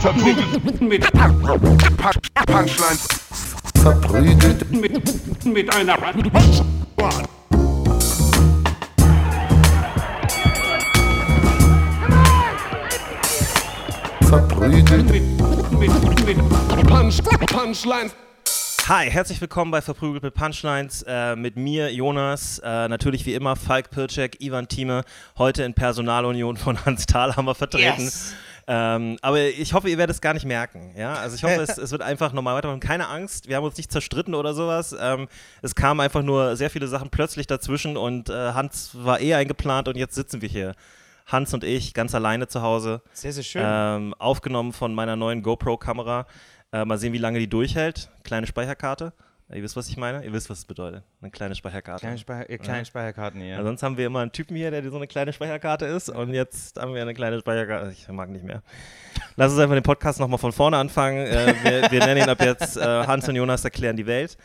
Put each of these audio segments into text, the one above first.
Verprügelt mit Punchlines. verprügelt, Mit, mit einer verprügelt, mit, mit, mit Punch, Punchlines. Hi, herzlich willkommen bei Verprügelt mit Punchlines äh, mit mir, Jonas, äh, natürlich wie immer Falk Pircek, Ivan Thieme, heute in Personalunion von Hans Thal haben wir vertreten. Yes. Ähm, aber ich hoffe, ihr werdet es gar nicht merken. Ja? Also ich hoffe, es, es wird einfach normal weitermachen. Keine Angst, wir haben uns nicht zerstritten oder sowas. Ähm, es kamen einfach nur sehr viele Sachen plötzlich dazwischen und äh, Hans war eh eingeplant und jetzt sitzen wir hier. Hans und ich ganz alleine zu Hause. Sehr, sehr schön. Ähm, aufgenommen von meiner neuen GoPro-Kamera. Äh, mal sehen, wie lange die durchhält. Kleine Speicherkarte. Ihr wisst, was ich meine? Ihr wisst, was es bedeutet. Eine kleine Speicherkarte. kleine, Speicher, äh, kleine Ja. Speicherkarten. Ja, sonst haben wir immer einen Typen hier, der so eine kleine Speicherkarte ist. Und jetzt haben wir eine kleine Speicherkarte. Ich mag nicht mehr. Lass uns einfach den Podcast nochmal von vorne anfangen. Äh, wir, wir nennen ihn ab jetzt äh, Hans und Jonas erklären die Welt.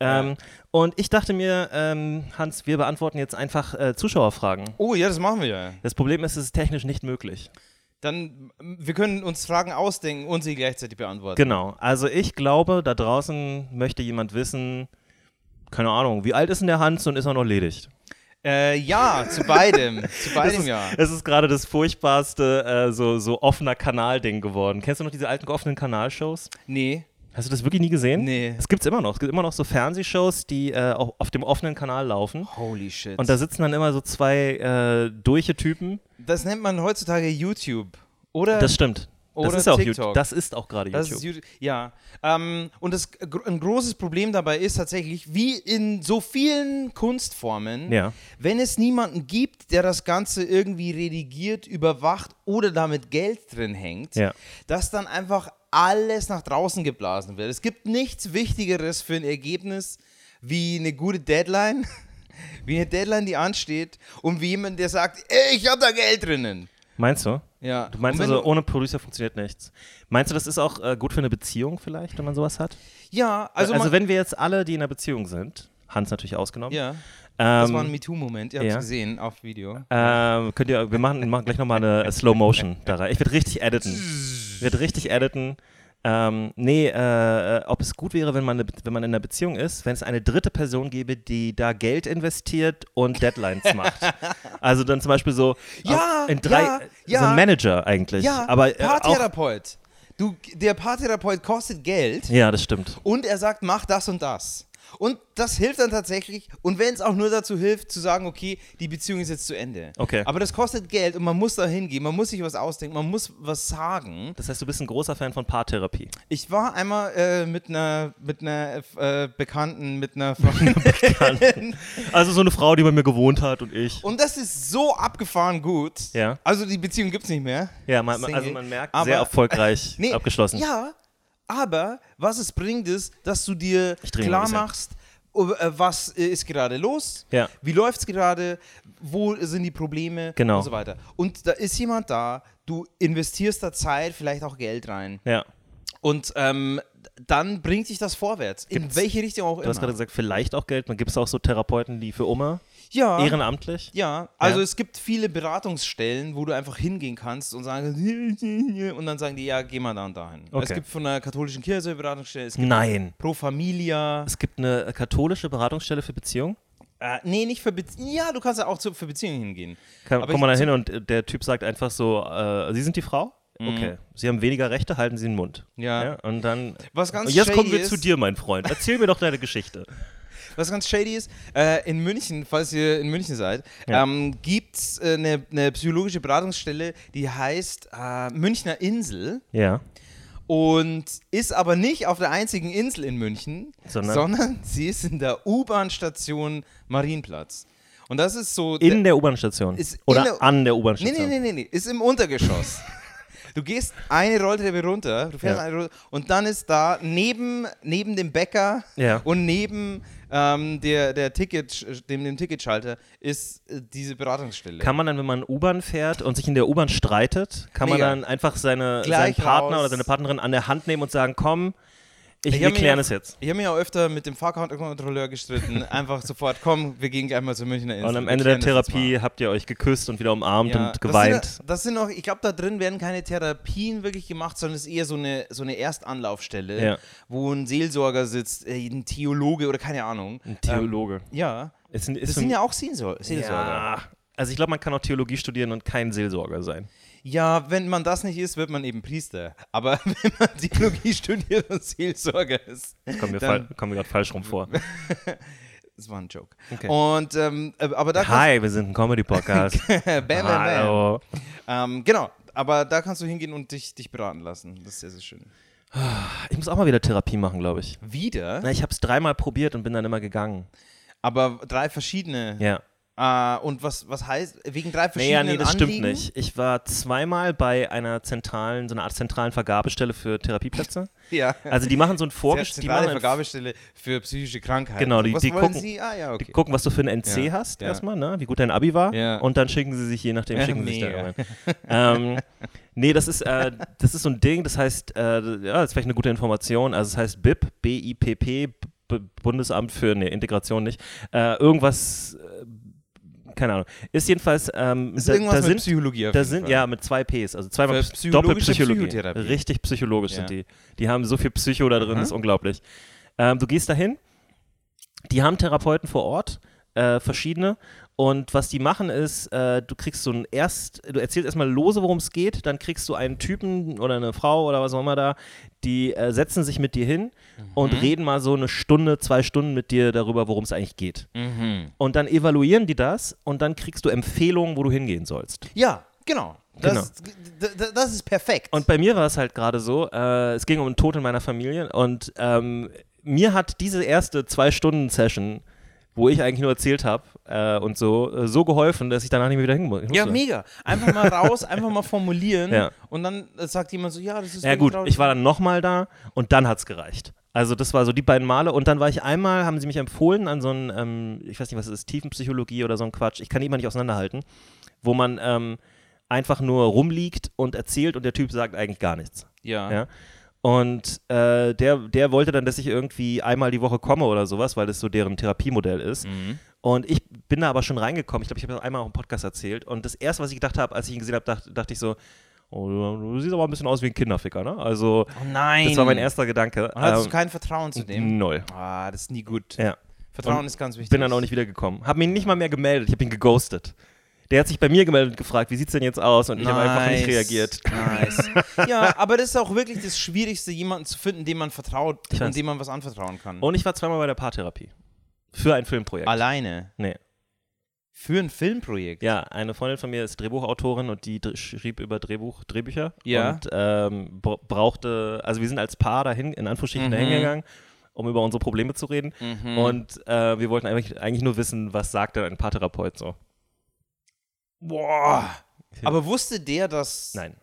Ähm, Und ich dachte mir, ähm, Hans, wir beantworten jetzt einfach äh, Zuschauerfragen. oh, ja, das machen wir ja. Das Problem ist, es ist technisch nicht möglich. Dann, wir können uns Fragen ausdenken und sie gleichzeitig beantworten. Genau. Also ich glaube, da draußen möchte jemand wissen, keine Ahnung, wie alt ist denn der Hans und ist er noch ledig? Äh, ja, zu beidem. zu beidem, ist, ja. es ist gerade das furchtbarste äh, so, so offener Kanal-Ding geworden. Kennst du noch diese alten offenen Kanalshows? Nee. Hast du das wirklich nie gesehen? Nee. Es gibt es immer noch. Es gibt immer noch so Fernsehshows, die äh, auch auf dem offenen Kanal laufen. Holy shit. Und da sitzen dann immer so zwei äh, durche Typen. das nennt man heutzutage YouTube. Oder? Das stimmt. Oder das ist auch TikTok. YouTube. Das ist auch gerade Das YouTube. YouTube. Ja. Ähm, und das, ein großes Problem dabei ist tatsächlich, wie in so vielen Kunstformen, Ja. wenn es niemanden gibt, der das Ganze irgendwie redigiert, überwacht oder damit Geld drin hängt, Ja. dass dann einfach alles nach draußen geblasen wird. Es gibt nichts Wichtigeres für ein Ergebnis wie eine gute Deadline, wie eine Deadline, die ansteht und wie jemand, der sagt, ey, ich habe da Geld drinnen. Meinst du? Ja. Du meinst also, ohne Producer funktioniert nichts. Meinst du, das ist auch äh, gut für eine Beziehung vielleicht, wenn man sowas hat? ja, Also, also, wenn wir jetzt alle, die in einer Beziehung sind, Hans natürlich ausgenommen, ja. Das ähm, war ein MeToo-Moment, ihr habt es ja. gesehen auf Video. ähm, könnt ihr, wir machen, machen gleich nochmal eine Slow Motion da rein. Ich werde richtig editen. Ich werde richtig editen. Ähm, nee, äh, äh, ob es gut wäre, wenn man, eine, wenn man in einer Beziehung ist, wenn es eine dritte Person gäbe, die da Geld investiert und Deadlines macht. Also dann zum Beispiel so Ja, äh, in drei, ja, so ein Manager eigentlich. Ja, aber äh, auch, Paartherapeut. Du, der Paartherapeut kostet Geld ja, das stimmt. und er sagt, mach das und das. Und das hilft dann tatsächlich. Und wenn es auch nur dazu hilft, zu sagen, okay, die Beziehung ist jetzt zu Ende. Okay. Aber das kostet Geld und man muss da hingehen, man muss sich was ausdenken, man muss was sagen. Das heißt, du bist ein großer Fan von Paartherapie. Ich war einmal äh, mit einer mit einer äh, Bekannten, mit einer Freundin. Also so eine Frau, die bei mir gewohnt hat und ich. und das ist so abgefahren gut. Ja. Also die Beziehung gibt es nicht mehr. Ja, man, also man merkt, Aber- sehr erfolgreich Nee, abgeschlossen. Ja, aber was es bringt, ist, dass du dir klar machst, äh, was äh, ist gerade los, Ja. wie läuft es gerade, wo sind die Probleme Genau. und so weiter. Und da ist jemand da, du investierst da Zeit, vielleicht auch Geld rein. Ja. Und ähm, dann bringt dich das vorwärts. In Gibt's- welche Richtung auch Du hast gerade immer. gesagt, vielleicht auch Geld. Man gibt es auch so Therapeuten, die für Oma Ja. ehrenamtlich. Ja, also Ja. es gibt viele Beratungsstellen, wo du einfach hingehen kannst und sagen und dann sagen die, ja, geh mal da und dahin. Okay. Es gibt von der katholischen Kirche eine Beratungsstelle, es gibt Nein. Pro Familia. Es gibt eine katholische Beratungsstelle für Beziehungen. Äh, nee, nicht für Beziehungen. Ja, du kannst ja auch zu, für Beziehungen hingehen. Kann, Aber kommt man da hin und der Typ sagt einfach so, äh, Sie sind die Frau? Okay. Sie haben weniger Rechte, halten Sie den Mund. Mhm. Ja. Ja, und dann. Was ganz und jetzt kommen wir zu ist- dir, mein Freund. Erzähl mir doch deine Geschichte. Was ganz shady ist, äh, in München, falls ihr in München seid, Ja. ähm, gibt es äh, eine, eine psychologische Beratungsstelle, die heißt äh, Münchner Insel Ja. und ist aber nicht auf der einzigen Insel in München, Sondern? sondern sie ist in der U-Bahn-Station Marienplatz. Und das ist so. In der U-Bahn-Station. Ist in Oder der- an der Nee, U-Bahn-Station. nee, nee, nee, nee, ist im Untergeschoss. Du gehst eine Rolltreppe runter, du fährst Ja. eine Roll und dann ist da neben, neben dem Bäcker Ja. und neben ähm, der, der Ticket, dem, dem Ticketschalter ist äh, diese Beratungsstelle. Kann man dann, wenn man U-Bahn fährt und sich in der U-Bahn streitet, kann Mega. man dann einfach seine, seinen Partner raus. oder seine Partnerin an der Hand nehmen und sagen, komm, Ich, wir klären es jetzt. Ich habe mich auch öfter mit dem Fahrkartenkontrolleur gestritten. Einfach sofort, komm, wir gehen gleich mal zur Münchner Insel. Und am Ende der Therapie hacht ihr euch geküsst und wieder umarmt. Ja, und geweint. Das sind, das sind auch, ich glaube, da drin werden keine Therapien wirklich gemacht, sondern es ist eher so eine, so eine Erstanlaufstelle, Ja. wo ein Seelsorger sitzt, äh, ein Theologe oder keine Ahnung. Ein Theologe. Ähm, ja, Es sind, ist das sind ein- ja auch Seelsor Seelsorger. ja. Also ich glaube, man kann auch Theologie studieren und kein Seelsorger sein. Ja, wenn man das nicht ist, wird man eben Priester. Aber wenn man Theologie studiert und Seelsorger ist, Kommen wir, Dann- fall- kommen wir gerade falsch rum vor. das war ein Joke. Okay. Und, ähm, äh, aber da Hi, wir sind ein Comedy-Podcast. bam, bam, bam. Hallo. Ähm, genau, aber da kannst du hingehen und dich, dich beraten lassen. Das ist sehr, sehr schön. Ich muss auch mal wieder Therapie machen, glaube ich. Wieder, Na, ich habe es dreimal probiert und bin dann immer gegangen. aber drei verschiedene. Ja. Äh, und was, was heißt, wegen drei Naja, verschiedenen nee, das Anliegen? stimmt nicht. Ich war zweimal bei einer zentralen, so einer Art zentralen Vergabestelle für Therapieplätze. Ja. Also die machen so ein Vorgespräch. Die, zentrale Vergabestelle für psychische Krankheiten. Genau, die- was die gucken- Sie? Ah, ja, okay. die gucken, was du für ein NC Ja, hast ja. erstmal, ne? wie gut dein Abi war. Ja. Und dann schicken sie sich, je nachdem, schicken sie sich da irgendwann. ähm, nee, das ist, äh, das ist so ein Ding, das heißt, äh, ja, das ist vielleicht eine gute Information. Also es heißt BIP, B-I-P-P, Bundesamt für, nee, Integration nicht. Äh, irgendwas, äh, keine Ahnung. Ist jedenfalls, ähm, ist da, irgendwas da mit sind, Psychologie auf da sind, Fall. ja, mit zwei Ps, also zweimal psychologische Doppelpsychologie. Psychotherapie. Richtig psychologisch Ja. sind die. Die haben so viel Psycho da drin, Aha. ist unglaublich. Ähm, du gehst dahin, die haben Therapeuten vor Ort, äh, verschiedene. Und was die machen ist, äh, du kriegst so ein erst, du erzählst erstmal lose, worum es geht, dann kriegst du einen Typen oder eine Frau oder was auch immer da, die äh, setzen sich mit dir hin und Mhm. reden mal so eine Stunde, zwei Stunden mit dir darüber, worum es eigentlich geht. Mhm. Und dann evaluieren die das und dann kriegst du Empfehlungen, wo du hingehen sollst. Ja, genau. Das, Genau. das ist perfekt. Und bei mir war es halt gerade so, äh, es ging um einen Tod in meiner Familie und ähm, mir hat diese erste Zwei-Stunden-Session, wo ich eigentlich nur erzählt habe äh, und so, äh, so geholfen, dass ich danach nicht mehr wieder hin mu- musste. ja, mega. Einfach mal raus, einfach mal formulieren Ja. und dann äh, sagt jemand so, ja, das ist Ja gut, traurig. ich war dann nochmal da und dann hat es gereicht. Also das war so die beiden Male und dann war ich einmal, haben sie mich empfohlen an so einen, ähm, ich weiß nicht, was es ist, Tiefenpsychologie oder so ein Quatsch, ich kann die immer nicht auseinanderhalten, wo man ähm, einfach nur rumliegt und erzählt und der Typ sagt eigentlich gar nichts. Ja. Ja. Und äh, der, der wollte dann, dass ich irgendwie einmal die Woche komme oder sowas, weil das so deren Therapiemodell ist. Mhm. Und ich bin da aber schon reingekommen. Ich glaube, ich habe das einmal auch im Podcast erzählt. Und das erste, was ich gedacht habe, als ich ihn gesehen habe, dachte, dachte ich so, oh, du siehst aber ein bisschen aus wie ein Kinderficker, ne? Also, Oh nein. das war mein erster Gedanke. Und hattest Ähm, du kein Vertrauen zu dem? Null. Ah, das ist nie gut. Ja. Vertrauen Und ist ganz wichtig. Bin dann auch nicht wiedergekommen. Hab mich nicht mal mehr gemeldet. Ich habe ihn geghostet. Der hat sich bei mir gemeldet und gefragt, wie sieht's denn jetzt aus? Und ich habe einfach nicht reagiert. Nice. ja, aber das ist auch wirklich das Schwierigste, jemanden zu finden, dem man vertraut und dem man was anvertrauen kann. Und ich war zweimal bei der Paartherapie. Für ein Filmprojekt. Alleine. Nee. Für ein Filmprojekt. Ja, eine Freundin von mir ist Drehbuchautorin und die schrieb über Drehbuch, Drehbücher Ja. und ähm, bra- brauchte, also wir sind als Paar dahin, in Anführungsstrichen Mhm. dahin gegangen, um über unsere Probleme zu reden Mhm. und äh, wir wollten eigentlich, eigentlich nur wissen, was sagt denn ein Paartherapeut so. Boah. Aber wusste der, dass Nein.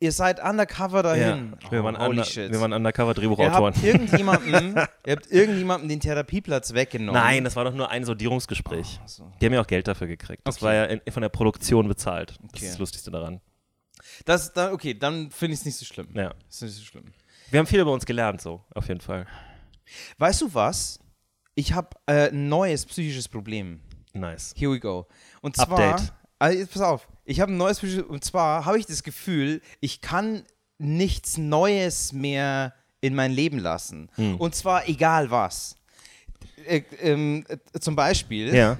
ihr seid undercover dahin? Ja, wir, Oh, waren holy under, shit. wir waren undercover ihr Drehbuchautoren. habt irgendjemandem, ihr habt irgendjemandem den Therapieplatz weggenommen. Nein, das war doch nur ein Sondierungsgespräch. Ach so. Die haben ja auch Geld dafür gekriegt. Das Okay. war ja in, von der Produktion bezahlt. Das Okay. ist das Lustigste daran. Das, da, okay, dann finde ich es nicht so schlimm. Ja. Das ist nicht so schlimm. Wir haben viel über uns gelernt, so, auf jeden Fall. Weißt du was? Ich habe äh, ein neues psychisches Problem. Nice. Here we go. Und zwar, Update. Also jetzt pass auf, ich habe ein neues psychisches und zwar habe ich das Gefühl, ich kann nichts Neues mehr in mein Leben lassen. Hm. Und zwar egal was. Äh, ähm, äh, zum Beispiel, Ja.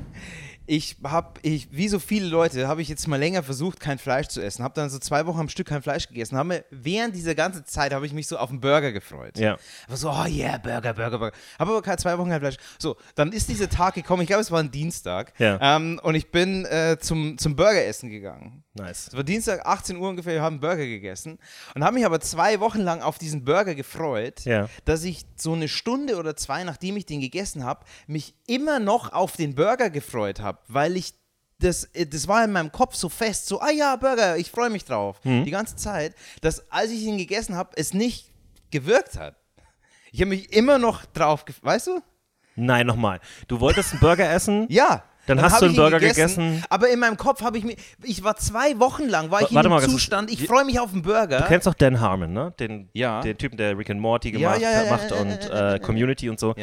Ich habe, ich, wie so viele Leute, habe ich jetzt mal länger versucht, kein Fleisch zu essen. Habe dann so zwei Wochen am Stück kein Fleisch gegessen. Habe mir, während dieser ganzen Zeit habe ich mich so auf einen Burger gefreut. Ja. Aber so, oh yeah, Burger, Burger, Burger. Habe aber keine zwei Wochen kein Fleisch. So, dann ist dieser Tag gekommen, ich glaube, es war ein Dienstag. Ja. Ähm, und ich bin äh, zum, zum Burger essen gegangen. Nice. Es war Dienstag, 18 Uhr ungefähr, wir haben Burger gegessen und habe mich aber zwei Wochen lang auf diesen Burger gefreut, Ja. dass ich so eine Stunde oder zwei, nachdem ich den gegessen habe, mich immer noch auf den Burger gefreut habe, weil ich das, äh, das war in meinem Kopf so fest, so, ah ja, Burger, ich freue mich drauf, Mhm. die ganze Zeit, dass als ich ihn gegessen habe, es nicht gewirkt hat. Ich habe mich immer noch drauf, weißt du? Nein, nochmal. Du wolltest einen Burger essen Ja. Dann hast hab du einen Burger gegessen. Aber in meinem Kopf habe ich mir, ich war zwei Wochen lang, war ich in mal dem ganz- Zustand, ich freue mich auf einen Burger. Du kennst doch Dan Harmon, ne? Den, Ja. den Typen, der Rick and Morty Ja, gemacht ja, ja, ja, macht ja, ja, und ja, ja, äh, Community und so.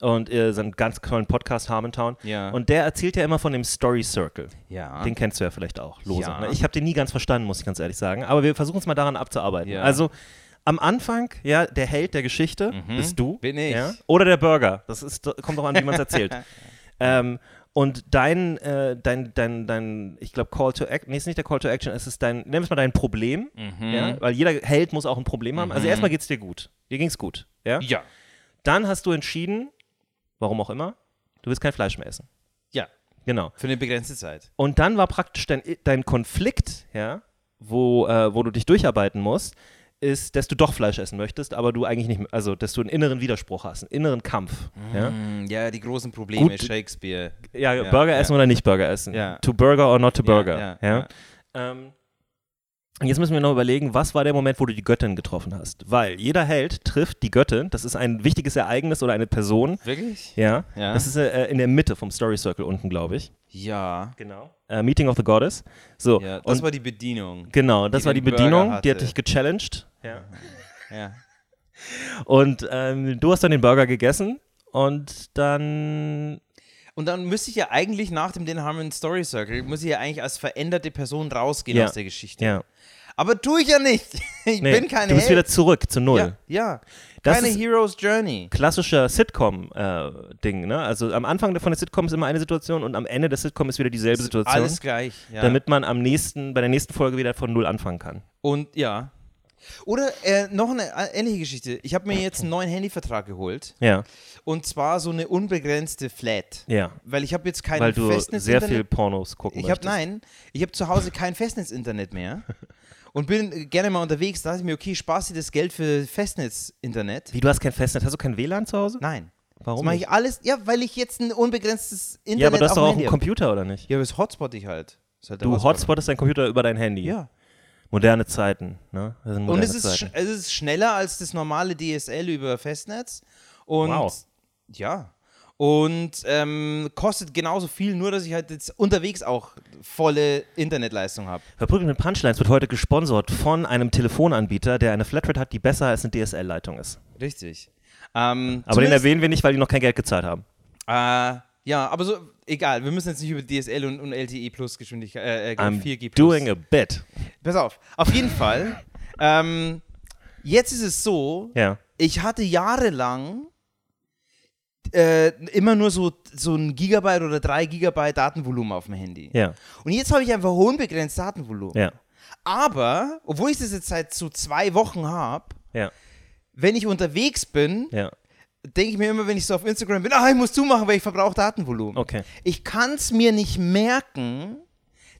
Und äh, seinen ganz tollen Podcast Harmontown. Ja. Und der erzählt ja immer von dem Story Circle. Ja. Den kennst du ja vielleicht auch, lose. Ja. Ne? Ich habe den nie ganz verstanden, muss ich ganz ehrlich sagen. Aber wir versuchen es mal daran abzuarbeiten. Ja. Also am Anfang, ja, der Held der Geschichte bist du. Mhm. Bin ich. Ja? Oder der Burger. Das ist, kommt auch an, wie man es erzählt. ähm, und dein, äh, dein, dein, dein, ich glaube, Call to Action, nee, ist nicht der Call to Action, es ist dein, nenn es mal dein Problem, Mhm. ja? weil jeder Held muss auch ein Problem haben. Also erstmal geht's dir gut. Dir ging's gut, ja? Ja. Dann hast du entschieden, warum auch immer, du willst kein Fleisch mehr essen. Ja. Genau. Für eine begrenzte Zeit. Und dann war praktisch dein, dein Konflikt, ja, wo, äh, wo du dich durcharbeiten musst, ist, dass du doch Fleisch essen möchtest, aber du eigentlich nicht, also dass du einen inneren Widerspruch hast, einen inneren Kampf. Ja, Mm, Ja, die großen Probleme, Gut. Shakespeare. ja, Ja, Burger ja. essen oder nicht Burger essen. Ja. To Burger or not to Burger. Ja, Ja, ja, Ähm, jetzt müssen wir noch überlegen, was war der Moment, wo du die Göttin getroffen hast? Weil jeder Held trifft die Göttin, das ist ein wichtiges Ereignis oder eine Person. Wirklich? Ja, Ja. das ist äh, in der Mitte vom Story Circle unten, glaube ich. Ja. Genau. Äh, Meeting of the Goddess. So, ja das und war die Bedienung. Genau, das die war die Bedienung, die hat dich gechallenged. Ja. Ja. Und ähm, du hast dann den Burger gegessen und dann. Und dann müsste ich ja eigentlich nach dem Den Harmon Story Circle, muss ich ja eigentlich als veränderte Person rausgehen Ja. aus der Geschichte. Ja. Aber tue ich ja nicht. Ich Nee, bin kein du bist Held. wieder zurück zu Null. ja, ja. Keine Hero's Journey. Klassischer Sitcom-Ding, ne? Also am Anfang von der Sitcom ist immer eine Situation und am Ende der Sitcom ist wieder dieselbe Situation. Alles gleich. Ja. Damit man am nächsten, bei der nächsten Folge wieder von Null anfangen kann. Und ja. Oder äh, noch eine äh, ähnliche Geschichte. Ich habe mir jetzt einen neuen Handyvertrag geholt. Ja, Und zwar so eine unbegrenzte Flat. ja. Weil ich habe jetzt kein Weil du sehr Festnetzinternet. viel Pornos gucken Ich habe möchtest. nein, ich habe zu Hause kein Festnetzinternet mehr und bin äh, gerne mal unterwegs. Da dachte ich mir, okay, sparst dir das Geld für Festnetzinternet? Wie, du hast kein Festnetz? Hast du kein WLAN zu Hause? Nein. Warum Das mache ich alles, ja, weil ich jetzt ein unbegrenztes Internet Ja, aber du hast doch auch einen habe. Computer, oder nicht? Ja, aber das Hotspot ich halt. Halt Du Hotspot. hotspotest deinen Computer über dein Handy. Ja. Moderne Zeiten, ne? Sind Und moderne es ist, Zeiten. es ist schneller als das normale DSL über Festnetz. Und Wow. ja. Und ähm, kostet genauso viel, nur dass ich halt jetzt unterwegs auch volle Internetleistung habe. Verprügelt mit Punchlines wird heute gesponsert von einem Telefonanbieter, der eine Flatrate hat, die besser als eine DSL-Leitung ist. Richtig. Ähm, Aber den erwähnen wir nicht, weil die noch kein Geld gezahlt haben. Äh, ja, aber so, egal, wir müssen jetzt nicht über DSL und, und LTE Plus Geschwindigkeit, äh, äh, I'm 4G Plus. doing a bit. Pass auf, auf jeden Fall. Ähm, jetzt ist es so, Ja. ich hatte jahrelang äh, immer nur so, so ein Gigabyte oder drei Gigabyte Datenvolumen auf dem Handy. Ja. Und jetzt habe ich einfach unbegrenzt Datenvolumen. Ja. Aber, obwohl ich das jetzt seit so zwei Wochen habe, Ja. wenn ich unterwegs bin, denke ich mir immer, wenn ich so auf Instagram bin, ah, ich muss zumachen, weil ich verbrauche Datenvolumen. Okay. Ich kann es mir nicht merken,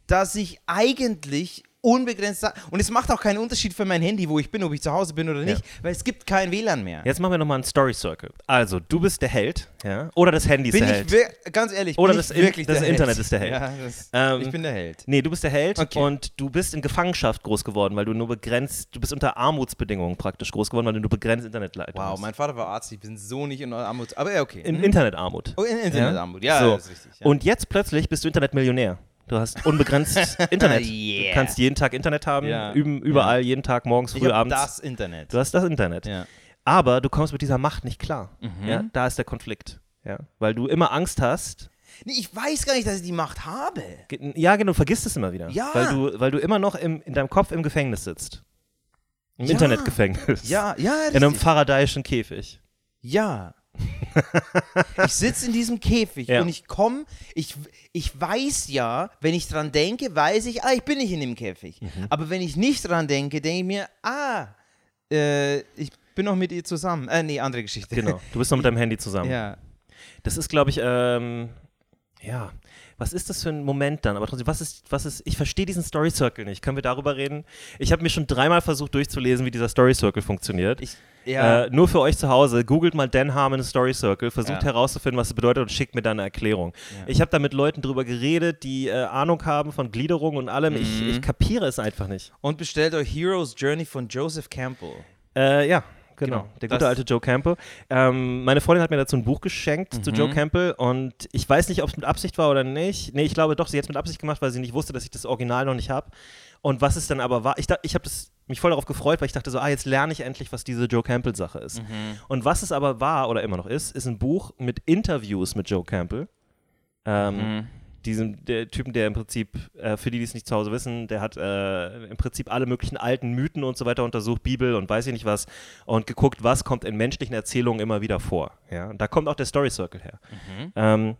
dass ich eigentlich unbegrenzt und es macht auch keinen Unterschied für mein Handy, wo ich bin, ob ich zu Hause bin oder nicht, weil es gibt kein WLAN mehr. Jetzt machen wir nochmal einen Story Circle. Also, du bist der Held, ja? Oder das Handy ist bin der ich Held. ganz ehrlich, Oder das wirklich das Internet Held. ist der Held. Ja, das, Ähm, ich bin der Held. Nee, du bist der Held Okay. und du bist in Gefangenschaft groß geworden, weil du nur begrenzt, du bist unter Armutsbedingungen praktisch groß geworden, weil du nur begrenzt Internetleitung Wow, hast. mein Vater war Arzt, ich bin so nicht in Armut, aber ja, okay. In Mhm. Internetarmut. oh, in Internetarmut, ja, so. das ist richtig. Ja. Und jetzt plötzlich bist du Internetmillionär. Du hast unbegrenzt Internet. Yeah. Du kannst jeden Tag Internet haben, Ja. üben, überall, jeden Tag, morgens, ich früh, habe abends. das Internet. Du hast das Internet. ja. Aber du kommst mit dieser Macht nicht klar. Mhm. Ja? Da ist der Konflikt. Ja? Weil du immer Angst hast. Nee, ich weiß gar nicht, dass ich die Macht habe. Ja, genau, vergisst es immer wieder. Ja. Weil du, weil du immer noch im, in deinem Kopf im Gefängnis sitzt. Im Ja. Internetgefängnis. Ja, ja, In einem richtig. faradayischen Käfig. Ja. Ich sitze in diesem Käfig Ja. und ich komme, ich, ich weiß ja, wenn ich dran denke, weiß ich, ah, ich bin nicht in dem Käfig. Mhm. Aber wenn ich nicht dran denke, denke ich mir, ah, äh, ich bin noch mit ihr zusammen. Äh, nee, andere Geschichte. Genau. Du bist noch mit deinem Handy zusammen. Ja. Das ist, glaube ich, ähm, ja. Was ist das für ein Moment dann? Aber trotzdem, was ist, was ist, ich verstehe diesen Story Circle nicht. Können wir darüber reden? Ich habe mir schon dreimal versucht durchzulesen, wie dieser Story Circle funktioniert. Ich, ja. Äh, nur für euch zu Hause, googelt mal Dan Harmon Story Circle, versucht Ja. herauszufinden, was es bedeutet und schickt mir dann eine Erklärung. Ja. Ich habe da mit Leuten drüber geredet, die äh, Ahnung haben von Gliederung und allem. Ich, Mhm. ich kapiere es einfach nicht. und bestellt euch Hero's Journey von Joseph Campbell. Äh, ja, genau. Genau, Der gute alte Joe Campbell. Ähm, meine Freundin hat mir dazu ein Buch geschenkt zu Mhm. Joe Campbell und ich weiß nicht, ob es mit Absicht war oder nicht. Nee, ich glaube doch, sie hat es mit Absicht gemacht, weil sie nicht wusste, dass ich das Original noch nicht habe. Und was es dann aber war, ich, ich habe das mich voll darauf gefreut, weil ich dachte so, ah, jetzt lerne ich endlich, was diese Joe Campbell-Sache ist. Mhm. Und was es aber war oder immer noch ist, ist ein Buch mit Interviews mit Joe Campbell. Ähm, Mhm. Diesen der Typen, der im Prinzip, äh, für die, die es nicht zu Hause wissen, der hat äh, im Prinzip alle möglichen alten Mythen und so weiter untersucht, Bibel und weiß ich nicht was, und geguckt, was kommt in menschlichen Erzählungen immer wieder vor. Ja? Und da kommt auch der Story Circle her. Mhm. Ähm,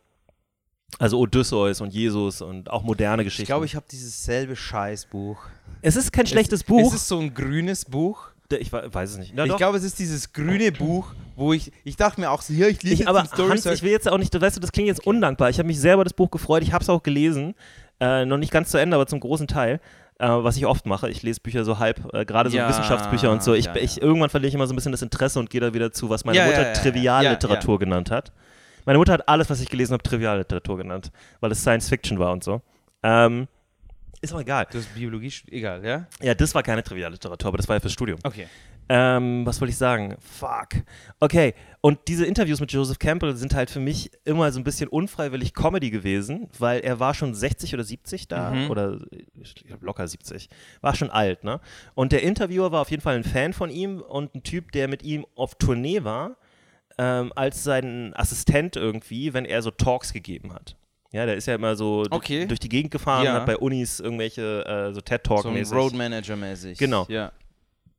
also Odysseus und Jesus und auch moderne Geschichten. Ich glaube, ich habe dieses selbe Scheißbuch. es ist kein schlechtes Buch. Ist es so ein grünes Buch? ich we- weiß es nicht. Na, ich glaube, es ist dieses grüne Buch, wo ich, ich dachte mir auch so, ja, ich lese Ich, jetzt aber Hans, ich will jetzt auch nicht, du weißt du, das klingt jetzt undankbar. Ich habe mich selber das Buch gefreut, ich habe es auch gelesen, äh, noch nicht ganz zu Ende, aber zum großen Teil, äh, was ich oft mache. Ich lese Bücher so halb, äh, gerade so Ja, Wissenschaftsbücher und so. Ich, ja, ich ja. irgendwann verliere ich immer so ein bisschen das Interesse und gehe da wieder zu, was meine Mutter. Trivialliteratur genannt hat. Meine Mutter hat alles, was ich gelesen habe, Trivialliteratur genannt, weil es Science Fiction war und so. Ähm, ist auch egal. Du hast Biologie, egal, ja? Ja, das war keine Trivialliteratur, aber das war ja fürs Studium. Okay. Ähm, was wollte ich sagen? Fuck. Okay, und diese Interviews mit Joseph Campbell sind halt für mich immer so ein bisschen unfreiwillig Comedy gewesen, weil er war schon 60 oder 70 da Mhm. oder locker 70. War schon alt, ne? Und der Interviewer war auf jeden Fall ein Fan von ihm und ein Typ, der mit ihm auf Tournee war, ähm, als sein Assistent irgendwie, wenn er so Talks gegeben hat. Ja, der ist ja immer so durch- Okay. durch die Gegend gefahren, Ja. hat bei Unis irgendwelche äh, so TED-Talk So Road Manager mäßig. Genau. Ja.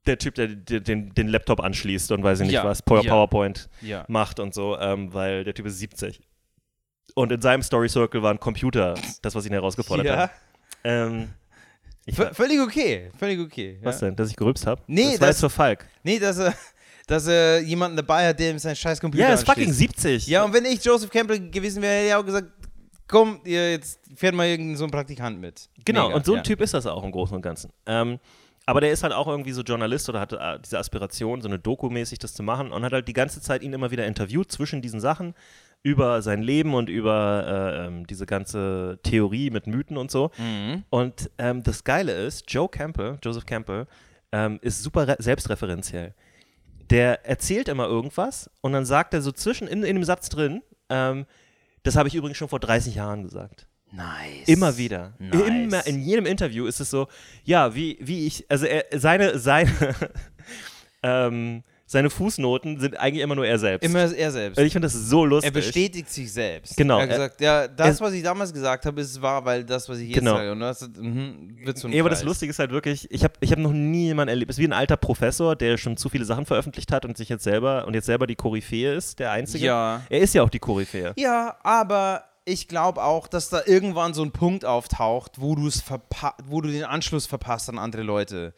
der Typ, der, der den, den Laptop anschließt und weiß ich nicht Ja, was. PowerPoint macht und so, ähm, weil der Typ ist 70. Und in seinem Story Circle war ein Computer, das, was ihn herausgefordert hat. Ähm, völlig okay. Völlig okay. was denn, dass ich gerülpst habe? Nee, das war das- jetzt für Falk. Nee, dass er, dass er jemanden dabei hat, der ihm seinen scheiß Computer Ja, er ist fucking anschließt. 70. Ja, und wenn ich Joseph Campbell gewesen wäre, hätte ich auch gesagt, komm, jetzt fährt mal irgendein so ein Praktikant mit. Genau, Mega, und so ein ja. Typ ist das auch im Großen und Ganzen. Ähm, aber der ist halt auch irgendwie so Journalist oder hatte äh, diese Aspiration, so eine Doku-mäßig das zu machen und hat halt die ganze Zeit ihn immer wieder interviewt zwischen diesen Sachen über sein Leben und über äh, ähm, diese ganze Theorie mit Mythen und so. Mhm. Und ähm, das Geile ist, Joe Campbell, Joseph Campbell, ähm, ist super re- selbstreferenziell. Der erzählt immer irgendwas und dann sagt er so zwischen in, in dem Satz drin, ähm, das habe ich übrigens schon vor 30 Jahren gesagt. Nice. Immer wieder. Nice. Immer in jedem Interview ist es so, ja, wie, wie ich, also er, seine, seine, ähm, seine Fußnoten sind eigentlich immer nur er selbst. Immer er selbst. Ich finde das so lustig. Er bestätigt sich selbst. Genau, Er hat gesagt, ja, das, was ich damals gesagt habe, ist wahr, weil das, was ich jetzt Genau. sage. Und das mhm, wird so ein Ja, aber das. Lustige ist halt wirklich, ich habe ich hab noch nie jemanden erlebt. Es ist wie ein alter Professor, der schon zu viele Sachen veröffentlicht hat und sich jetzt selber und jetzt selber die Koryphäe ist, der Einzige. Ja. Er ist ja auch die Koryphäe. Ja, aber ich glaube auch, dass da irgendwann so ein Punkt auftaucht, wo du es wo du den Anschluss verpasst an andere Leute.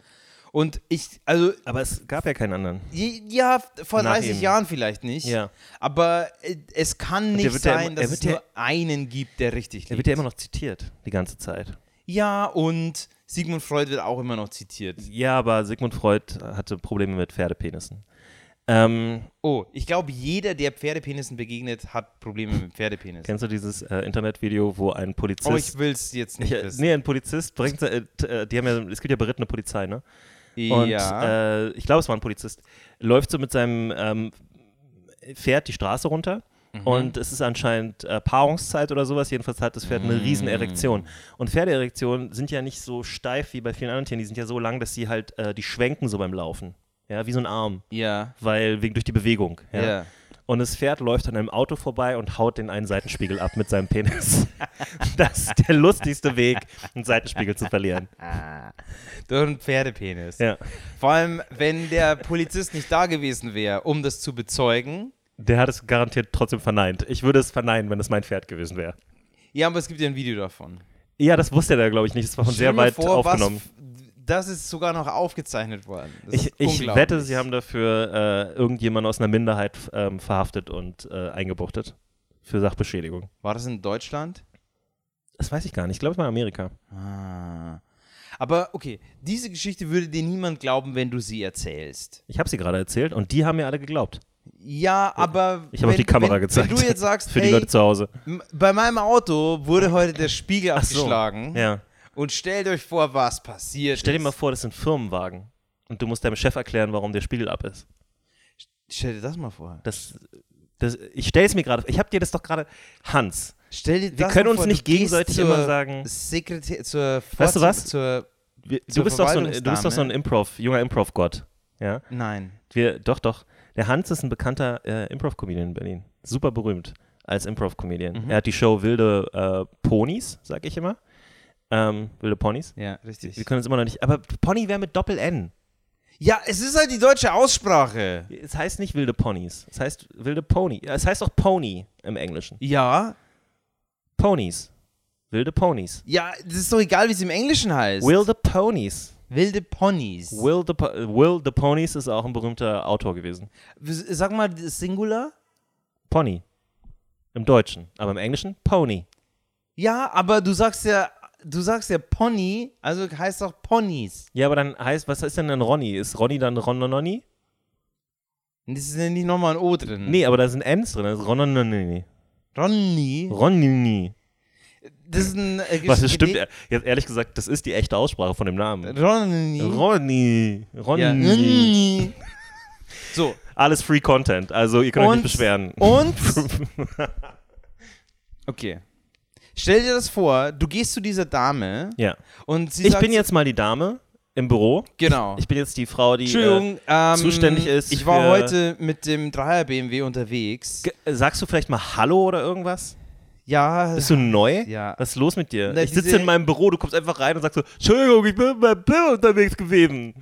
Und ich, also, Aber es gab ja keinen anderen. ja, vor Nach 30 ihm. Jahren vielleicht nicht. Ja. Aber äh, es kann nicht ja sein, immer- dass er es ja- nur einen gibt, der richtig Er liegt. wird ja immer noch zitiert, die ganze Zeit. ja, und Sigmund Freud wird auch immer noch zitiert. Ja, aber Sigmund Freud hatte Probleme mit Pferdepenissen. Ähm, Oh, ich glaube, jeder, der Pferdepenissen begegnet, hat Probleme mit Pferdepenissen. kennst du dieses äh, Internetvideo, wo ein Polizist. Aber ich will es jetzt nicht Ja, nee, ein Polizist bringt, äh, äh, die haben ja, es gibt ja berittene Polizei, ne? Und ja. äh, ich glaube, es war ein Polizist, läuft so mit seinem ähm, Pferd die Straße runter. Mhm. Und es ist anscheinend äh, Paarungszeit oder sowas. Jedenfalls hat das Pferd eine riesen Mhm. Erektion. Und Pferdeerektionen sind ja nicht so steif wie bei vielen anderen Tieren. Die sind ja so lang, dass sie halt, äh, die schwenken so beim Laufen. Ja, wie so ein Arm. ja. Weil, wegen durch die Bewegung. Ja. Ja. Und das Pferd läuft an einem Auto vorbei und haut den einen Seitenspiegel ab mit seinem Penis. das ist der lustigste Weg, einen Seitenspiegel zu verlieren. Durch einen Pferdepenis. Ja. Vor allem, wenn der Polizist nicht da gewesen wäre, um das zu bezeugen. Der hat es garantiert trotzdem verneint. Ich würde es verneinen, wenn es mein Pferd gewesen wäre. Ja, aber es gibt ja ein Video davon. Ja, das wusste er da, glaube ich, nicht. Das war von Stell sehr weit vor, aufgenommen. Was, das ist sogar noch aufgezeichnet worden. Ich, ich wette, sie haben dafür äh, irgendjemanden aus einer Minderheit ähm, verhaftet und äh, eingebuchtet. Für Sachbeschädigung. War das in Deutschland? Das weiß ich gar nicht. Ich glaube, es war in Amerika. Ah. Aber okay, diese Geschichte würde dir niemand glauben, wenn du sie erzählst. Ich habe sie gerade erzählt und die haben mir alle geglaubt. Ja, aber. Ich habe auf die Kamera wenn, gezeigt. Wenn du jetzt sagst, Für die hey, Leute zu Hause. bei meinem Auto wurde heute der Spiegel Ach so. abgeschlagen. Ja. Und stellt euch vor, was passiert Stell dir ist. mal vor, das sind Firmenwagen. Und du musst deinem Chef erklären, warum der Spiegel ab ist. Stell dir das mal vor. Das, das, ich stelle es mir gerade, ich habe dir das doch gerade, Hans, Stell dir wir das können mal uns vor, nicht gegenseitig immer sagen, Sekretär, zur Weißt du was? Zur, wir, du, bist doch so ein, du bist doch so ein. Improv, junger Improv-Gott. Ja? nein. Wir, doch, doch. Der Hans ist ein bekannter äh, Improv-Comedian in Berlin. Super berühmt als Improv-Comedian. Mhm. Er hat die Show Wilde äh, Ponys, sag ich immer. Ähm, wilde Ponys. Ja, richtig. Wir können es immer noch nicht. Aber Pony wäre mit Doppel-N. Ja, es ist halt die deutsche Aussprache. Es heißt nicht wilde Ponys. Es heißt wilde Pony. Es heißt auch Pony im Englischen. Ja, Ponys. Wilde Ponys. ja, das ist doch egal, wie es im Englischen heißt. Wilde Ponys. Wilde Ponys. Will the, Po- Will the Ponys ist auch ein berühmter Autor gewesen. Sag mal, Singular? Pony. Im Deutschen. Aber im Englischen Pony. Ja, aber du sagst ja, du sagst ja Pony, also heißt doch Ponys. Ja, aber dann heißt, was ist denn ein Ronny? Ist Ronny dann Ronononi? Und Das ist ja nicht nochmal ein O drin. Nee, aber da sind Ns drin. Das ist Ronononi. Ronny. Ronini. Das ist ein äh, Was, das stimmt. Jetzt ehrlich gesagt, das ist die echte Aussprache von dem Namen. Ronny. Ronny. Ronny. Ja. Ronny. So, Alles Free Content. Also ihr könnt euch Und- nicht beschweren. und. Okay. Stell dir das vor, du gehst zu dieser Dame ja. und sie Ich sagt. bin jetzt mal die Dame im Büro. Genau. Ich bin jetzt die Frau, die. Entschuldigung, ähm, zuständig ist Ich war heute mit dem Dreier BMW unterwegs. Äh, ge- sagst du vielleicht mal Hallo oder irgendwas? Ja. Bist du neu? Ja. Was ist los mit dir? Na, ich sitze in meinem Büro, du kommst einfach rein und sagst so: Entschuldigung, ich bin bei Bill unterwegs gewesen.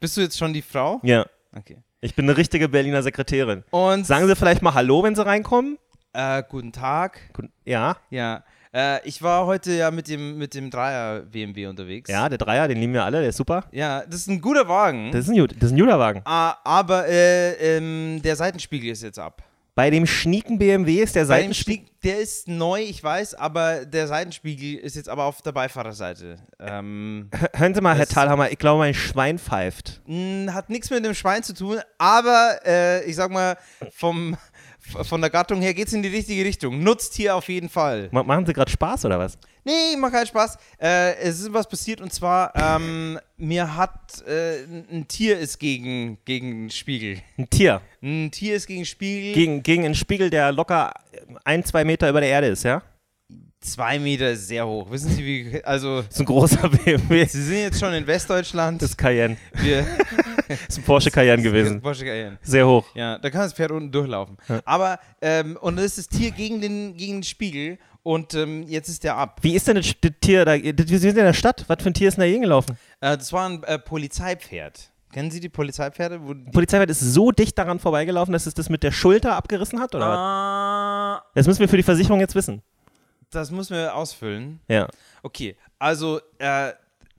Bist du jetzt schon die Frau? Ja. Okay. Ich bin eine richtige Berliner Sekretärin. Und Sagen Sie vielleicht mal Hallo, wenn Sie reinkommen? äh, guten Tag. Guten- Ja. Ja. Äh, ich war heute ja mit dem, mit dem Dreier BMW unterwegs. Ja, der Dreier, den lieben wir alle, der ist super. Ja, das ist ein guter Wagen. Das ist ein, das ist ein Juderwagen. Ah, aber äh, ähm, der Seitenspiegel ist jetzt ab. Bei dem schnieken BMW ist der Bei dem Seitenspiegel. Spieg- der ist neu, ich weiß, aber der Seitenspiegel ist jetzt aber auf der Beifahrerseite. Ähm, Hören Sie mal, Herr Das- Thalhammer, ich glaube, mein Schwein pfeift. mh, hat nichts mit dem Schwein zu tun, aber äh, ich sag mal, vom, von der Gattung her geht es in die richtige Richtung. Nutzt hier auf jeden Fall. Ma- Machen Sie gerade Spaß oder was? Nee, macht keinen Spaß. Äh, es ist was passiert und zwar, ähm, mir hat äh, ein Tier ist gegen, gegen Spiegel. Ein Tier. Ein Tier ist gegen Spiegel. Gegen, gegen einen Spiegel, der locker ein, zwei Meter über der Erde ist, ja? Zwei Meter ist sehr hoch. Wissen Sie, wie. Also, Das ist ein großer BMW. Sie sind jetzt schon in Westdeutschland. Das ist Cayenne. Wir, ist ein Porsche Cayenne gewesen. Porsche Cayenne. Sehr hoch. Ja, da kann das Pferd unten durchlaufen. Aber, ähm, und das ist das Tier gegen den, gegen den Spiegel und ähm, jetzt ist der ab. Wie ist denn das, das Tier da? Wir sind in der Stadt. Was für ein Tier ist denn da hingelaufen? Äh, das war ein äh, Polizeipferd. Kennen Sie die Polizeipferde? Die Die Polizei ist so dicht daran vorbeigelaufen, dass es das mit der Schulter abgerissen hat, oder was? Ah, Das müssen wir für die Versicherung jetzt wissen. das müssen wir ausfüllen. Ja. Okay, also, äh,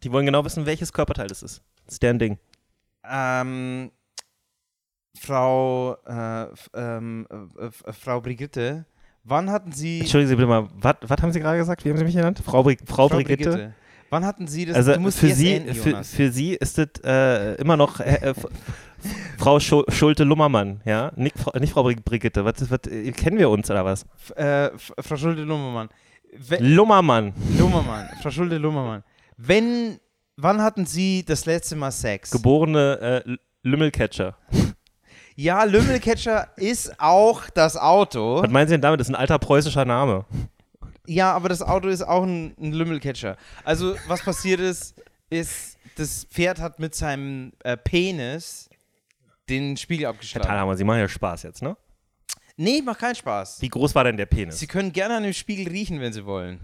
Die wollen genau wissen, welches Körperteil das ist. Das ist deren Ding. Ähm, Frau, äh, ähm, äh, äh, Frau Brigitte, wann hatten Sie. Entschuldigen Sie bitte mal, was haben Sie gerade gesagt? Wie haben Sie mich genannt? Frau, Bri Frau, Brigitte. Wann hatten Sie das? Also für Sie, enden, für, für Sie ist das äh, immer noch äh, äh, Frau Schu Schulte-Lummermann, ja? Nicht, Frau- nicht Frau Bri- Brigitte. Was, was, äh, kennen wir uns oder was? F- äh, Frau Schulte-Lummermann. Lummermann. Lummermann. Frau Schulte-Lummermann. Wenn, wann hatten Sie das letzte Mal Sex? Geborene äh, Lümmelcatcher. ja, Lümmelcatcher ist auch das Auto. Was meinen Sie denn damit? Das ist ein alter preußischer Name. Ja, aber das Auto ist auch ein, ein Lümmelcatcher. Also, was passiert ist, ist, das Pferd hat mit seinem äh, Penis den Spiegel Herr abgeschlagen. Thalhammer, Sie machen ja Spaß jetzt, ne? Nee, macht keinen Spaß. Wie groß war denn der Penis? Sie können gerne an dem Spiegel riechen, wenn Sie wollen.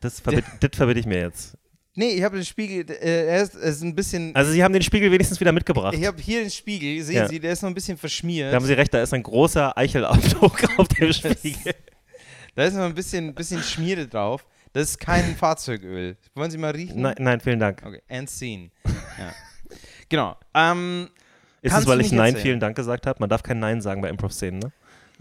Das, verbitte, das verbitte ich mir jetzt. Nee, ich habe den Spiegel, äh, er ist, er ist ein bisschen. Also Sie haben den Spiegel wenigstens wieder mitgebracht. ich habe hier den Spiegel, sehen Ja. Sie, der ist noch ein bisschen verschmiert. Da haben Sie recht, da ist ein großer Eichelabdruck auf dem Spiegel. Da ist noch ein bisschen, bisschen Schmiere drauf. Das ist kein Fahrzeugöl. Wollen Sie mal riechen? Nein, nein, vielen Dank. Okay, and scene. Ja. Genau. Ähm, Ist es, weil ich Nein, erzählen? vielen Dank gesagt habe? Man darf kein Nein sagen bei Improv-Szenen, ne?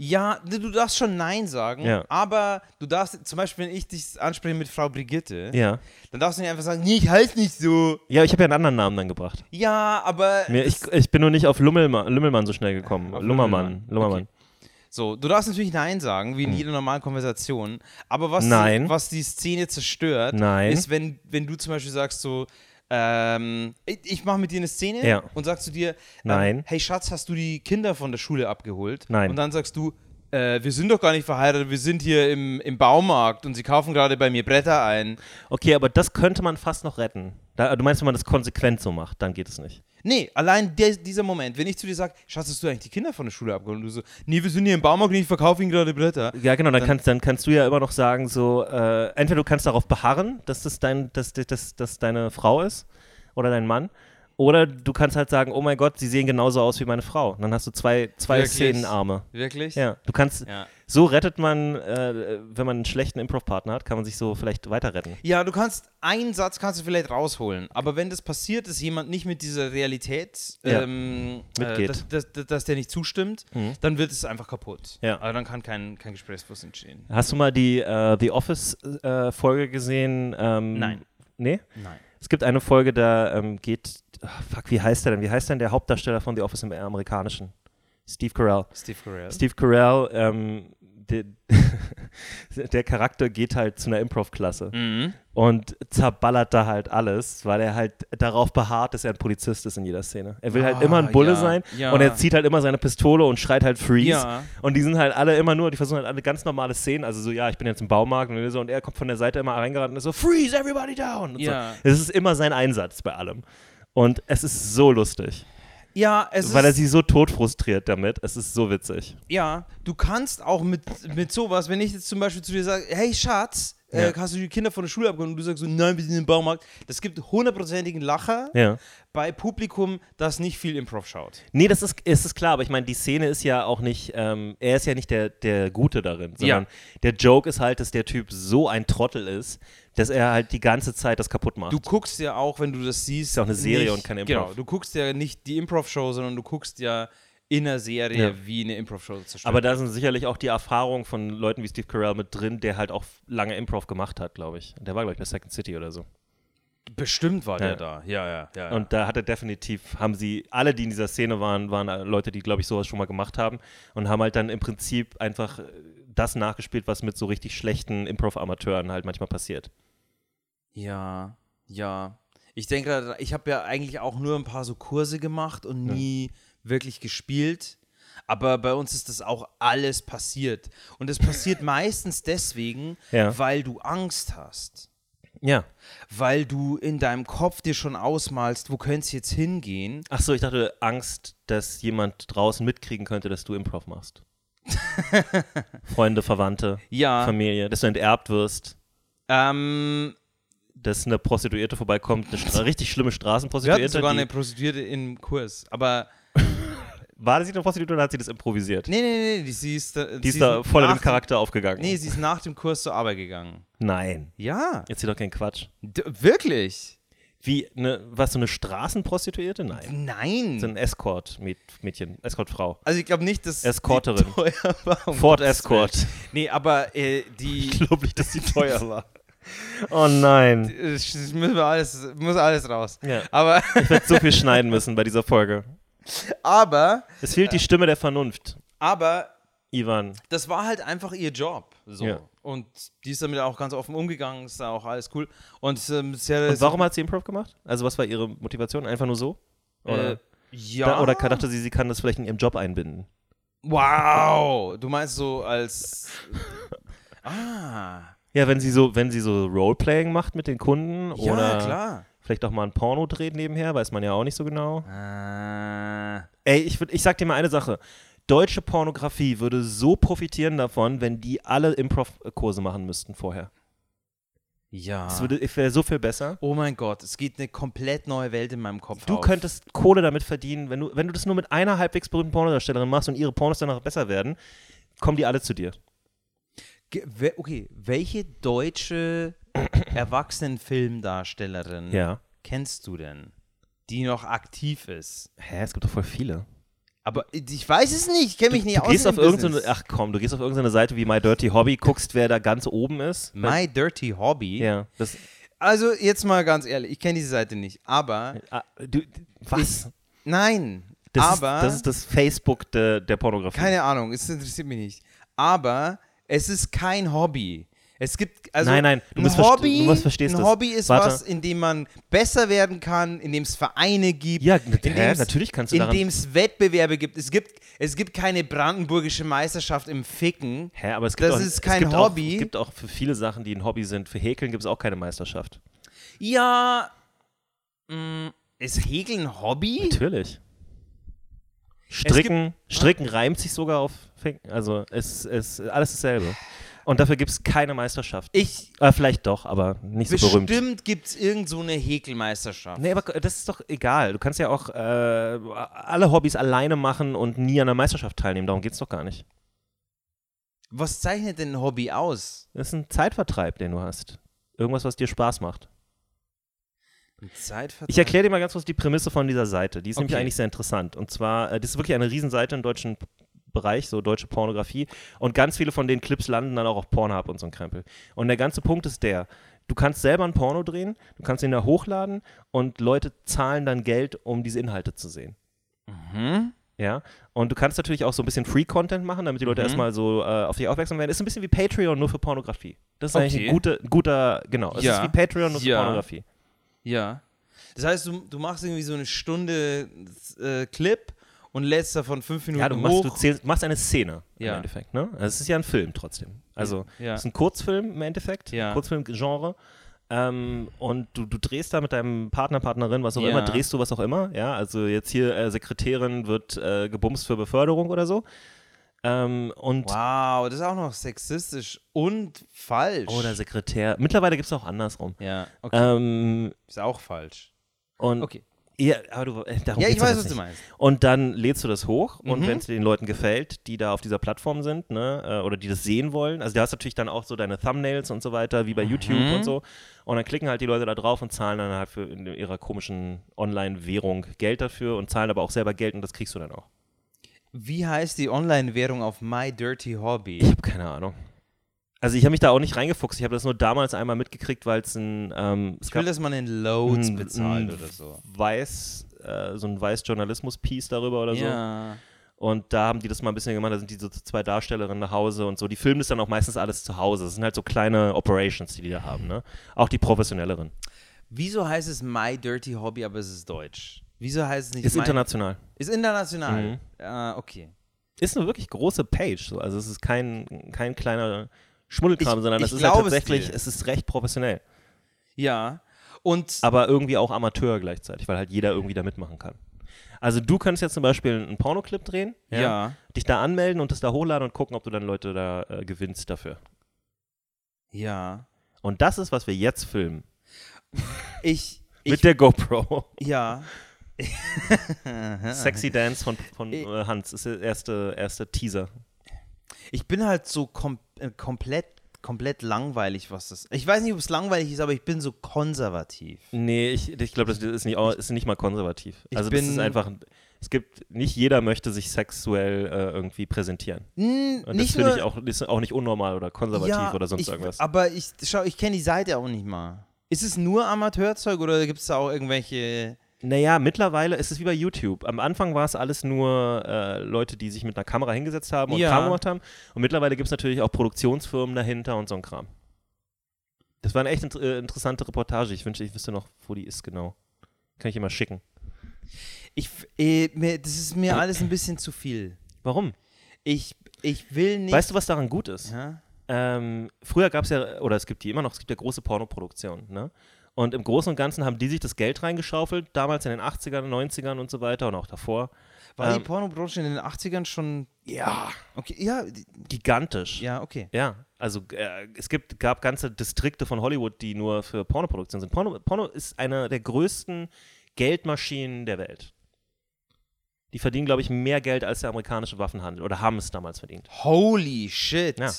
Ja, du darfst schon Nein sagen, Ja. aber du darfst, zum Beispiel, wenn ich dich anspreche mit Frau Brigitte, Ja. dann darfst du nicht einfach sagen, nee, ich heiße nicht so. Ja, ich habe ja einen anderen Namen dann gebracht. Ja, aber. Mir, ich, ich bin nur nicht auf Lummelmann, Lummelmann so schnell gekommen. Auf Lummermann. Lummermann. So, du darfst natürlich Nein sagen, wie in jeder normalen Konversation. Aber was, Hm. Nein. was die Szene zerstört, Nein. ist, wenn, wenn du zum Beispiel sagst so, ähm, ich, ich mache mit dir eine Szene Ja. und sag zu dir, Nein. Ähm, hey Schatz, hast du die Kinder von der Schule abgeholt? Nein. Und dann sagst du, äh, wir sind doch gar nicht verheiratet, wir sind hier im, im Baumarkt und sie kaufen gerade bei mir Bretter ein. Okay, aber das könnte man fast noch retten. Da, du meinst, wenn man das konsequent so macht, dann geht es nicht. Nee, allein der, dieser Moment, wenn ich zu dir sage, Schatz, hast du eigentlich die Kinder von der Schule abgeholt? Und du so, nee, wir sind hier im Baumarkt und ich verkaufe ihnen gerade Bretter. Ja, genau, dann, Dann- kannst, dann kannst du ja immer noch sagen, so, äh, entweder du kannst darauf beharren, dass das, dein, dass, dass, dass deine Frau ist oder dein Mann, oder du kannst halt sagen, oh mein Gott, sie sehen genauso aus wie meine Frau. Und dann hast du zwei, zwei Wirklich? Szenenarme. Wirklich? Ja, du kannst, Ja. So rettet man, äh, wenn man einen schlechten Improv-Partner hat, kann man sich so vielleicht weiter retten. Ja, du kannst, einen Satz kannst du vielleicht rausholen, aber wenn das passiert, dass jemand nicht mit dieser Realität Ja. ähm, Mitgeht. Äh, dass, dass, dass, dass der nicht zustimmt, Mhm. dann wird es einfach kaputt. Ja. Aber dann kann kein, kein Gesprächsfluss entstehen. Hast du mal die äh, The Office-Folge gesehen? Ähm, Nein. Nee? Nein. Es gibt eine Folge, da ähm, geht, ach, fuck, wie heißt der denn? Wie heißt denn der Hauptdarsteller von The Office im amerikanischen? Steve Carell. Steve Carell. Steve Carell, ähm, der, der Charakter geht halt zu einer Improv-Klasse Mhm. und zerballert da halt alles, weil er halt darauf beharrt, dass er ein Polizist ist in jeder Szene. Er will halt Ah, immer ein Bulle ja, sein ja. und er zieht halt immer seine Pistole und schreit halt Freeze. Ja. Und die sind halt alle immer nur, die versuchen halt alle ganz normale Szenen, also so, ja, ich bin jetzt im Baumarkt und so, und er kommt von der Seite immer reingerannt und ist so, Freeze, everybody down! Und so. Es ist immer sein Einsatz bei allem. Und es ist so lustig, Ja, es weil er ist, sie so tot frustriert damit. Es ist so witzig. ja, du kannst auch mit, mit sowas, wenn ich jetzt zum Beispiel zu dir sage, hey Schatz, äh, Ja. hast du die Kinder von der Schule abgeholt und du sagst so, nein, wir sind im Baumarkt. Das gibt hundertprozentigen Lacher Ja. bei Publikum, das nicht viel Improv schaut. Nee, das ist, ist es klar, aber ich meine, die Szene ist ja auch nicht, ähm, er ist ja nicht der, der Gute darin, sondern Ja. der Joke ist halt, dass der Typ so ein Trottel ist, dass er halt die ganze Zeit das kaputt macht. Du guckst ja auch, wenn du das siehst. Ist ja auch eine Serie nicht, und kein Improv. Genau, du guckst ja nicht die Improv-Show, sondern du guckst ja in einer Serie, Ja. wie eine Improv-Show zerstört. aber da sind sicherlich auch die Erfahrungen von Leuten wie Steve Carell mit drin, der halt auch lange Improv gemacht hat, glaube ich. Der war, glaube ich, bei Second City oder so. bestimmt war Ja. der da. Ja, ja, ja. ja. Und da hatte definitiv, haben sie, alle, die in dieser Szene waren, waren Leute, die, glaube ich, sowas schon mal gemacht haben und haben halt dann im Prinzip einfach das nachgespielt, was mit so richtig schlechten Improv-Amateuren halt manchmal passiert. Ja, ja. Ich denke, gerade, ich habe ja eigentlich auch nur ein paar so Kurse gemacht und nie wirklich gespielt. Aber bei uns ist das auch alles passiert. Und es passiert meistens deswegen, Ja. weil du Angst hast. Ja. Weil du in deinem Kopf dir schon ausmalst, wo könnte es jetzt hingehen. Ach so, ich dachte Angst, dass jemand draußen mitkriegen könnte, dass du Improv machst. Freunde, Verwandte, Ja. Familie, dass du enterbt wirst, Ähm, dass eine Prostituierte vorbeikommt, eine richtig schlimme wir hatten Straßenprostituierte. sogar eine Prostituierte im Kurs. Aber war sie eine Prostituierte oder hat sie das improvisiert? nee, nee, nee, die, sie ist, da- Die sie ist da voll in dem Charakter aufgegangen. Nee, sie ist nach dem Kurs zur Arbeit gegangen. Nein, Ja, jetzt doch kein Quatsch. D wirklich? Wie, ne, was, so eine Straßenprostituierte? Nein. Nein. So ein Escort-Mädchen, Escort-Frau. Also ich glaube nicht, dass Escorterin. die teuer war. um Ford Escort. Nee, aber äh, die Ich glaube nicht, dass sie teuer war. Oh nein. äh, sch- müssen wir alles muss alles raus. Ja. Aber Ich werde so viel schneiden müssen bei dieser Folge. Aber Es fehlt die Stimme der Vernunft, aber Ivan. das war halt einfach ihr Job so. Ja. Und die ist damit auch ganz offen umgegangen, ist da auch alles cool und ähm, sehr Und warum hat sie Improv gemacht? Also was war ihre Motivation? Einfach nur so? Oder, äh, ja da, oder dachte sie, sie kann das vielleicht in ihrem Job einbinden? Wow, du meinst so als Ah, Ja, wenn sie so, wenn sie so Roleplaying macht mit den Kunden ja, oder klar. Vielleicht auch mal ein Porno dreht nebenher, weiß man ja auch nicht so genau. Ah. Ey, ich, würd, ich sag dir mal eine Sache. Deutsche Pornografie würde so profitieren davon, wenn die alle Improv-Kurse machen müssten vorher. Ja. Das würde wäre so viel besser. Oh mein Gott, es geht eine komplett neue Welt in meinem Kopf Du auf. könntest Kohle damit verdienen, wenn du, wenn du das nur mit einer halbwegs berühmten Pornodarstellerin machst und ihre Pornos danach besser werden, kommen die alle zu dir. Okay, welche deutsche Erwachsenenfilmdarstellerin Ja. kennst du denn, die noch aktiv ist? Hä, es gibt doch voll viele. Aber ich weiß es nicht, ich kenne mich nicht du aus. gehst auf irgendeine, ach komm, du gehst auf irgendeine Seite wie My Dirty Hobby, guckst, wer da ganz oben ist. My Dirty Hobby. Ja, das, Also jetzt mal ganz ehrlich, ich kenne diese Seite nicht, aber ah, du, was? nein, das, aber ist, das ist das Facebook de, der Pornografie. keine Ahnung, es interessiert mich nicht. Aber es ist kein Hobby. Es gibt also Nein, nein, ein Hobby. ein. Hobby ist Warte. was, in dem man besser werden kann, in dem es Vereine gibt, Ja, hä, natürlich kannst du in dem es Wettbewerbe gibt. Es gibt es gibt keine brandenburgische Meisterschaft im Ficken. Hä, aber es gibt Das auch, ist kein es gibt Hobby. Auch, es gibt auch für viele Sachen, die ein Hobby sind. Für Häkeln gibt es auch keine Meisterschaft. Ja, mh, ist Häkeln ein Hobby? Natürlich. Stricken, Stricken reimt sich sogar auf Finken. Also es ist alles dasselbe. Und dafür gibt es keine Meisterschaft. Ich Äh, vielleicht doch, aber nicht so berühmt. bestimmt gibt es irgend so eine Häkelmeisterschaft. Nee, aber das ist doch egal. Du kannst ja auch äh, alle Hobbys alleine machen und nie an einer Meisterschaft teilnehmen. Darum geht es doch gar nicht. Was zeichnet denn ein Hobby aus? Das ist ein Zeitvertreib, den du hast. Irgendwas, was dir Spaß macht. Ein Zeitvertrag. Ich erkläre dir mal ganz kurz die Prämisse von dieser Seite. Die ist nämlich Okay. eigentlich sehr interessant. Und zwar, äh, das ist wirklich eine Riesenseite im deutschen Bereich, so deutsche Pornografie. Und ganz viele von den Clips landen dann auch auf Pornhub und so ein Krempel. Und der ganze Punkt ist der, du kannst selber ein Porno drehen, du kannst ihn da hochladen und Leute zahlen dann Geld, um diese Inhalte zu sehen. Mhm. Ja, und du kannst natürlich auch so ein bisschen Free-Content machen, damit die Leute Mhm. erstmal so äh, auf dich aufmerksam werden. Ist ein bisschen wie Patreon, nur für Pornografie. Das ist eigentlich Okay. ein guter, guter genau. Es Ja. ist wie Patreon, nur für Ja. Pornografie. Ja. Das heißt, du, du machst irgendwie so eine Stunde äh, Clip und lädst davon fünf Minuten Ja, du machst, hoch. du zählst, machst eine Szene Ja. im Endeffekt. Ne? Also es ist ja ein Film trotzdem. Also Ja. es ist ein Kurzfilm im Endeffekt, Ja. Kurzfilmgenre. Ähm, und du, du drehst da mit deinem Partner, Partnerin, was auch Ja. immer, drehst du was auch immer. Ja, also jetzt hier äh, Sekretärin wird äh, gebumst für Beförderung oder so. Ähm, und wow, das ist auch noch sexistisch und falsch. oder Sekretär. Mittlerweile gibt es auch andersrum. ja, okay. Ähm, ist auch falsch. und Okay. Ja, aber du, äh, darum Ja, ich weiß, was du nicht. meinst. Und dann lädst du das hoch und Mhm. wenn es den Leuten gefällt, die da auf dieser Plattform sind, ne, äh, oder die das sehen wollen, also du hast natürlich dann auch so deine Thumbnails und so weiter, wie bei YouTube Mhm. und so. Und dann klicken halt die Leute da drauf und zahlen dann halt für in ihrer komischen Online-Währung Geld dafür und zahlen aber auch selber Geld und das kriegst du dann auch. Wie heißt die Online-Währung auf My Dirty Ich Hobby? habe keine Ahnung. Also ich habe mich da auch nicht reingefuchst. Ich habe das nur damals einmal mitgekriegt, weil es ein ähm, es Ich will, dass man in Loads ein- bezahlt ein oder so. Weiß, äh, so ein weiß Journalismus-Piece darüber oder so. Ja. Und da haben die das mal ein bisschen gemacht, da sind die so zwei Darstellerinnen nach Hause und so. Die filmen das dann auch meistens alles zu Hause. Das sind halt so kleine Operations, die die da haben, ne? Auch die professionelleren. Wieso heißt es My Dirty Hobby, aber es ist deutsch? Wieso heißt es nicht Ist international. Ist international. Mhm. Ah, okay. Ist eine wirklich große Page. So. Also es ist kein, kein kleiner Schmuddelkram, Ich- sondern ich es ist halt es tatsächlich, dir. es ist recht professionell. Ja. Und Aber irgendwie auch Amateur gleichzeitig, weil halt jeder irgendwie da mitmachen kann. Also du könntest jetzt zum Beispiel einen Pornoclip drehen, ja. dich da anmelden und das da hochladen und gucken, ob du dann Leute da äh, gewinnst dafür. Ja. Und das ist, was wir jetzt filmen. Ich. Mit ich der GoPro. ja. Sexy Dance von, von äh, Hans ist der erste, erste Teaser. Ich bin halt so kom äh, komplett, komplett langweilig, was das. Ich weiß nicht, ob es langweilig ist, aber ich bin so konservativ. Nee, ich, ich glaube, das ist nicht, ist nicht mal konservativ. Ich also das ist einfach, es gibt, nicht jeder möchte sich sexuell äh, irgendwie präsentieren. Hm, Und das finde ich auch, ist auch nicht unnormal oder konservativ ja, oder sonst ich, irgendwas. Aber ich schau, ich kenne die Seite auch nicht mal. Ist es nur Amateurzeug oder gibt es da auch irgendwelche. Naja, mittlerweile ist es wie bei YouTube. Am Anfang war es alles nur äh, Leute, die sich mit einer Kamera hingesetzt haben und Ja. Kram gemacht haben. Und mittlerweile gibt es natürlich auch Produktionsfirmen dahinter und so ein Kram. Das war eine echt äh, interessante Reportage. Ich wünschte, ich wüsste noch, wo die ist genau. Kann ich mal schicken. Ich, äh, mir, das ist mir alles ein bisschen zu viel. Warum? Ich, ich will nicht. Weißt du, was daran gut ist? ja? Ähm, früher gab es ja, oder es gibt die immer noch, es gibt ja große Pornoproduktionen, ne? Und im Großen und Ganzen haben die sich das Geld reingeschaufelt, damals in den 80ern, 90ern und so weiter und auch davor. War die Ähm, Pornobranche in den 80ern schon. Ja. Okay, ja, die- Gigantisch. ja, okay. Ja, also äh, es gibt, gab ganze Distrikte von Hollywood, die nur für Pornoproduktion sind. Porno, Porno ist eine der größten Geldmaschinen der Welt. Die verdienen, glaube ich, mehr Geld als der amerikanische Waffenhandel oder haben es damals verdient. Holy shit. Ja.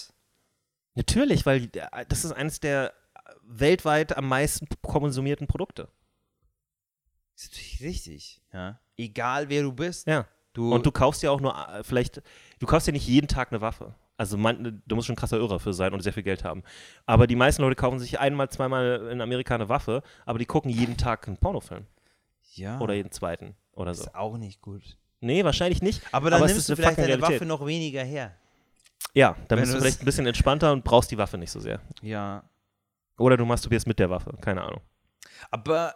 Natürlich, weil äh, das ist eines der weltweit am meisten konsumierten Produkte. Ist natürlich richtig. Ja. Egal wer du bist. Ja. Du, Und du kaufst ja auch nur, äh, vielleicht, du kaufst ja nicht jeden Tag eine Waffe. Also man, du musst schon ein krasser Irrer für sein und sehr viel Geld haben. Aber die meisten Leute kaufen sich einmal, zweimal in Amerika eine Waffe, aber die gucken jeden Tag einen Pornofilm. ja, Oder jeden zweiten oder so. ist auch nicht gut. Nee, wahrscheinlich nicht. Aber dann es nimmst ist du vielleicht deine Realität. Waffe noch weniger her. Ja, dann Wenn bist du vielleicht ein bisschen entspannter und brauchst die Waffe nicht so sehr. Ja. Oder du masturbierst mit der Waffe, keine Ahnung. Aber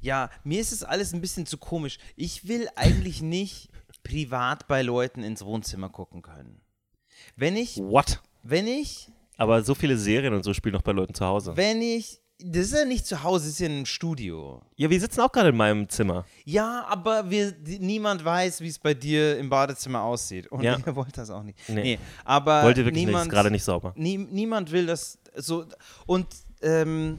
ja, mir ist es alles ein bisschen zu komisch. Ich will eigentlich nicht privat bei Leuten ins Wohnzimmer gucken können. Wenn ich, What? wenn ich, Aber so viele Serien und so spielen noch bei Leuten zu Hause. wenn ich, das ist ja nicht zu Hause, das ist ja im Studio. Ja, wir sitzen auch gerade in meinem Zimmer. Ja, aber wir, niemand weiß, wie es bei dir im Badezimmer aussieht. Und Ja. ihr wollt das auch nicht. Nee. Nee, aber Wollt ihr wirklich nicht, niemand, ist gerade nicht sauber. Nie, niemand will das so. Und ähm,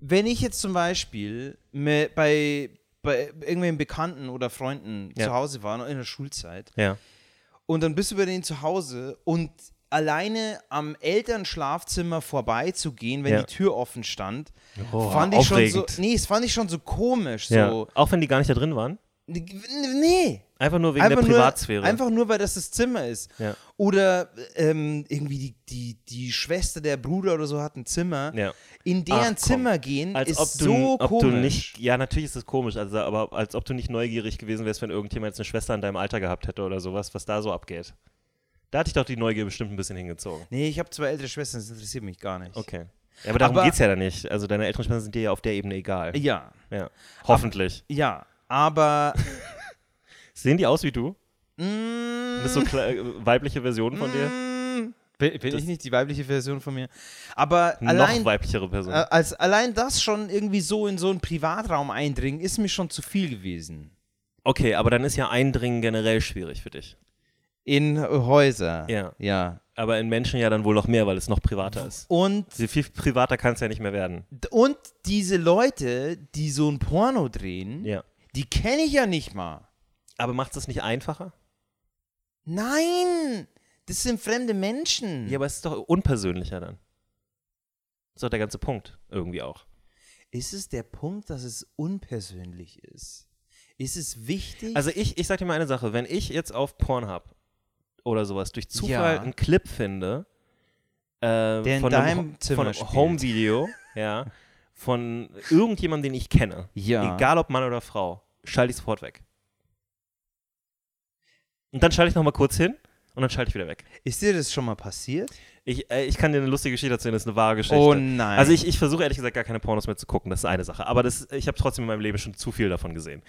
wenn ich jetzt zum Beispiel me- bei, bei irgendwelchen Bekannten oder Freunden Ja. zu Hause war, in der Schulzeit, Ja. und dann bist du bei denen zu Hause und alleine am Elternschlafzimmer vorbeizugehen, wenn Ja. die Tür offen stand, Oh, fand ich schon so. aufregend. Nee, es fand ich schon so komisch. Ja. So. Auch wenn die gar nicht da drin waren? Nee. Einfach nur wegen Einfach der Privatsphäre. Nur, einfach nur, weil das das Zimmer ist. Ja. Oder ähm, irgendwie die, die, die Schwester, der Bruder oder so hat ein Zimmer. Ja. In deren Ach. Zimmer gehen Als ist ob du, so ob komisch. du nicht, ja, natürlich ist es komisch, also, aber als ob du nicht neugierig gewesen wärst, wenn irgendjemand jetzt eine Schwester in deinem Alter gehabt hätte oder sowas, was da so abgeht. Da hatte ich doch die Neugier bestimmt ein bisschen hingezogen. nee, ich habe zwei ältere Schwestern, das interessiert mich gar nicht. Okay. Ja, aber darum Aber- geht's ja dann nicht. Also deine älteren Schwestern sind dir ja auf der Ebene egal. Ja, Ja. Hoffentlich. ja, aber Sehen die aus wie du? mm, Das ist so äh, weibliche Versionen von dir? mm, bin, bin Das- ich nicht die weibliche Version von mir. Aber Noch allein, weiblichere Personen. äh, als, allein das schon irgendwie so in so einen Privatraum eindringen, ist mir schon zu viel gewesen. Okay, aber dann ist ja Eindringen generell schwierig für dich. In Häuser. Ja. Ja. Aber in Menschen ja dann wohl noch mehr, weil es noch privater ist. Und viel privater kann es ja nicht mehr werden. Und diese Leute, die so ein Porno drehen, Ja. die kenne ich ja nicht mal. Aber macht es das nicht einfacher? Nein, das sind fremde Menschen. Ja, aber es ist doch unpersönlicher dann. Das ist doch der ganze Punkt irgendwie auch. Ist es der Punkt, dass es unpersönlich ist? Ist es wichtig? Also ich, ich sag dir mal eine Sache, wenn ich jetzt auf Pornhub oder sowas durch Zufall Ja. einen Clip finde, äh, Der in von deinem einem, Zimmer von spielt. Home-Video, ja, von irgendjemandem, den ich kenne, ja. egal ob Mann oder Frau, schalte ich sofort weg. Und dann schalte ich nochmal kurz hin und dann schalte ich wieder weg. Ist dir das schon mal passiert? Ich, äh, ich kann dir eine lustige Geschichte erzählen, das ist eine wahre Geschichte. Oh nein. Also ich, ich versuche ehrlich gesagt gar keine Pornos mehr zu gucken, das ist eine Sache. Aber das, ich habe trotzdem in meinem Leben schon zu viel davon gesehen.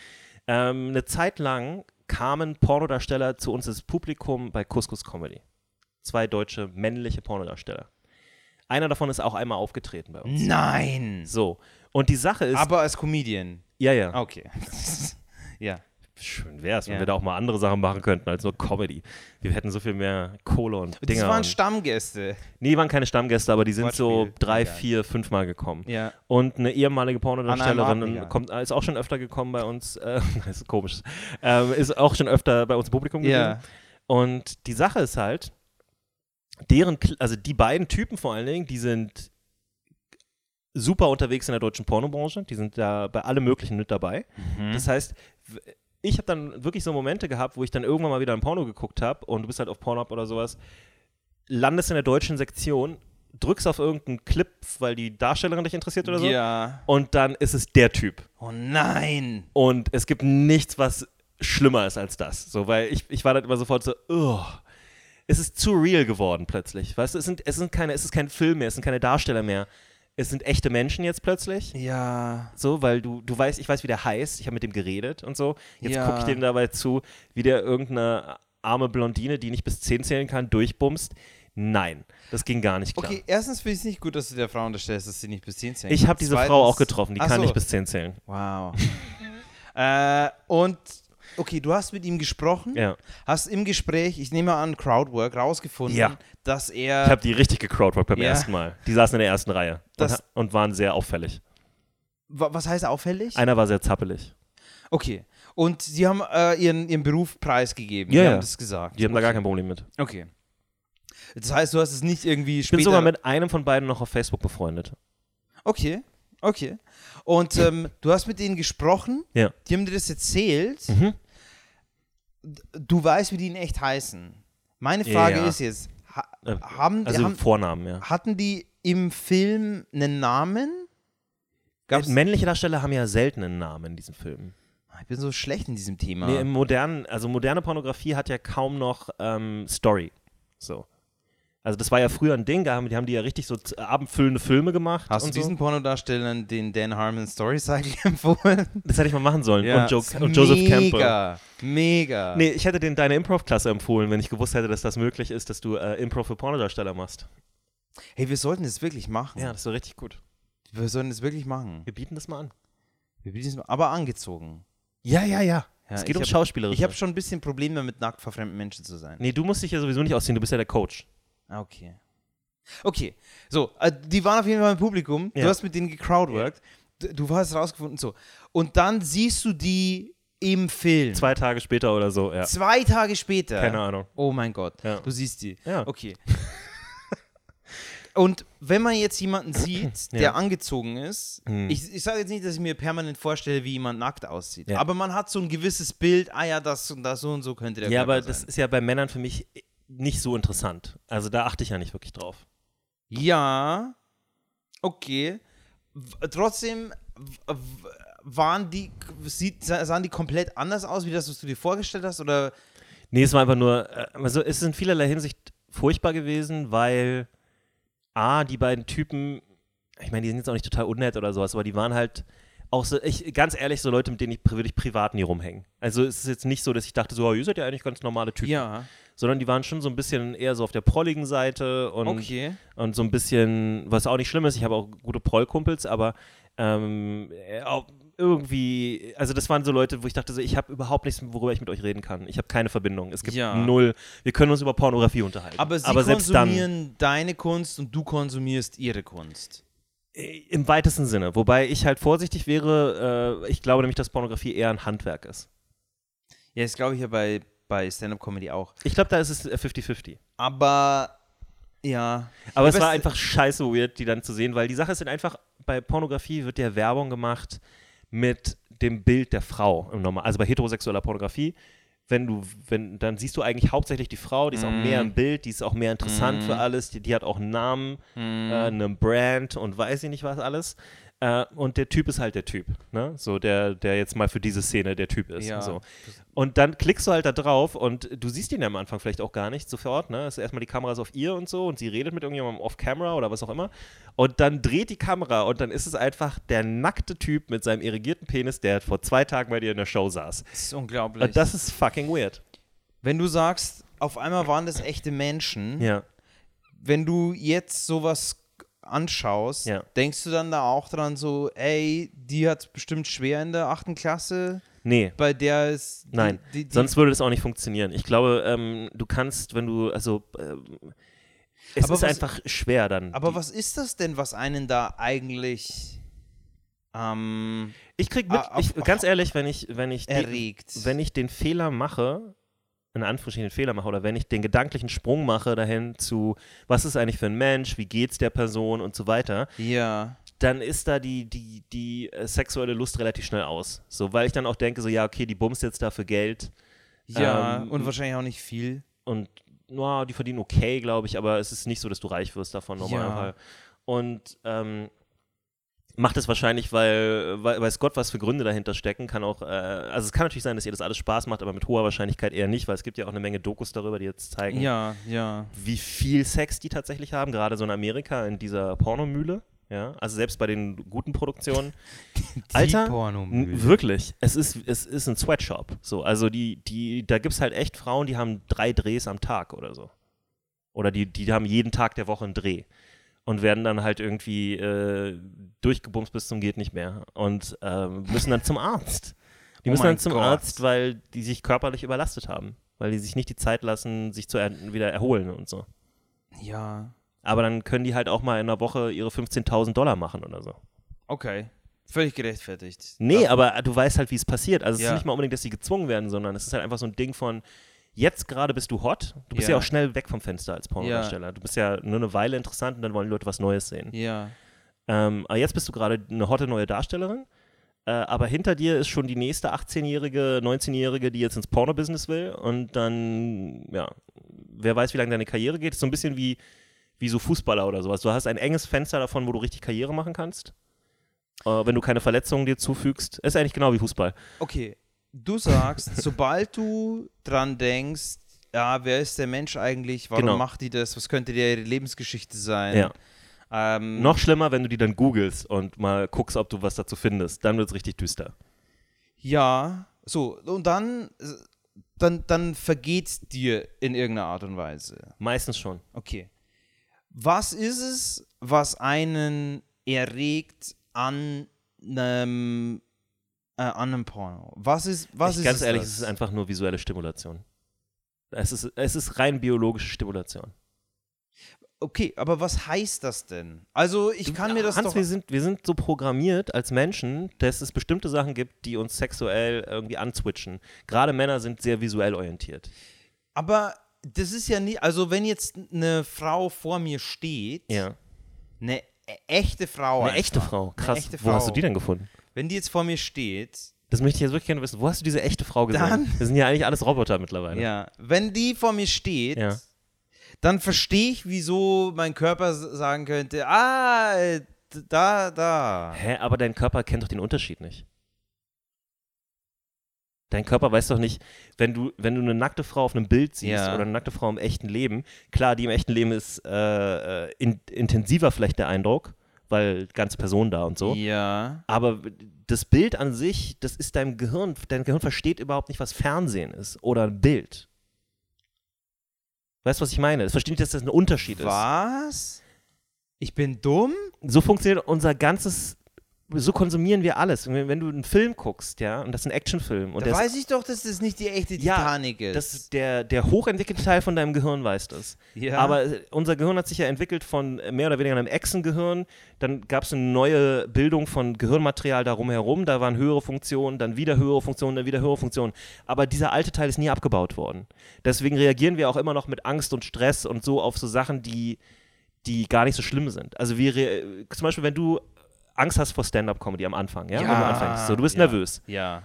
Ähm, eine Zeit lang kamen Pornodarsteller zu uns ins Publikum bei Couscous Comedy. Zwei deutsche männliche Pornodarsteller. Einer davon ist auch einmal aufgetreten bei uns. Nein. So. Und die Sache ist. Aber als Comedian. ja, ja. Okay. ja. Schön wär's, wenn Ja. wir da auch mal andere Sachen machen könnten als nur Comedy. Wir hätten so viel mehr Kohle und Das Dinger. waren und, Stammgäste. nee, waren keine Stammgäste, aber die sind so Wortspiel. drei, Egal. vier, fünf Mal gekommen. Ja. Und eine ehemalige Pornodarstellerin kommt, ist auch schon öfter gekommen bei uns, äh, das ist komisch, ähm, ist auch schon öfter bei uns im Publikum gewesen. Ja. Und die Sache ist halt, deren, also die beiden Typen vor allen Dingen, die sind super unterwegs in der deutschen Pornobranche, die sind da bei allem Möglichen mit dabei. Mhm. Das heißt, ich habe dann wirklich so Momente gehabt, wo ich dann irgendwann mal wieder ein Porno geguckt habe und du bist halt auf Pornhub oder sowas, landest in der deutschen Sektion, drückst auf irgendeinen Clip, weil die Darstellerin dich interessiert oder so, Ja. und dann ist es der Typ. Oh nein. Und es gibt nichts, was schlimmer ist als das. So, weil ich, ich war dann immer sofort so, "Ugh." es ist zu real geworden plötzlich. Weißt du, es sind, es sind keine, es ist kein Film mehr, es sind keine Darsteller mehr. Es sind echte Menschen jetzt plötzlich. Ja. So, weil du, du weißt, ich weiß, wie der heißt, ich habe mit dem geredet und so. Jetzt Ja. gucke ich dem dabei zu, wie der irgendeine arme Blondine, die nicht bis 10 zählen kann, durchbumst. Nein, das ging gar nicht klar. Okay, erstens finde ich es nicht gut, dass du der Frau unterstellst, dass sie nicht bis 10 zählen Ich kann. habe diese Zweitens- Frau auch getroffen, die kann so. nicht bis 10 zählen. Wow. äh, und, okay, du hast mit ihm gesprochen, Ja. hast im Gespräch, ich nehme an, Crowdwork, rausgefunden, Ja. Dass er. Ich habe die richtig gecrowdworked beim Ja. ersten Mal. Die saßen in der ersten Reihe und, und waren sehr auffällig. wa- was heißt auffällig? Einer war sehr zappelig. okay. Und sie haben äh, ihren, ihren Beruf preisgegeben. Ja, die ja. haben das gesagt. Die haben da okay. gar kein Problem mit. Okay. Das heißt, du hast es nicht irgendwie Ich später. bin sogar mit einem von beiden noch auf Facebook befreundet. Okay, okay. Und ähm, du hast mit denen gesprochen, Ja. die haben dir das erzählt. Mhm. Du weißt, wie die in echt heißen. Meine Frage Ja. ist jetzt, Äh, haben, Also haben, Vornamen, ja. hatten die im Film einen Namen? Gab's, Männliche Darsteller haben ja selten einen Namen in diesen Filmen. ich bin so schlecht in diesem Thema. Nee, im modernen, also moderne Pornografie hat ja kaum noch ähm, Story. So. Also das war ja früher ein Ding, da haben, die haben die ja richtig so z- abendfüllende Filme gemacht. Hast du diesen so. Pornodarstellern den Dan Harmon Story Cycle empfohlen? Das hätte ich mal machen sollen. Ja, und, jo und Joseph Campbell. Mega, mega. Nee, ich hätte den deine Improv-Klasse empfohlen, wenn ich gewusst hätte, dass das möglich ist, dass du äh, Improv für Pornodarsteller machst. Hey, wir sollten das wirklich machen. Ja, das wäre richtig gut. Wir sollten das wirklich machen. Wir bieten das mal an. Wir bieten es mal- Aber angezogen. Ja, ja, ja. Ja, es geht um hab- Schauspielerische. Ich habe schon ein bisschen Probleme damit, nackt vor fremden Menschen zu sein. Nee, du musst dich ja sowieso nicht ausziehen, du bist ja der Coach. Ah, Okay. Okay, so, äh, die waren auf jeden Fall im Publikum. Ja. Du hast mit denen gecrowdworked. Du hast rausgefunden, so. Und dann siehst du die im Film. Zwei Tage später oder so, ja. Zwei Tage später. Keine Ahnung. Oh mein Gott, Ja. du siehst die. Ja. Okay. Und wenn man jetzt jemanden sieht, der Ja. angezogen ist, Hm. ich, ich sage jetzt nicht, dass ich mir permanent vorstelle, wie jemand nackt aussieht, Ja. aber man hat so ein gewisses Bild, ah ja, das und das, so und so könnte der Ja, Körper aber das sein. ist ja bei Männern für mich nicht so interessant. Also da achte ich ja nicht wirklich drauf. Ja, okay. W trotzdem waren die, sieht, sa- sahen die komplett anders aus, wie das, was du dir vorgestellt hast? Oder Nee, es war einfach nur, äh, also es ist in vielerlei Hinsicht furchtbar gewesen, weil A, die beiden Typen, ich meine, die sind jetzt auch nicht total unnett oder sowas, aber die waren halt auch so, ich, ganz ehrlich, so Leute, mit denen ich wirklich privat nie rumhängen. Also es ist jetzt nicht so, dass ich dachte, so, oh, ihr seid ja eigentlich ganz normale Typen. ja, Sondern die waren schon so ein bisschen eher so auf der prolligen Seite und, okay. und so ein bisschen, was auch nicht schlimm ist, ich habe auch gute Prollkumpels, aber ähm, äh, irgendwie, also das waren so Leute, wo ich dachte, so, ich habe überhaupt nichts, worüber ich mit euch reden kann. Ich habe keine Verbindung. Es gibt Ja. null, wir können uns über Pornografie unterhalten. Aber sie selbst dann, konsumieren deine Kunst und du konsumierst ihre Kunst. äh, im weitesten Sinne. Wobei ich halt vorsichtig wäre, äh, ich glaube nämlich, dass Pornografie eher ein Handwerk ist. Ja, das glaube ich ja bei, bei Stand-Up-Comedy auch. Ich glaube, da ist es äh, 50-50. Aber, ja. Aber es war einfach scheiße weird, die dann zu sehen, weil die Sache ist dann einfach, bei Pornografie wird ja Werbung gemacht mit dem Bild der Frau im Normal, also bei heterosexueller Pornografie. Wenn du, wenn, dann siehst du eigentlich hauptsächlich die Frau, die ist auch Mhm. mehr im Bild, die ist auch mehr interessant für alles, die, die hat auch einen Namen, Mhm. äh, eine Brand und weiß ich nicht was alles. Äh, und der Typ ist halt der Typ, ne? So der, der jetzt mal für diese Szene der Typ ist. Ja. So. Und dann klickst du halt da drauf und du siehst ihn ja am Anfang vielleicht auch gar nicht sofort, ne? Es ist erstmal die Kamera ist auf ihr und so und sie redet mit irgendjemandem off-camera oder was auch immer. Und dann dreht die Kamera und dann ist es einfach der nackte Typ mit seinem irrigierten Penis, der vor zwei Tagen bei dir in der Show saß. Das ist unglaublich. Und das ist fucking weird. Wenn du sagst, auf einmal waren das echte Menschen, Ja. wenn du jetzt sowas anschaust, Ja. denkst du dann da auch dran so, ey, die hat bestimmt schwer in der achten Klasse, Nee. bei der ist die, Nein, die, die, sonst würde das auch nicht funktionieren. Ich glaube, ähm, du kannst, wenn du, also, ähm, es Aber ist was- einfach schwer dann. Aber was ist das denn, was einen da eigentlich ähm, Ich krieg mit, ich, ganz ehrlich, wenn ich, wenn ich, den, erregt? wenn ich den Fehler mache, in Anführungsstrichen Fehler mache, oder wenn ich den gedanklichen Sprung mache dahin zu, was ist eigentlich für ein Mensch, wie geht's der Person und so weiter, ja, dann ist da die, die, die äh, sexuelle Lust relativ schnell aus. So, weil ich dann auch denke, so, ja, okay, die bumst jetzt dafür Geld ja, Ähm, und wahrscheinlich auch nicht viel. und na, die verdienen okay, glaube ich, aber es ist nicht so, dass du reich wirst davon normalerweise. Und ähm, macht es wahrscheinlich, weil, weil weiß Gott, was für Gründe dahinter stecken. Kann auch, äh, also es kann natürlich sein, dass ihr das alles Spaß macht, aber mit hoher Wahrscheinlichkeit eher nicht, weil es gibt ja auch eine Menge Dokus darüber, die jetzt zeigen, Ja, ja. wie viel Sex die tatsächlich haben, gerade so in Amerika in dieser Pornomühle. Ja, also selbst bei den guten Produktionen. Alter, N- Wirklich. Es ist, es ist ein Sweatshop. So, also die, die, da gibt es halt echt Frauen, die haben drei Drehs am Tag oder so. Oder die, die haben jeden Tag der Woche einen Dreh. Und werden dann halt irgendwie äh, durchgebumst bis zum geht nicht mehr. Und ähm, müssen dann zum Arzt. Die Oh müssen mein dann zum Gott. Arzt, weil die sich körperlich überlastet haben. Weil die sich nicht die Zeit lassen, sich zu er wieder erholen und so. Ja, Aber dann können die halt auch mal in einer Woche ihre 15.000 Dollar machen oder so. okay. Völlig gerechtfertigt. Nee, Darf- aber du weißt halt, wie es passiert. Also es Ja. ist nicht mal unbedingt, dass sie gezwungen werden, sondern es ist halt einfach so ein Ding von, jetzt gerade bist du hot, du bist ja, Ja. auch schnell weg vom Fenster als Pornodarsteller. Du bist ja nur eine Weile interessant und dann wollen die Leute was Neues sehen. Ja, Ähm, aber jetzt bist du gerade eine hotte neue Darstellerin, äh, aber hinter dir ist schon die nächste 18-Jährige, 19-Jährige, die jetzt ins Porno-Business will und dann, ja, wer weiß, wie lange deine Karriere geht. ist so ein bisschen wie, wie so Fußballer oder sowas. Du hast ein enges Fenster davon, wo du richtig Karriere machen kannst. Äh, wenn du keine Verletzungen dir zufügst. Ist eigentlich genau wie Fußball. okay. Du sagst, sobald du dran denkst, ja, wer ist der Mensch eigentlich? Warum Genau. macht die das? Was könnte ihre Lebensgeschichte sein? Ja. Ähm, Noch schlimmer, wenn du die dann googelst und mal guckst, ob du was dazu findest. Dann wird es richtig düster. Ja, so, und dann, dann, dann vergeht's dir in irgendeiner Art und Weise. Meistens schon. Okay. Was ist es, was einen erregt an einem, äh, an einem Porno? Was ist, was ich, ist ganz ehrlich, das? es ist einfach nur visuelle Stimulation. Es ist, es ist rein biologische Stimulation. Okay, aber was heißt das denn? Also, ich kann mir das Hans, doch. wir sind, wir sind so programmiert als Menschen, dass es bestimmte Sachen gibt, die uns sexuell irgendwie anzwitschen. Gerade Männer sind sehr visuell orientiert. Aber das ist ja nie. Also, wenn jetzt eine Frau vor mir steht, Ja. eine e- echte Frau. Eine einfach, echte Frau. Krass. echte Wo hast du Frau. die denn gefunden? Wenn die jetzt vor mir steht, Das möchte ich jetzt wirklich gerne wissen. Wo hast du diese echte Frau gesehen? Dann- das sind ja eigentlich alles Roboter mittlerweile. ja, wenn die vor mir steht, Ja. dann verstehe ich, wieso mein Körper sagen könnte, ah, äh, da, da. Hä, aber dein Körper kennt doch den Unterschied nicht. Dein Körper weiß doch nicht, wenn du, wenn du eine nackte Frau auf einem Bild siehst Ja. oder eine nackte Frau im echten Leben, klar, die im echten Leben ist äh, äh, in, intensiver vielleicht der Eindruck, weil ganze Person da und so. Ja. Aber das Bild an sich, das ist deinem Gehirn, dein Gehirn versteht überhaupt nicht, was Fernsehen ist oder ein Bild. Weißt du, was ich meine? Es versteht nicht, dass das ein Unterschied ist. Was? Ich bin dumm? so funktioniert unser ganzes, so konsumieren wir alles. Wenn, du einen Film guckst, ja, und das ist ein Actionfilm und Da weiß ich doch, dass das nicht die echte Ja, Titanic ist. das ist der, der hochentwickelte Teil von deinem Gehirn weiß das. ja. Aber äh, unser Gehirn hat sich ja entwickelt von mehr oder weniger einem Echsengehirn. Dann gab es eine neue Bildung von Gehirnmaterial darum herum. Da waren höhere Funktionen, dann wieder höhere Funktionen, dann wieder höhere Funktionen. Aber dieser alte Teil ist nie abgebaut worden. Deswegen reagieren wir auch immer noch mit Angst und Stress und so auf so Sachen, die, die gar nicht so schlimm sind. Also wir re- zum Beispiel, wenn du Angst hast vor Stand-up-Comedy am Anfang, ja, wenn du anfängst, so, du bist ja, nervös. Ja.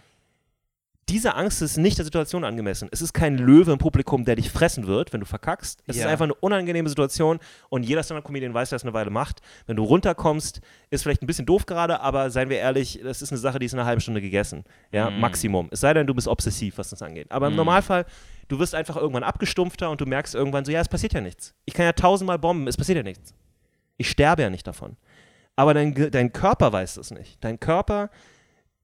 Diese Angst ist nicht der Situation angemessen. Es ist kein Löwe im Publikum, der dich fressen wird, wenn du verkackst. Es ist Ja. einfach eine unangenehme Situation und jeder Stand-Up-Comedian weiß, dass er es eine Weile macht. Wenn du runterkommst, ist vielleicht ein bisschen doof gerade, aber seien wir ehrlich, das ist eine Sache, die ist in einer halben Stunde gegessen. Ja, Mhm. Maximum. Es sei denn, du bist obsessiv, was das angeht. Aber im Normalfall, du wirst einfach irgendwann abgestumpfter und du merkst irgendwann so, ja, es passiert ja nichts. Ich kann ja tausendmal bomben, es passiert ja nichts. Ich sterbe ja nicht davon. Aber dein, dein Körper weiß das nicht. Dein Körper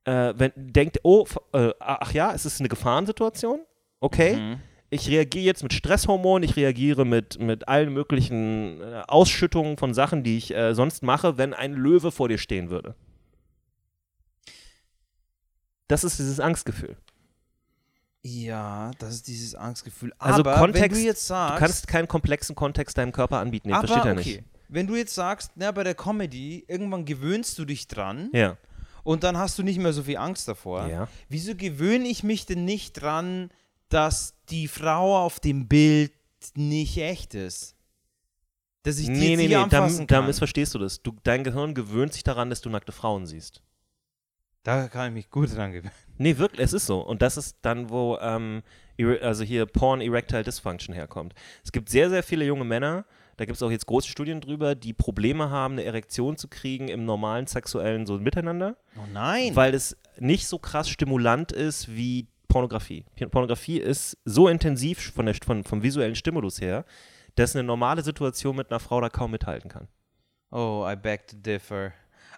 äh, wenn, denkt, oh, äh, ach ja, es ist eine Gefahrensituation. Okay. Mhm. Ich reagiere jetzt mit Stresshormonen, ich reagiere mit, mit allen möglichen äh, Ausschüttungen von Sachen, die ich äh, sonst mache, wenn ein Löwe vor dir stehen würde. Das ist dieses Angstgefühl. Ja, das ist dieses Angstgefühl. Also aber Kontext, wenn du jetzt sagst, Du kannst keinen komplexen Kontext deinem Körper anbieten, den aber versteht er okay, nicht. Wenn du jetzt sagst, na, bei der Comedy, irgendwann gewöhnst du dich dran Ja. und dann hast du nicht mehr so viel Angst davor. Ja. Wieso gewöhne ich mich denn nicht dran, dass die Frau auf dem Bild nicht echt ist? Dass ich die Nee, nee, nee, da, anfassen da kann. missverstehst du das. Du, dein Gehirn gewöhnt sich daran, dass du nackte Frauen siehst. Da kann ich mich gut dran gewöhnen. Nee, wirklich, es ist so. Und das ist dann, wo, ähm, also hier Porn Erectile Dysfunction herkommt. Es gibt sehr, sehr viele junge Männer, da gibt es auch jetzt große Studien drüber, die Probleme haben, eine Erektion zu kriegen im normalen sexuellen so Miteinander, Oh nein. weil es nicht so krass stimulant ist wie Pornografie. Pornografie ist so intensiv von der, von, vom visuellen Stimulus her, dass eine normale Situation mit einer Frau da kaum mithalten kann. oh, I beg to differ.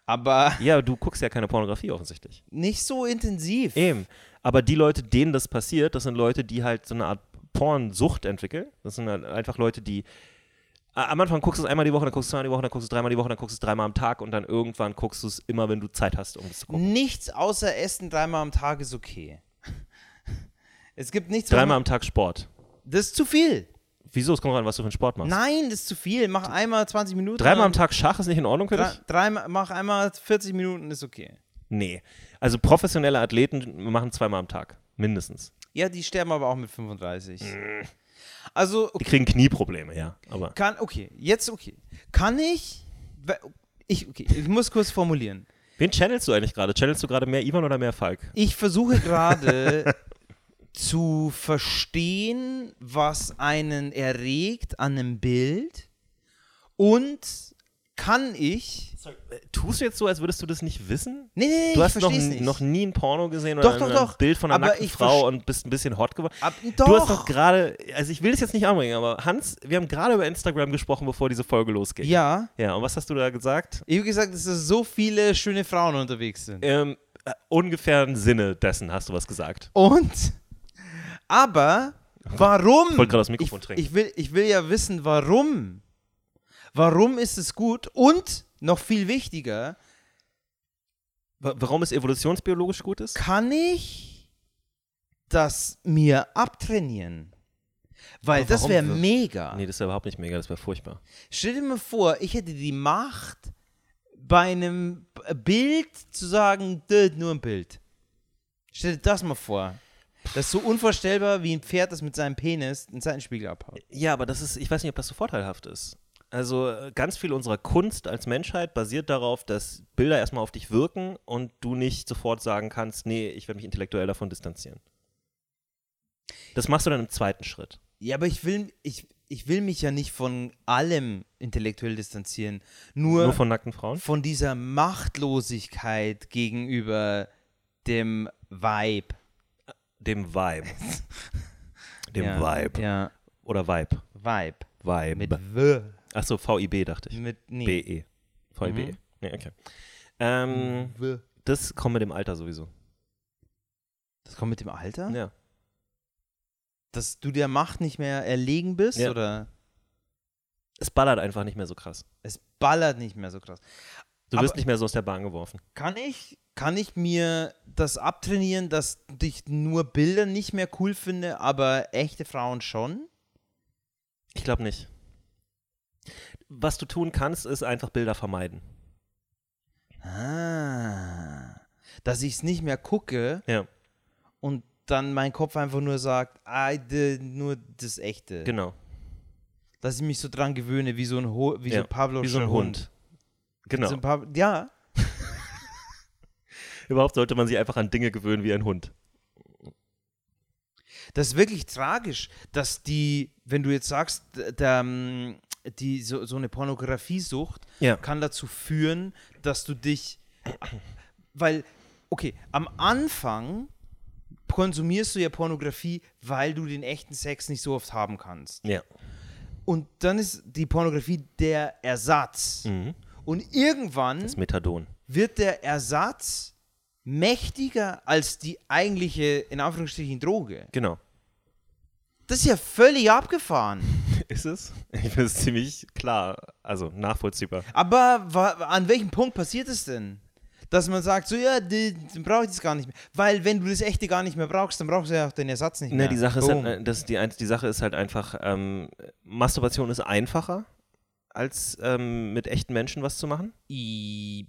Aber Ja, du guckst ja keine Pornografie offensichtlich. nicht so intensiv. Eben. Aber die Leute, denen das passiert, das sind Leute, die halt so eine Art Pornsucht entwickeln. Das sind halt einfach Leute, die. Am Anfang guckst du es einmal die Woche, dann guckst du es zweimal die Woche, dann guckst du es dreimal die Woche, dann guckst du es dreimal am Tag und dann irgendwann guckst du es immer, wenn du Zeit hast, um es zu gucken. Nichts außer Essen dreimal am Tag ist okay. Es gibt nichts, Dreimal am Tag Sport. Das ist zu viel. Wieso? Es kommt an, was du für einen Sport machst. Nein, das ist zu viel. Mach einmal 20 Minuten. Dreimal am Tag Schach ist nicht in Ordnung für dich? dreimal, mach einmal 40 Minuten, ist okay. Nee. Also professionelle Athleten machen zweimal am Tag. Mindestens. Ja, die sterben aber auch mit 35. Also, Die okay, kriegen Knieprobleme, ja. Aber. kann, okay, jetzt okay. Kann ich, ich, okay, ich muss kurz formulieren. Wen channelst du eigentlich gerade? Channelst du gerade mehr Ivan oder mehr Falk? Ich versuche gerade zu verstehen, was einen erregt an einem Bild und kann ich. Äh, Tust du jetzt so, als würdest du das nicht wissen? Nee, nee, nee, Du ich hast noch, noch nie ein Porno gesehen Doch, oder doch, ein doch. Bild von einer Aber nackten Frau und bist ein bisschen hot geworden. Ab, Du hast doch. doch gerade, also ich will das jetzt nicht anbringen, aber Hans, wir haben gerade über Instagram gesprochen, bevor diese Folge losging. Ja. Ja, und was hast du da gesagt? Ich habe gesagt, dass da so viele schöne Frauen unterwegs sind. Im äh, ungefähren Sinne dessen hast du was gesagt. Und, aber, warum? Ich wollte gerade das Mikrofon ich, trinken. ich, will, ich will ja wissen, warum. Warum ist es gut? Und, noch viel wichtiger, Wa- Warum es evolutionsbiologisch gut ist? kann ich das mir abtrainieren? Weil Aber das wäre mega. Nee, das ist ja überhaupt nicht mega, das wäre furchtbar. Stell dir mal vor, ich hätte die Macht, bei einem Bild zu sagen, "Dö, nur ein Bild. Stell dir das mal vor. Das ist so unvorstellbar, wie ein Pferd, das mit seinem Penis einen Seitenspiegel abhaut. Ja, aber das ist, ich weiß nicht, ob das so vorteilhaft ist. Also äh, ganz viel unserer Kunst als Menschheit basiert darauf, dass Bilder erstmal auf dich wirken und du nicht sofort sagen kannst, nee, ich werde mich intellektuell davon distanzieren. Das machst du dann im zweiten Schritt. Ja, aber ich will, ich, ich will mich ja nicht von allem intellektuell distanzieren. Nur, Nur von nackten Frauen? von dieser Machtlosigkeit gegenüber dem Vibe. Dem Vibe. Dem ja, Vibe. Ja, Oder Vibe. Vibe. Vibe. Mit W. Achso, VIB dachte ich. Mit, nee. BE. VIB. Mhm. Nee, okay. Ähm, das kommt mit dem Alter sowieso. Das kommt mit dem Alter? Ja. Dass du der Macht nicht mehr erlegen bist? Ja. Oder Es ballert einfach nicht mehr so krass. es ballert nicht mehr so krass. Du wirst Aber- nicht mehr so aus der Bahn geworfen. Kann ich, kann ich mir das abtrainieren, dass ich nur Bilder nicht mehr cool finde, aber echte Frauen schon? Ich glaube nicht. Was du tun kannst, ist einfach Bilder vermeiden. Ah. Dass ich es nicht mehr gucke Ja, und dann mein Kopf einfach nur sagt, ah, de, nur das Echte. genau. Dass ich mich so dran gewöhne, wie so ein, Ho wie so Ja, ein Pavlovscher Wie so ein Hund. Genau. So ein ja, Überhaupt sollte man sich einfach an Dinge gewöhnen wie ein Hund. Das ist wirklich tragisch, dass die, wenn du jetzt sagst, der, ähm, die, so, so eine Pornografiesucht Ja. kann dazu führen, dass du dich, weil, okay, am Anfang konsumierst du ja Pornografie, weil du den echten Sex nicht so oft haben kannst. Ja. Und dann ist die Pornografie der Ersatz. Mhm. Und irgendwann Das Methadon. wird der Ersatz mächtiger als die eigentliche, in Anführungsstrichen, Droge. Genau. Das ist ja völlig abgefahren. Ist es? Ich finde es ziemlich klar, also nachvollziehbar. Aber an welchem Punkt passiert es denn? Dass man sagt, so, ja, dann brauche ich das gar nicht mehr. Weil, wenn du das echte gar nicht mehr brauchst, dann brauchst du ja auch den Ersatz nicht mehr. Ne, die Sache ist halt, äh, das, die, die Sache ist halt einfach, ähm, Masturbation ist einfacher, als ähm, mit echten Menschen was zu machen. I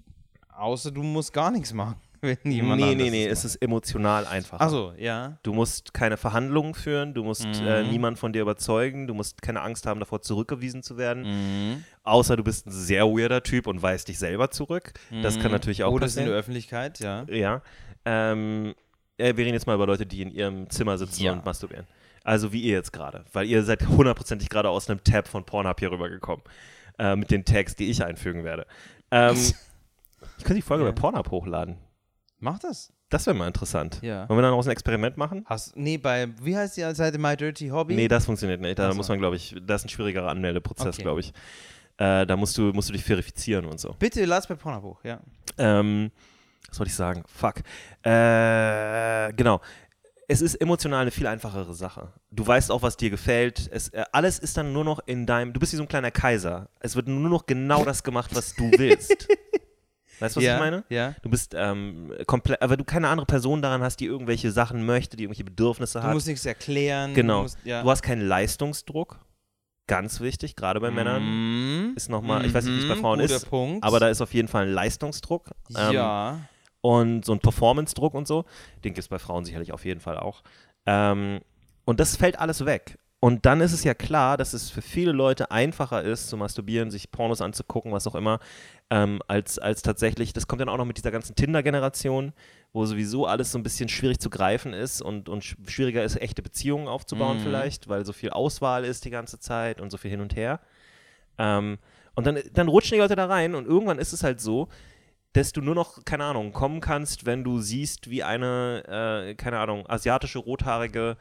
außer du musst gar nichts machen. Wenn jemand nee, nee, nee, es ist emotional einfacher. Achso, ja. Du musst keine Verhandlungen führen, du musst äh, Mhm. niemanden von dir überzeugen, du musst keine Angst haben, davor zurückgewiesen zu werden. Mhm. Außer du bist ein sehr weirder Typ und weist dich selber zurück. Das kann natürlich auch Oder es in der passieren. Öffentlichkeit, ja. Ja. Ähm, äh, wir reden jetzt mal über Leute, die in ihrem Zimmer sitzen Ja. und masturbieren. Also wie ihr jetzt gerade. Weil ihr seid hundertprozentig gerade aus einem Tab von Pornhub hier rübergekommen. Äh, mit den Tags, die ich einfügen werde. Ähm, ich könnte die Folge Ja. bei Pornhub hochladen. Mach das. Das wäre mal interessant. Ja. Wollen wir dann auch so ein Experiment machen? Hast, nee, bei, wie heißt die Seite My Dirty Hobby? Nee, das funktioniert nicht. Da so. muss man, glaube ich, das ist ein schwierigerer Anmeldeprozess, Okay. glaube ich. Äh, da musst du, musst du dich verifizieren und so. Bitte lass bei Pornhub hoch, ja. Ähm, was wollte ich sagen? Fuck. Äh, genau. Es ist emotional eine viel einfachere Sache. Du weißt auch, was dir gefällt. Es, äh, alles ist dann nur noch in deinem. Du bist wie so ein kleiner Kaiser. Es wird nur noch genau das gemacht, was du willst. Weißt du, was ja, ich meine? Ja. Du bist ähm, komplett, aber du keine andere Person daran hast, die irgendwelche Sachen möchte, die irgendwelche Bedürfnisse Du hat. musst nichts erklären. Genau. Du, musst, ja. Du hast keinen Leistungsdruck. Ganz wichtig, gerade bei Männern. Mhm. Ist nochmal, ich weiß nicht, wie es bei Mhm, Frauen guter ist, Punkt. aber da ist auf jeden Fall ein Leistungsdruck. Ähm, ja. und so ein Performance-Druck und so. Den gibt es bei Frauen sicherlich auf jeden Fall auch. Ähm, und das fällt alles weg. Und dann ist es ja klar, dass es für viele Leute einfacher ist, zu masturbieren, sich Pornos anzugucken, was auch immer, ähm, als, als tatsächlich, das kommt dann auch noch mit dieser ganzen Tinder-Generation, wo sowieso alles so ein bisschen schwierig zu greifen ist und, und sch- schwieriger ist, echte Beziehungen aufzubauen Mhm. vielleicht, weil so viel Auswahl ist die ganze Zeit und so viel hin und her. Ähm, Und dann, dann rutschen die Leute da rein und irgendwann ist es halt so, dass du nur noch, keine Ahnung, kommen kannst, wenn du siehst, wie eine, äh, keine Ahnung, asiatische Rothaarige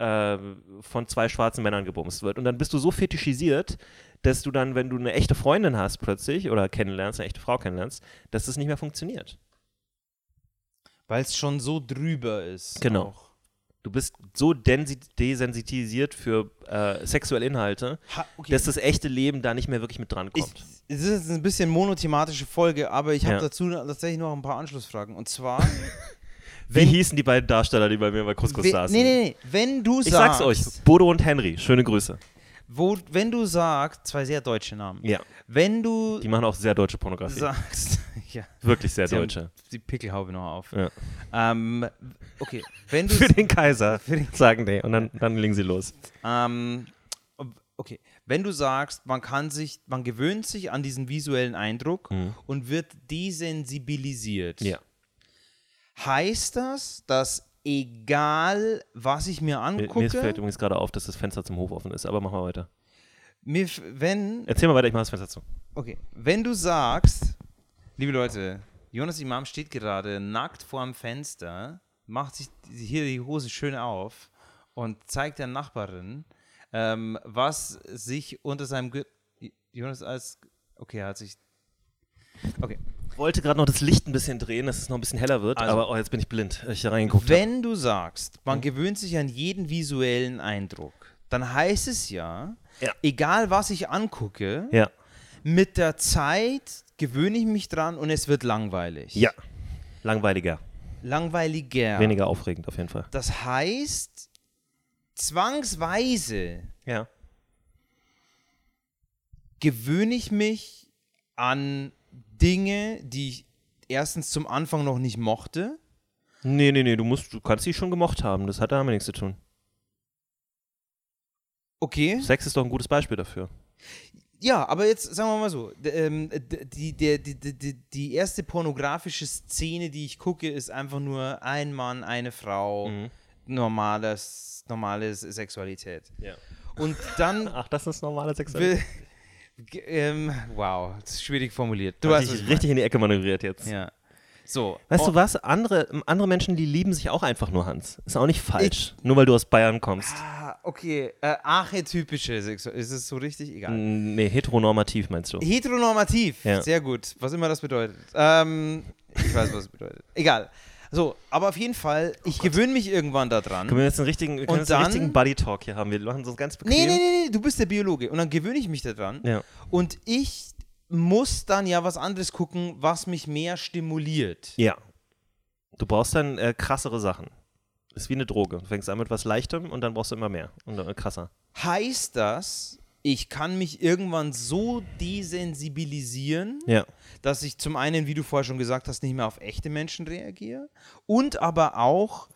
äh, von zwei schwarzen Männern gebumst wird. Und dann bist du so fetischisiert, dass du dann, wenn du eine echte Freundin hast plötzlich oder kennenlernst, eine echte Frau kennenlernst, dass das nicht mehr funktioniert. Weil es schon so drüber ist. Genau. Auch. Du bist so desensitisiert für äh, sexuelle Inhalte, Ha, okay. dass das echte Leben da nicht mehr wirklich mit dran Ich, kommt. es ist jetzt ein bisschen monothematische Folge, aber ich habe Ja. dazu tatsächlich noch ein paar Anschlussfragen. Und zwar, Wie hießen die beiden Darsteller, die bei mir bei Couscous we- saßen? nee, nee, nee, wenn du Ich sagst, sag's euch, Bodo und Henry, schöne Grüße. Wo, wenn du sagst, zwei sehr deutsche Namen, Ja. wenn du Die machen auch sehr deutsche Pornografie. sagst, ja, Wirklich sehr sie haben deutsche. die Pickelhaube noch auf. Ja. Ähm, okay, wenn du Für den Kaiser, Für den- sagen die. Und dann, dann legen sie los. Ähm, okay, wenn du sagst, man kann sich, man gewöhnt sich an diesen visuellen Eindruck und wird desensibilisiert. Ja. Heißt das, dass egal, was ich mir Mir, angucke, mir fällt übrigens gerade auf, dass das Fenster zum Hof offen ist, aber mach mal weiter. mir, wenn, Erzähl mal weiter, ich mach das Fenster zu. okay, wenn du sagst, liebe Leute, Jonas Imam steht gerade nackt vorm Fenster, macht sich hier die Hose schön auf und zeigt der Nachbarin, ähm, was sich unter seinem Gürtel. Jonas als. Okay, er hat sich. Okay. Ich wollte gerade noch das Licht ein bisschen drehen, dass es noch ein bisschen heller wird, Also- aber oh, jetzt bin ich blind, ich da reingeguckt. Wenn du sagst, man gewöhnt sich an jeden visuellen Eindruck, dann heißt es ja, Ja. egal was ich angucke, Ja. mit der Zeit gewöhne ich mich dran und es wird langweilig. Ja. Langweiliger. Langweiliger. Weniger aufregend auf jeden Fall. Das heißt, zwangsweise Ja. gewöhne ich mich an Dinge, die ich erstens zum Anfang noch nicht mochte. Nee, nee, nee, du musst, du kannst die schon gemocht haben. Das hat damit nichts zu tun. Okay. Sex ist doch ein gutes Beispiel dafür. Ja, aber jetzt sagen wir mal so, ähm, die, die, die, die, die erste pornografische Szene, die ich gucke, ist einfach nur ein Mann, eine Frau, Mhm. normales, normale Sexualität. Ja. Und dann Ach, das ist normale Sexualität. Ähm, wow, das ist schwierig formuliert. Du hast dich ich richtig in die Ecke manövriert jetzt. Ja. So. Weißt oh, du was? Andere, andere Menschen, die lieben sich auch einfach nur, Hans. Ist auch nicht falsch. nur weil du aus Bayern kommst. Ah, okay. Äh, archetypische Sexualität. Ist es so richtig? Egal. Mm, Nee, heteronormativ meinst du. Heteronormativ. Ja. Sehr gut. Was immer das bedeutet. Ähm, ich weiß, was es bedeutet. Egal. So, aber auf jeden Fall, ich gewöhne mich irgendwann daran. Können wir jetzt einen richtigen, wir können Und jetzt einen dann- richtigen Buddy-Talk hier haben? Wir machen so ganz bequem. Nee, nee, nee, nee, du bist der Biologe. Und dann gewöhne ich mich daran. Ja. Und ich muss dann ja was anderes gucken, was mich mehr stimuliert. ja. Du brauchst dann äh, krassere Sachen. Ist wie eine Droge. Du fängst an mit was Leichtem und dann brauchst du immer mehr und dann krasser. Heißt das, ich kann mich irgendwann so desensibilisieren, Ja. dass ich zum einen, wie du vorher schon gesagt hast, nicht mehr auf echte Menschen reagiere und aber auch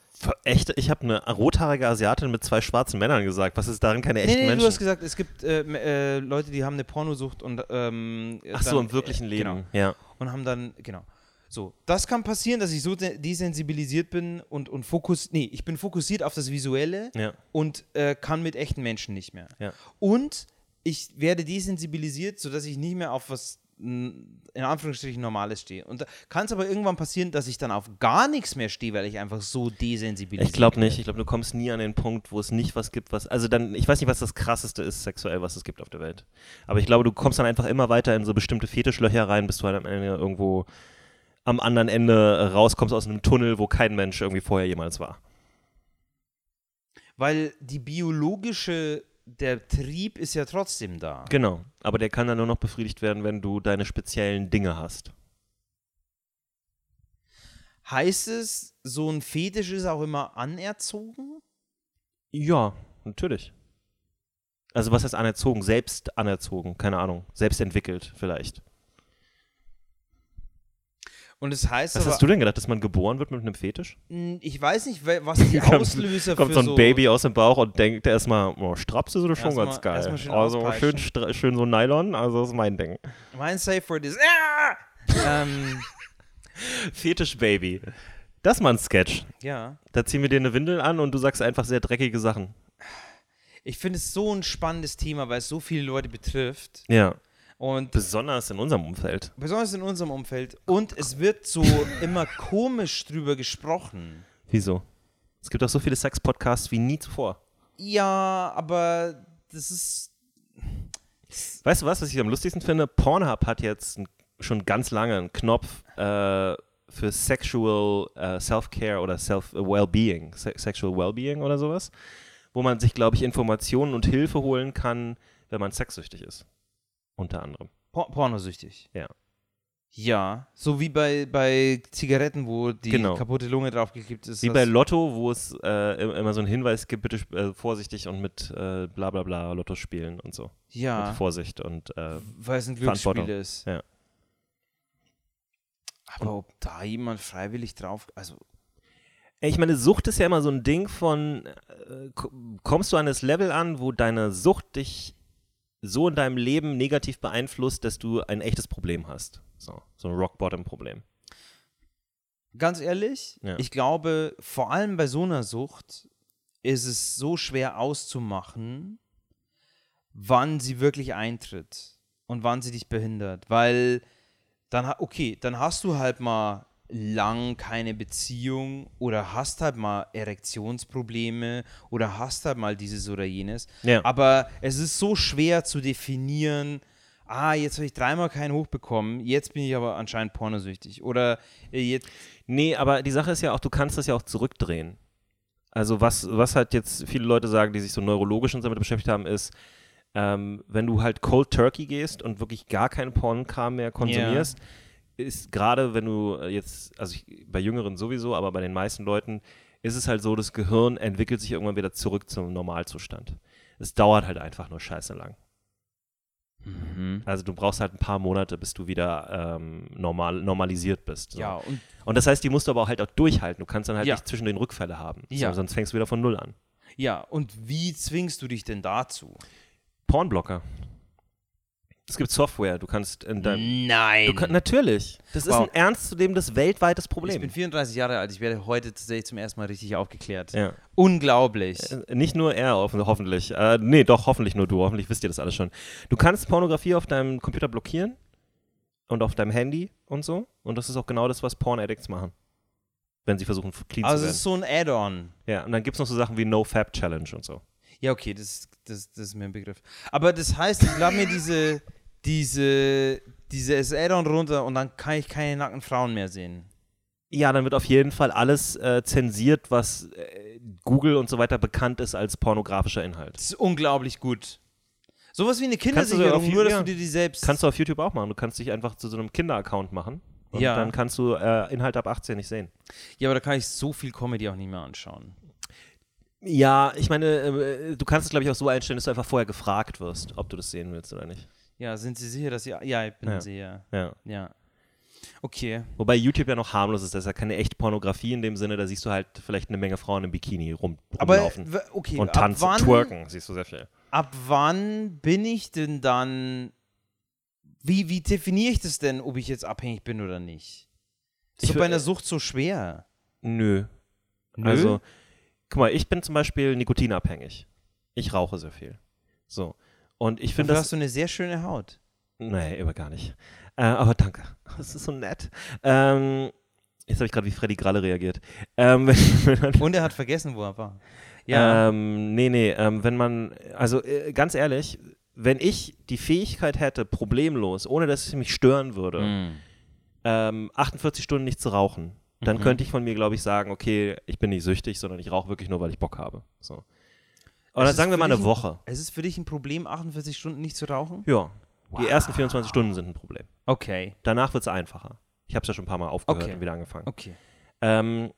Echte, ich habe eine rothaarige Asiatin mit zwei schwarzen Männern gesagt. Was ist darin keine echten nee, nee, Menschen? du hast gesagt, es gibt äh, äh, Leute, die haben eine Pornosucht und ähm, Ach so, dann, im wirklichen äh, Leben. Genau. Ja. Und haben dann, genau. So, das kann passieren, dass ich so de- desensibilisiert bin und, und fokus, nee, ich bin fokussiert auf das Visuelle Ja. und äh, kann mit echten Menschen nicht mehr. Ja. Und ich werde desensibilisiert, sodass ich nicht mehr auf was in Anführungsstrichen Normales stehe. Und da kann es aber irgendwann passieren, dass ich dann auf gar nichts mehr stehe, weil ich einfach so desensibilisiert Ich glaube nicht. Ich glaube, du kommst nie an den Punkt, wo es nicht was gibt, was. Also dann, ich weiß nicht, was das krasseste ist sexuell, was es gibt auf der Welt. Aber ich glaube, du kommst dann einfach immer weiter in so bestimmte Fetischlöcher rein, bis du halt am Ende irgendwo am anderen Ende rauskommst aus einem Tunnel, wo kein Mensch irgendwie vorher jemals war. Weil die biologische, der Trieb ist ja trotzdem da. Genau. Aber der kann dann nur noch befriedigt werden, wenn du deine speziellen Dinge hast. Heißt es, so ein Fetisch ist auch immer anerzogen? Ja, natürlich. Also was heißt anerzogen? Selbst anerzogen, keine Ahnung. Selbst entwickelt vielleicht. Und es heißt Was aber, hast du denn gedacht, dass man geboren wird mit einem Fetisch? Ich weiß nicht, was die Kommt- Auslöser Kommt für so ein so Baby aus dem Bauch und denkt erstmal, oh, Straps ist oder schon Erstmal- ganz geil. schön also schön, schön so Nylon, also das ist mein Ding. Mein Safe Word ist. Ah! ähm, Fetisch-Baby. Das ist mal ein Sketch. ja. Da ziehen wir dir eine Windel an und du sagst einfach sehr dreckige Sachen. Ich finde es so ein spannendes Thema, weil es so viele Leute betrifft. Ja. Und Besonders in unserem Umfeld. besonders in unserem Umfeld. Und es wird so immer komisch drüber gesprochen. Wieso? Es gibt auch so viele Sex-Podcasts wie nie zuvor. Ja, aber das ist. Weißt du was, was ich am lustigsten finde? Pornhub hat jetzt schon ganz lange einen Knopf äh, für Sexual äh, Self-Care oder Self-Wellbeing, Se Sexual Wellbeing oder sowas, wo man sich, glaube ich, Informationen und Hilfe holen kann, wenn man sexsüchtig ist. Unter anderem. Por pornosüchtig. Ja. Ja, so wie bei, bei Zigaretten, wo die Genau. kaputte Lunge draufgeklebt ist. Wie bei Lotto, wo es äh, im- immer so einen Hinweis gibt, bitte äh, vorsichtig und mit äh, bla bla bla Lotto spielen und so. Ja, Mit Vorsicht und äh, weil es ein. Glücksspiel ist. Ja. Aber ob da jemand freiwillig drauf. Also, Ich meine, Sucht ist ja immer so ein Ding von, äh, ko- kommst du an das Level an, wo deine Sucht dich so in deinem Leben negativ beeinflusst, dass du ein echtes Problem hast. So, so ein Rock-Bottom-Problem. ganz ehrlich, Ja. ich glaube, vor allem bei so einer Sucht ist es so schwer auszumachen, wann sie wirklich eintritt und wann sie dich behindert. Weil dann, okay, dann hast du halt mal lang keine Beziehung oder hast halt mal Erektionsprobleme oder hast halt mal dieses oder jenes. Ja. Aber es ist so schwer zu definieren, ah, jetzt habe ich dreimal keinen hochbekommen, jetzt bin ich aber anscheinend pornosüchtig. Oder äh, jetzt, Nee, aber die Sache ist ja auch, du kannst das ja auch zurückdrehen. Also was, was halt jetzt viele Leute sagen, die sich so neurologisch und damit beschäftigt haben, ist, ähm, wenn du halt Cold Turkey gehst und wirklich gar keinen Pornkram mehr konsumierst, ist gerade wenn du äh, jetzt, also ich, bei Jüngeren sowieso, aber bei den meisten Leuten ist es halt so, das Gehirn entwickelt sich irgendwann wieder zurück zum Normalzustand. Es dauert halt einfach nur scheiße lang. Also du brauchst halt ein paar Monate, bis du wieder ähm, normal, normalisiert bist. So. ja, und Und das heißt, die musst du aber auch halt auch durchhalten. Du kannst dann halt Ja. nicht zwischen den Rückfälle haben. Ja. So, sonst fängst du wieder von Null an. Ja, und wie zwingst du dich denn dazu? Pornblocker. Es gibt Software, du kannst in deinem. Nein. Du kann, natürlich. Das ist Wow. ein ernstzunehmendes weltweites ich Problem. bin 34 Jahre alt, ich werde heute tatsächlich zum ersten Mal richtig aufgeklärt. ja. Unglaublich. Äh, Nicht nur er, hoffen- hoffentlich. Äh, nee, doch, hoffentlich nur du. Hoffentlich wisst ihr das alles schon. Du kannst Pornografie auf deinem Computer blockieren und auf deinem Handy und so. Und das ist auch genau das, was Porn-Addicts machen. Wenn sie versuchen, clean also zu es werden. ist so ein Add-on. Ja, und dann gibt es noch so Sachen wie No-Fab-Challenge und so. Ja, okay, das, das, das ist mir ein Begriff. Aber das heißt, ich lade mir diese, diese, dieses Add-on runter und dann kann ich keine nackten Frauen mehr sehen. Ja, dann wird auf jeden Fall alles äh, zensiert, was äh, Google und so weiter bekannt ist als pornografischer Inhalt. Das ist unglaublich gut. Sowas wie eine Kindersicherung, nur dass ja. du dir die selbst. Kannst du auf YouTube auch machen. Du kannst dich einfach zu so einem Kinder-Account machen. Und Ja. dann kannst du äh, Inhalt ab 18 nicht sehen. ja, aber da kann ich so viel Comedy auch nicht mehr anschauen. Ja, ich meine, äh, du kannst es, glaube ich, auch so einstellen, dass du einfach vorher gefragt wirst, ob du das sehen willst oder nicht. Ja, sind Sie sicher, dass Sie. Ja, ich bin Ja. sicher. Ja. Ja. Okay. Wobei YouTube ja noch harmlos ist. Das ist ja keine echte Pornografie in dem Sinne. Da siehst du halt vielleicht eine Menge Frauen im Bikini rum, Aber rumlaufen. w- okay, und ab tanzen, wann, twerken, siehst du sehr viel. ab wann bin ich denn dann. Wie, wie definiere ich das denn, ob ich jetzt abhängig bin oder nicht? Das ist Ich doch bei einer Sucht so schwer. Nö. Nö? Also, guck mal, ich bin zum Beispiel nikotinabhängig. Ich rauche sehr viel. So. Und ich finde das. hast du eine sehr schöne Haut. Nee, immer gar nicht. Äh, aber danke. Das ist so nett. Ähm, jetzt habe ich gerade wie Freddy Gralle reagiert. Ähm, Und er hat vergessen, wo er war. Ja. ähm, nee, nee, ähm, wenn man, also äh, ganz ehrlich, wenn ich die Fähigkeit hätte, problemlos, ohne dass es mich stören würde, Mm. ähm, 48 Stunden nicht zu rauchen, dann Mhm. könnte ich von mir, glaube ich, sagen, okay, ich bin nicht süchtig, sondern ich rauche wirklich nur, weil ich Bock habe. So. Oder sagen wir mal eine ein- Woche. Es ist für dich ein Problem, 48 Stunden nicht zu rauchen? Ja. Die ersten 24 Stunden sind ein Problem. Okay. Danach wird es einfacher. Ich habe es ja schon ein paar Mal aufgehört Okay. und wieder angefangen. Okay. Ähm,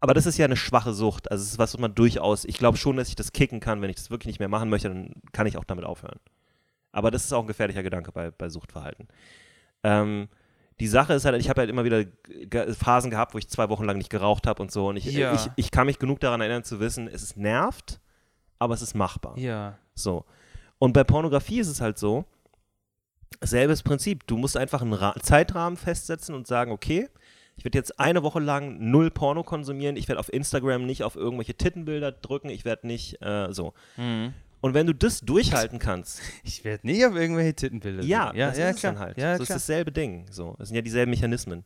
aber das ist ja eine schwache Sucht. Also es ist was, was man durchaus, ich glaube schon, dass ich das kicken kann. Wenn ich das wirklich nicht mehr machen möchte, dann kann ich auch damit aufhören. Aber das ist auch ein gefährlicher Gedanke bei, bei Suchtverhalten. Ähm, die Sache ist halt, ich habe halt immer wieder Phasen gehabt, wo ich zwei Wochen lang nicht geraucht habe und so. Und ich, Ja. ich, ich kann mich genug daran erinnern zu wissen, es ist nervt, aber es ist machbar. Ja. So. Und bei Pornografie ist es halt so, selbes Prinzip. Du musst einfach einen Ra Zeitrahmen festsetzen und sagen, okay, ich werde jetzt eine Woche lang null Porno konsumieren, ich werde auf Instagram nicht auf irgendwelche Tittenbilder drücken, ich werde nicht äh, so. Mhm. Und wenn du das durchhalten kannst, Ich werde nicht auf irgendwelche Tittenbilder. ja, ja, das ja, ist es klar. dann halt. Ja, so ist dasselbe Ding. So, es sind ja dieselben Mechanismen.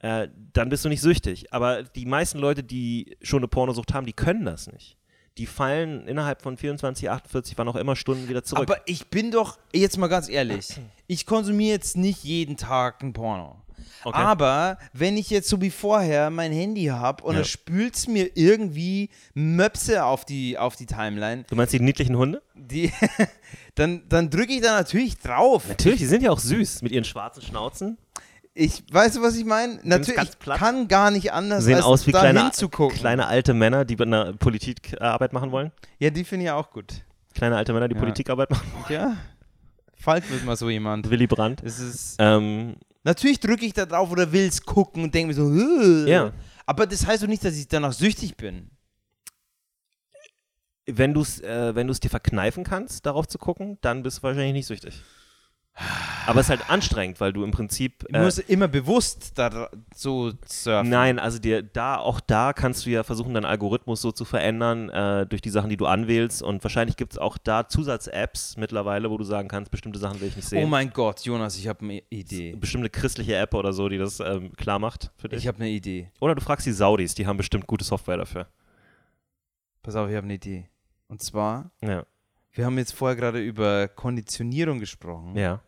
Äh, dann bist du nicht süchtig. Aber die meisten Leute, die schon eine Pornosucht haben, die können das nicht. Die fallen innerhalb von 24, 48, wann auch immer Stunden wieder zurück. Aber ich bin doch, jetzt mal ganz ehrlich, ich konsumiere jetzt nicht jeden Tag ein Porno. Okay. Aber wenn ich jetzt so wie vorher mein Handy habe und Ja. dann spült es mir irgendwie Möpse auf die, auf die Timeline, du meinst die niedlichen Hunde? die, dann, dann drücke ich da natürlich drauf. Natürlich, die sind ja auch süß mit ihren schwarzen Schnauzen. Ich, weißt du, was ich meine? Natürlich, kann gar nicht anders, Sehen als aus wie da kleine, hinzugucken. kleine alte Männer, die bei einer Politikarbeit machen wollen. Ja, die finde ich auch gut. Kleine alte Männer, die Ja. Politikarbeit machen. Ja, Falk wird mal so jemand. Willy Brandt. Es ist, Ähm, natürlich drücke ich da drauf oder will es gucken und denke mir so, "Ugh." Ja. Aber das heißt doch nicht, dass ich danach süchtig bin. wenn du es äh, wenn du's dir verkneifen kannst, darauf zu gucken, dann bist du wahrscheinlich nicht süchtig. Aber es ist halt anstrengend, weil du im Prinzip. Ich Äh, muss immer bewusst da so surfen. Nein, also dir da auch da kannst du ja versuchen, deinen Algorithmus so zu verändern äh, durch die Sachen, die du anwählst. Und wahrscheinlich gibt es auch da Zusatz-Apps mittlerweile, wo du sagen kannst, bestimmte Sachen will ich nicht sehen. Oh mein Gott, Jonas, ich habe eine Idee. Bestimmte christliche App oder so, die das ähm, klar macht für dich. Ich habe eine Idee. oder du fragst die Saudis, die haben bestimmt gute Software dafür. Pass auf, ich habe eine Idee. Und zwar, Ja. wir haben jetzt vorher gerade über Konditionierung gesprochen. Ja.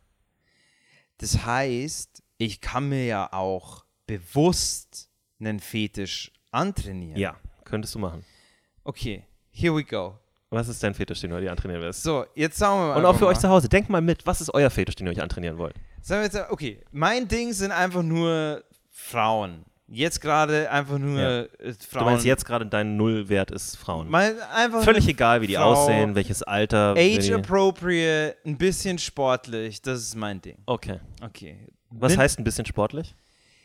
Das heißt, ich kann mir ja auch bewusst einen Fetisch antrainieren. Ja, könntest du machen. Okay, here we go. Was ist dein Fetisch, den du dir antrainieren willst? So, jetzt sagen wir mal. Und auch für einfach euch zu Hause, denkt mal mit, was ist euer Fetisch, den ihr euch antrainieren wollt? Sagen wir jetzt, okay, mein Ding sind einfach nur Frauen. Jetzt gerade einfach nur Ja. äh, Frauen. Du meinst jetzt gerade, dein Nullwert ist Frauen. Mein, einfach Völlig egal, wie die Frau, aussehen, welches Alter. Age appropriate, ein bisschen sportlich, das ist mein Ding. Okay. Okay. Was Bin- heißt ein bisschen sportlich?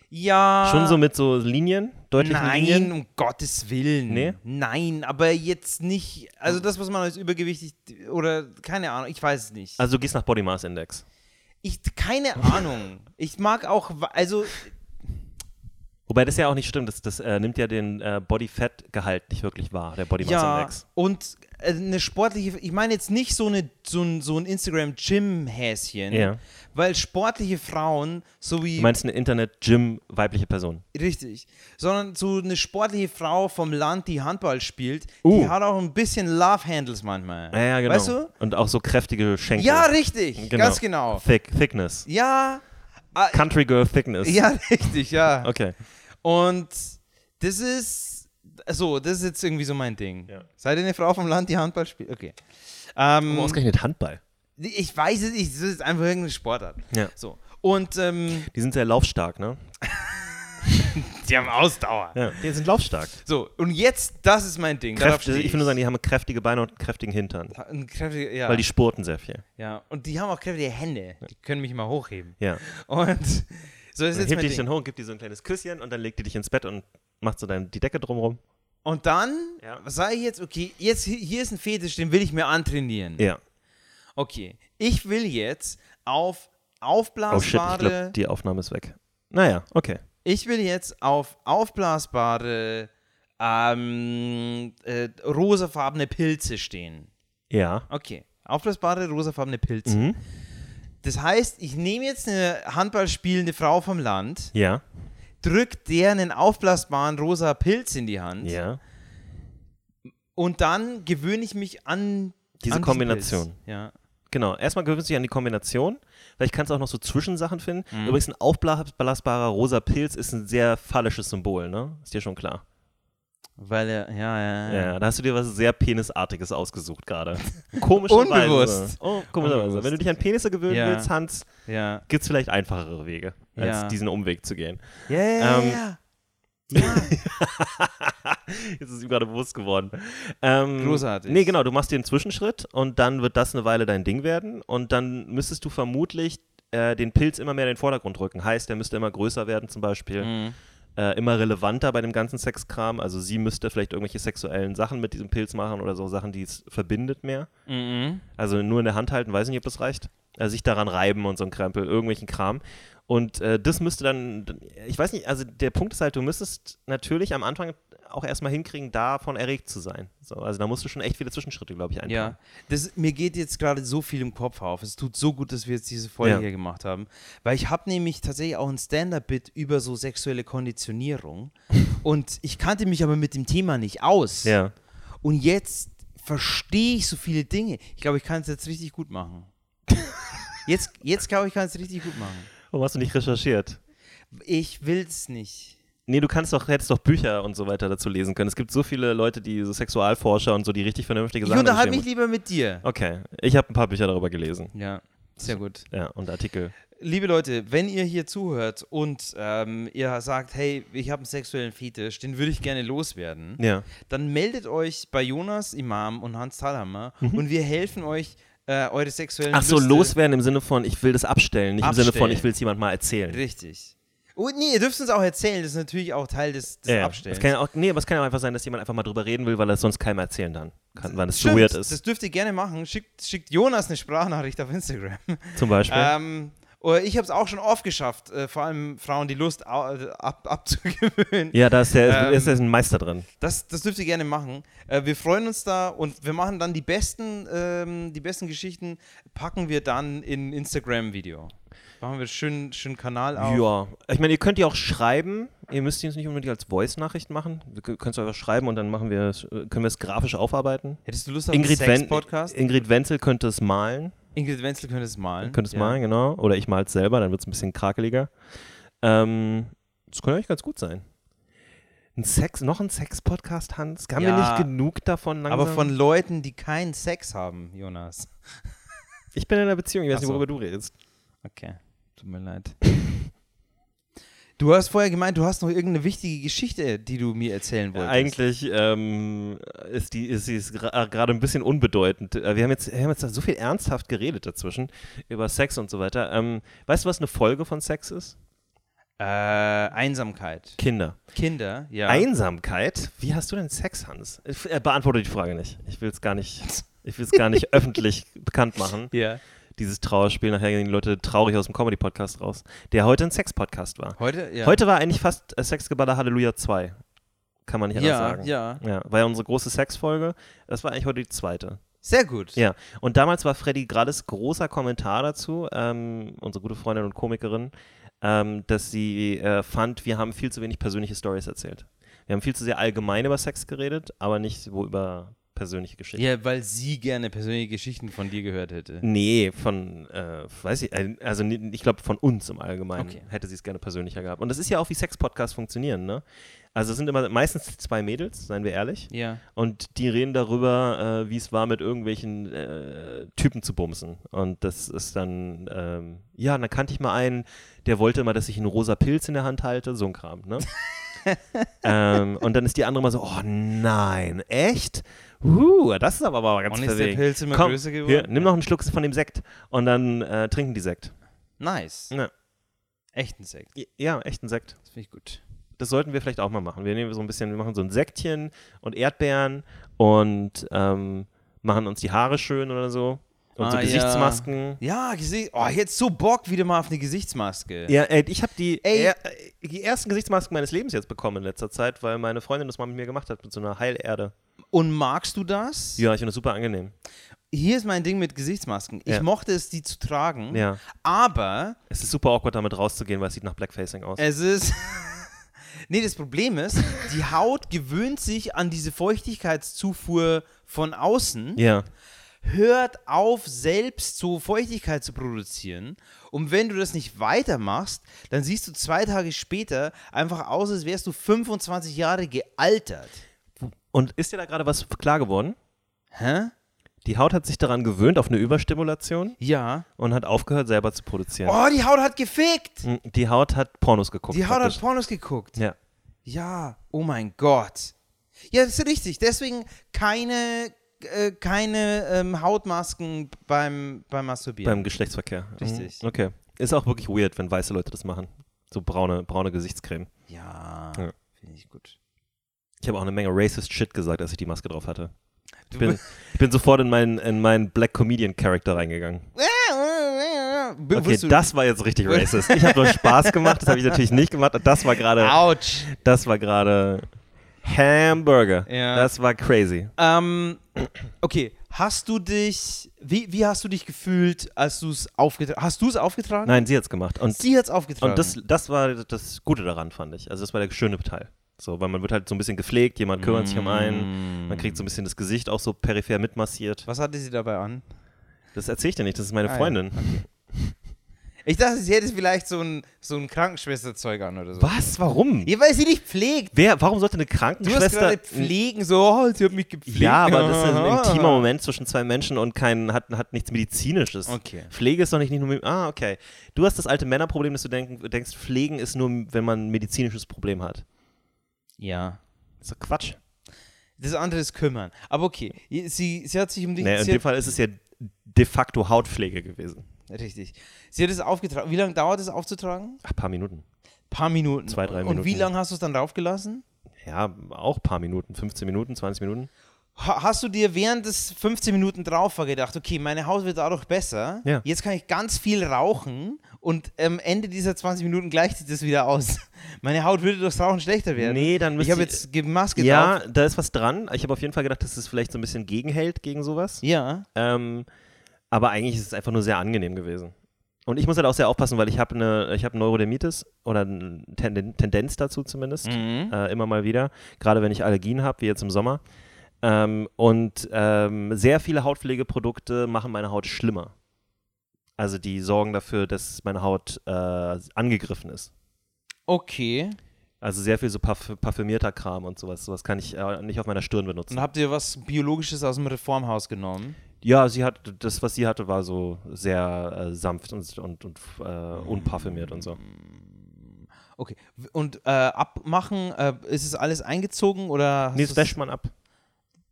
Ja. Schon so mit so Linien, deutlichen Nein, Linien? um Gottes Willen. Nee? Nein, aber jetzt nicht. Also das, was man als übergewichtig oder keine Ahnung, ich weiß es nicht. Also du gehst nach Body Mass Index. ich keine Ahnung. Ich mag auch, also Wobei das ja auch nicht stimmt, das, das äh, nimmt ja den äh, Body-Fat-Gehalt nicht wirklich wahr, der Body Mass ja Index. und äh, eine sportliche. Ich meine jetzt nicht so eine so ein, so ein Instagram Gym Häschen, Ja. weil sportliche Frauen so wie Du meinst eine Internet-Gym weibliche Person. Richtig. Sondern so eine sportliche Frau vom Land, die Handball spielt, Uh. die hat auch ein bisschen Love Handles manchmal. Ja, ja, genau. Weißt du? Und auch so kräftige Schenkel. Ja, richtig. Ganz genau. Thick, Thickness. Ja. Ah, Country Girl Thickness. ja, richtig, ja. Okay. Und das ist. So, das ist jetzt irgendwie so mein Ding. Ja. Seid ihr eine Frau vom Land, die Handball spielt? Okay. Ähm, Ausgerechnet Handball. ich weiß es nicht, das ist einfach irgendeine Sportart. Ja. So. Und ähm, Die sind sehr laufstark, ne? die haben Ausdauer. Ja. Die sind laufstark. So, und jetzt, das ist mein Ding. Kräfte, stehe ich würde sagen, die haben kräftige Beine und einen kräftigen Hintern. Ein kräftiger- ja. Weil die spurten sehr viel. Ja, und die haben auch kräftige Hände. Die können mich mal hochheben. Ja. Und so ist Dann jetzt hebt mein die dich Ding. dann hoch, gibt dir so ein kleines Küsschen und dann legt die dich ins Bett und macht so dann die Decke drumrum. Und dann Ja. sage ich jetzt, okay, jetzt hi- hier ist ein Fetisch, den will ich mir antrainieren. Ja. Okay, ich will jetzt auf Oh shit, ich aufblasbare, glaube, die Aufnahme ist weg. Naja, okay. Ich will jetzt auf aufblasbare, ähm, äh, rosafarbene Pilze stehen. Ja. Okay, aufblasbare, rosafarbene Pilze. Mhm. Das heißt, ich nehme jetzt eine handballspielende Frau vom Land, Ja. drück der einen aufblasbaren rosa Pilz in die Hand Ja. und dann gewöhne ich mich an Diese an Kombination. Ja. Genau. Erstmal gewöhnst du dich an die Kombination. Vielleicht kannst du auch noch so Zwischensachen finden. Mhm. Übrigens, ein aufblasbarer rosa Pilz ist ein sehr phallisches Symbol, ne? Ist dir schon klar. Weil er, ja, ja, Ja, ja. da hast du dir was sehr Penisartiges ausgesucht gerade. Komischerweise. Unbewusst. Oh, komischerweise. Unbewusst. Wenn du dich an Penisse gewöhnen Ja. willst, Hans, Ja, gibt es vielleicht einfachere Wege, als Ja. diesen Umweg zu gehen. ja, ja. Ähm, ja. Ja. Jetzt ist ihm gerade bewusst geworden. Ähm, Großartig. Nee, genau, du machst dir einen Zwischenschritt und dann wird das eine Weile dein Ding werden und dann müsstest du vermutlich äh, den Pilz immer mehr in den Vordergrund rücken. Heißt, der müsste immer größer werden zum Beispiel, Mhm. äh, immer relevanter bei dem ganzen Sexkram. Also sie müsste vielleicht irgendwelche sexuellen Sachen mit diesem Pilz machen oder so Sachen, die es verbindet mehr. Mhm. Also nur in der Hand halten, weiß nicht, ob das reicht. Also sich daran reiben und so ein Krempel, irgendwelchen Kram. Und äh, das müsste dann, ich weiß nicht, also der Punkt ist halt, du müsstest natürlich am Anfang auch erstmal hinkriegen, davon erregt zu sein. So, also da musst du schon echt viele Zwischenschritte, glaube ich, einplanen. Ja, das, mir geht jetzt gerade so viel im Kopf auf. Es tut so gut, dass wir jetzt diese Folge Ja. hier gemacht haben, weil ich habe nämlich tatsächlich auch ein Stand-up-Bit über so sexuelle Konditionierung und ich kannte mich aber mit dem Thema nicht aus. Ja. Und jetzt verstehe ich so viele Dinge. Ich glaube, ich kann es jetzt richtig gut machen. Jetzt, jetzt glaube ich, kann es richtig gut machen. Warum hast du nicht recherchiert? Ich will es nicht. Nee, du kannst doch, hättest doch Bücher und so weiter dazu lesen können. Es gibt so viele Leute, die so Sexualforscher und so, die richtig vernünftige Ich Sachen unterhalte mich lieber mit dir. Okay, ich habe ein paar Bücher darüber gelesen. Ja, sehr gut. Ja, und Artikel. Liebe Leute, wenn ihr hier zuhört und ähm, ihr sagt, hey, ich habe einen sexuellen Fetisch, den würde ich gerne loswerden, Ja. dann meldet euch bei Jonas Imam und Hans Thalhammer und wir helfen euch, äh, eure sexuellen. Ach so, Lüste- loswerden im Sinne von, ich will das abstellen, nicht im Sinne von, Abstellen. ich will es jemand mal erzählen. Richtig. Und nee, ihr dürft uns auch erzählen, das ist natürlich auch Teil des, des Ja. Abstellens. Das kann ja auch, nee, aber es kann ja auch einfach sein, dass jemand einfach mal drüber reden will, weil er es sonst keinem erzählen dann kann, weil es so Stimmt, weird ist. Das dürft ihr gerne machen. Schickt, schickt Jonas eine Sprachnachricht auf Instagram. zum Beispiel. ähm, ich habe es auch schon oft geschafft, äh, vor allem Frauen die Lust äh, ab, abzugewöhnen. ja, da ist der, ähm, ist der ein Meister drin. Das, das dürft ihr gerne machen. Äh, wir freuen uns da und wir machen dann die besten, ähm, die besten Geschichten, packen wir dann in Instagram-Video. Machen wir schön, schön Kanal auf. Ja, ich meine, ihr könnt die auch schreiben. Ihr müsst die jetzt nicht unbedingt als Voice-Nachricht machen. Ihr könnt es einfach schreiben und dann machen wir können wir es grafisch aufarbeiten. Hättest du Lust auf Ingrid, einen Sex-Podcast? Ingrid Wenzel könnte es malen. Ingrid Wenzel könnte es malen. Könnte es ja. malen, genau. Oder ich mal es selber, dann wird es ein bisschen krakeliger. Ähm, das könnte eigentlich ganz gut sein. Ein Sex, noch ein Sex-Podcast, Hans? Haben wir Ja, nicht genug davon langsam? Aber von Leuten, die keinen Sex haben, Jonas. ich bin in einer Beziehung, ich weiß Ach nicht, so. worüber du redest. Okay, tut mir leid. Du hast vorher gemeint, du hast noch irgendeine wichtige Geschichte, die du mir erzählen wolltest. Eigentlich ähm, ist die ist sie ist gra- gerade ein bisschen unbedeutend. Äh, Wir haben, jetzt, wir haben jetzt so viel ernsthaft geredet dazwischen über Sex und so weiter. Ähm, weißt du, was eine Folge von Sex ist? Äh, Einsamkeit. Kinder. Kinder, ja. Einsamkeit? Wie hast du denn Sex, Hans? Ich, äh, beantworte die Frage nicht. Ich will es gar nicht, ich will es gar nicht öffentlich bekannt machen. ja. Dieses Trauerspiel, nachher gehen die Leute traurig aus dem Comedy-Podcast raus, der heute ein Sex-Podcast war. Heute, ja. Heute war eigentlich fast äh, Sexgeballer Halleluja 2. Kann man nicht anders ja, sagen. ja. Ja, war ja unsere große Sexfolge. Das war eigentlich heute die zweite. Sehr gut. Ja, und damals war Freddy Grades großer Kommentar dazu, ähm, unsere gute Freundin und Komikerin, ähm, dass sie äh, fand, wir haben viel zu wenig persönliche Stories erzählt. Wir haben viel zu sehr allgemein über Sex geredet, aber nicht so über persönliche Geschichten. Ja, weil sie gerne persönliche Geschichten von dir gehört hätte. Nee, von, äh, weiß ich, also ich glaube von uns im Allgemeinen Okay. hätte sie es gerne persönlicher gehabt. Und das ist ja auch wie Sex-Podcasts funktionieren, ne? Also es sind immer meistens zwei Mädels, seien wir ehrlich. Ja. Und die reden darüber, äh, wie es war, mit irgendwelchen äh, Typen zu bumsen. Und das ist dann, ähm, ja, dann kannte ich mal einen, der wollte immer, dass ich einen rosa Pilz in der Hand halte, so ein Kram, ne? ähm, und dann ist die andere mal so, oh nein, echt? Uh, das ist aber, aber ganz verwegen. Komm? Hier, nimm noch einen Schluck von dem Sekt. Und dann äh, trinken die Sekt. Nice. Ja. Echten Sekt. Ja, echten Sekt. Das finde ich gut. Das sollten wir vielleicht auch mal machen. Wir nehmen so ein bisschen, wir machen so ein Säckchen und Erdbeeren und ähm, machen uns die Haare schön oder so. Und so Ah, Gesichtsmasken. Ja, Gesicht. Oh, jetzt so Bock wieder mal auf eine Gesichtsmaske. Ja, ey, ich habe die, Ey. er, die ersten Gesichtsmasken meines Lebens jetzt bekommen in letzter Zeit, weil meine Freundin das mal mit mir gemacht hat, mit so einer Heilerde. Und magst du das? Ja, ich finde das super angenehm. Hier ist mein Ding mit Gesichtsmasken. Ich Ja. mochte es, die zu tragen. Ja. Aber Es ist super awkward, damit rauszugehen, weil es sieht nach Blackfacing aus. es ist. nee, das Problem ist, die Haut gewöhnt sich an diese Feuchtigkeitszufuhr von außen. ja. Hört auf, selbst so Feuchtigkeit zu produzieren. Und wenn du das nicht weitermachst, dann siehst du zwei Tage später einfach aus, als wärst du 25 Jahre gealtert. Und ist dir da gerade was klar geworden? Hä? Die Haut hat sich daran gewöhnt, auf eine Überstimulation Ja. und hat aufgehört, selber zu produzieren. Oh, die Haut hat gefickt. Mm, Die Haut hat Pornos geguckt. Die Haut praktisch. hat Pornos geguckt. Ja. Ja, oh mein Gott. Ja, das ist richtig. Deswegen keine, äh, keine ähm, Hautmasken beim, beim Masturbieren. Beim Geschlechtsverkehr. Richtig. Mhm. Okay. Ist auch wirklich weird, wenn weiße Leute das machen. So braune, braune Gesichtscreme. ja, Ja. finde ich gut. Ich habe auch eine Menge racist Shit gesagt, als ich die Maske drauf hatte. Ich bin, ich bin sofort in meinen, in meinen Black Comedian Character reingegangen. Okay, das war jetzt richtig racist. Ich habe nur Spaß gemacht, das habe ich natürlich nicht gemacht. Das war gerade, Autsch. das war gerade, Hamburger. Ja. Das war crazy. Ähm, okay, hast du dich, wie, wie hast du dich gefühlt, als du es aufgetragen Hast du es aufgetragen? Nein, sie hat's gemacht. Und, Sie hat es aufgetragen. und das, das war das Gute daran, fand ich. Also das war der schöne Teil. So, weil man wird halt so ein bisschen gepflegt, jemand kümmert sich um einen, man kriegt so ein bisschen das Gesicht auch so peripher mitmassiert. Was hatte sie dabei an? Das erzähl ich dir nicht, das ist meine Ah, ja. Freundin. Ich dachte, sie hätte vielleicht so ein, so ein Krankenschwesterzeug an oder so. Was? Warum? Ja, weil sie dich pflegt. Wer, warum sollte eine Du hast Krankenschwester... gerade pflegen, so, oh, sie hat mich gepflegt. Ja, aber das ist ein intimer Moment zwischen zwei Menschen und kein, hat, hat nichts Medizinisches. Okay. Pflege ist doch nicht, nicht nur. mit- Ah, okay. Du hast das alte Männerproblem, dass du denk, denkst, Pflegen ist nur, wenn man ein medizinisches Problem hat. Ja. Das ist doch Quatsch. Das andere ist kümmern. Aber okay, sie, sie hat sich um dich... Nee, in dem Fall ist es ja de facto Hautpflege gewesen. Richtig. Sie hat es aufgetragen. Wie lange dauert es aufzutragen? Ach, paar Minuten. paar Minuten. Zwei, drei Und wie Minuten. lange hast du es dann draufgelassen? Ja, auch paar Minuten. 15 Minuten, 20 Minuten. Ha hast du dir während des 15 Minuten drauf gedacht, okay, meine Haut wird dadurch besser, Ja. jetzt kann ich ganz viel rauchen und am Ende dieser 20 Minuten gleicht sich das wieder aus. Meine Haut würde durchs Rauchen schlechter werden. Nee, dann Ich müsste habe ich- jetzt Ge- Maske Ja, drauf. da ist was dran. Ich habe auf jeden Fall gedacht, dass es vielleicht so ein bisschen gegenhält gegen sowas. Ja. Ähm, aber eigentlich ist es einfach nur sehr angenehm gewesen. Und ich muss halt auch sehr aufpassen, weil ich habe eine, ich habe Neurodermitis oder eine Tenden Tendenz dazu zumindest, Mhm. äh, immer mal wieder, gerade wenn ich Allergien habe, wie jetzt im Sommer. Ähm, und ähm, sehr viele Hautpflegeprodukte machen meine Haut schlimmer. Also die sorgen dafür, dass meine Haut äh, angegriffen ist. Okay. Also sehr viel so parf parfümierter Kram und sowas. Sowas kann ich äh, nicht auf meiner Stirn benutzen. Und habt ihr was Biologisches aus dem Reformhaus genommen? Ja, sie hat, das, was sie hatte, war so sehr äh, sanft und, und, und äh, unparfümiert und so. Okay. W- Und äh, abmachen, äh, ist es alles eingezogen oder? Nee, das wäscht man ab.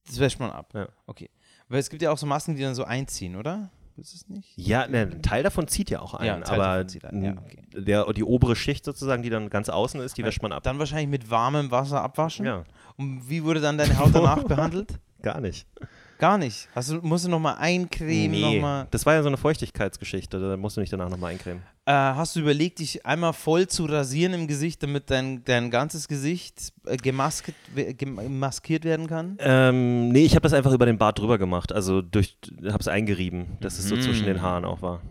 Das wäscht man ab. Ja. Okay. Weil es gibt ja auch so Masken, die dann so einziehen, oder? Ist es nicht? Ja, ne, ein Teil davon zieht ja auch ein, Ja, ein Teil aber davon zieht ein, ja, okay. der, die obere Schicht sozusagen, die dann ganz außen ist, die wäscht man ab. Dann wahrscheinlich mit warmem Wasser abwaschen. Ja, Und wie wurde dann deine Haut danach behandelt? gar nicht. Gar nicht. Hast du, musst du nochmal eincremen? nee, Noch mal, das war ja so eine Feuchtigkeitsgeschichte, da musst du nicht danach nochmal eincremen. äh, hast du überlegt, dich einmal voll zu rasieren im Gesicht, damit dein, dein ganzes Gesicht äh, gemasket, gemaskiert werden kann? Ähm, nee, ich habe das einfach über den Bart drüber gemacht, also durch, habe es eingerieben, dass es so zwischen den Haaren auch war.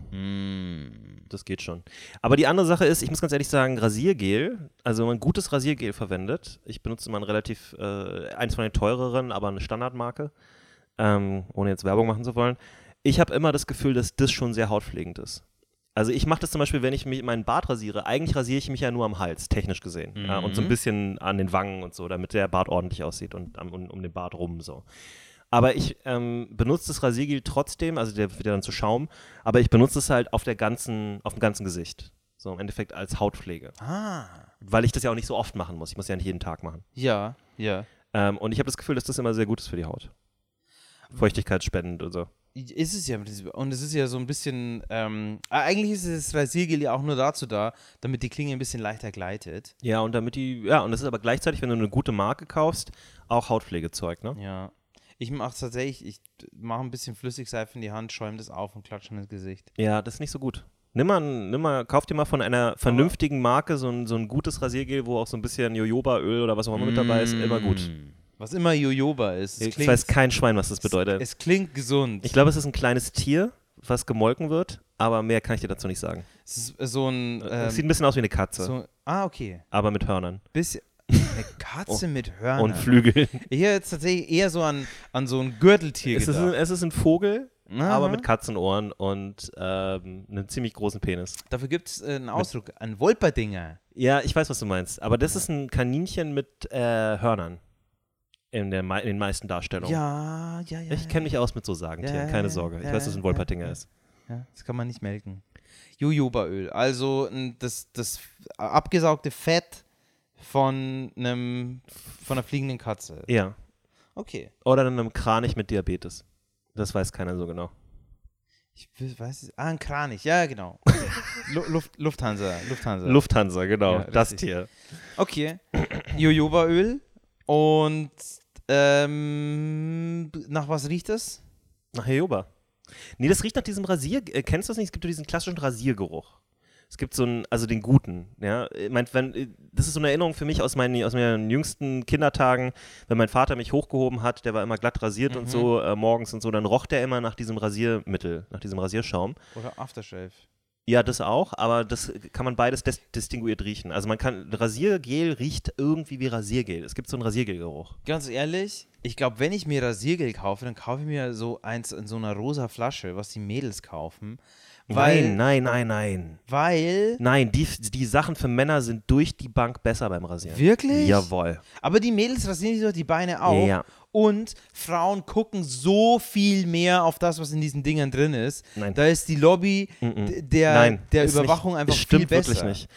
Das geht schon. Aber die andere Sache ist, ich muss ganz ehrlich sagen, Rasiergel, also wenn man gutes Rasiergel verwendet, ich benutze immer ein relativ, äh, eins von den teureren, aber eine Standardmarke, ähm, ohne jetzt Werbung machen zu wollen. Ich habe immer das Gefühl, dass das schon sehr hautpflegend ist. Also ich mache das zum Beispiel, wenn ich mich meinen Bart rasiere, eigentlich rasiere ich mich ja nur am Hals, technisch gesehen. Ja, und so ein bisschen an den Wangen und so, damit der Bart ordentlich aussieht und am, um, um den Bart rum so. Aber ich ähm, benutze das Rasiergel trotzdem, also der wird ja dann zu Schaum, aber ich benutze es halt auf der ganzen, auf dem ganzen Gesicht. So im Endeffekt als Hautpflege. Ah. Weil ich das ja auch nicht so oft machen muss. Ich muss ja nicht jeden Tag machen. Ja, ja. Ähm, und ich habe das Gefühl, dass das immer sehr gut ist für die Haut. Feuchtigkeitsspendend und so. Ist es ja. im Prinzip. Und es ist ja so ein bisschen. Ähm, äh, eigentlich ist das Rasiergel ja auch nur dazu da, damit die Klinge ein bisschen leichter gleitet. Ja, und damit die, ja, und das ist aber gleichzeitig, wenn du eine gute Marke kaufst, auch Hautpflegezeug, ne? Ja. Ich mache es tatsächlich, ich mache ein bisschen Flüssigseife in die Hand, schäume das auf und klatsche ins Gesicht. Ja, das ist nicht so gut. Nimm mal, ein- nimm mal, kauf dir mal von einer vernünftigen Marke so ein, so ein gutes Rasiergel, wo auch so ein bisschen Jojobaöl oder was auch immer mit dabei ist, immer gut. Was immer Jojoba ist. Es Ich klingt, weiß kein Schwein, was das bedeutet. Es klingt gesund. Ich glaube, es ist ein kleines Tier, was gemolken wird, aber mehr kann ich dir dazu nicht sagen. es ist so ein. Ähm, es sieht ein bisschen aus wie eine Katze, so, ah, okay. aber mit Hörnern Bisschen. Eine Katze mit Hörnern. und Flügeln. Hätte jetzt tatsächlich eher so an, an so ein Gürteltier es, ist ein, gedacht. es ist ein Vogel, Aha. aber mit Katzenohren und ähm, einem ziemlich großen Penis. Dafür gibt es äh, einen Ausdruck, ein Wolperdinger. Ja, ich weiß, was du meinst. Aber das ist ein Kaninchen mit äh, Hörnern. In, der, in den meisten Darstellungen. Ja, ja, ja. Ich kenne mich aus mit so Sagentieren, Ja, ja, keine Sorge. Ich weiß, was ein ja, Wolpertinger ist. Ja, das kann man nicht melken. Jojobaöl, also das, das abgesaugte Fett von einem von einer fliegenden Katze. Ja. Okay. Oder einem Kranich mit Diabetes. Das weiß keiner so genau. Ich weiß es. Ah, ein Kranich, ja, genau. Luft, Lufthansa, Lufthansa. Lufthansa, genau. Ja, das. Tier. Okay. Jojobaöl und ähm, nach was riecht das? Nach Jojoba. Nee, das riecht nach diesem Rasier. Äh, kennst du das nicht? Es gibt diesen klassischen Rasiergeruch. Es gibt so einen, also den guten, ja. Ich mein, wenn, das ist so eine Erinnerung für mich aus meinen, aus meinen jüngsten Kindertagen, wenn mein Vater mich hochgehoben hat, der war immer glatt rasiert und so äh, morgens und so, dann roch der immer nach diesem Rasiermittel, nach diesem Rasierschaum. Oder Aftershave. Ja, das auch, aber das kann man beides dis distinguiert riechen. Also man kann, Rasiergel riecht irgendwie wie Rasiergel. Es gibt so einen Rasiergelgeruch. Ganz ehrlich, ich glaube, wenn ich mir Rasiergel kaufe, dann kaufe ich mir so eins in so einer rosa Flasche, was die Mädels kaufen. Weil, nein, nein, nein, nein. Weil, Nein, die, die Sachen für Männer sind durch die Bank besser beim Rasieren. Wirklich? Jawohl. aber die Mädels rasieren sich doch die Beine auch. Ja. Und Frauen gucken so viel mehr auf das, was in diesen Dingern drin ist. Nein. Da ist die Lobby d- der, Nein, der ist Überwachung nicht, einfach viel besser. wirklich nicht.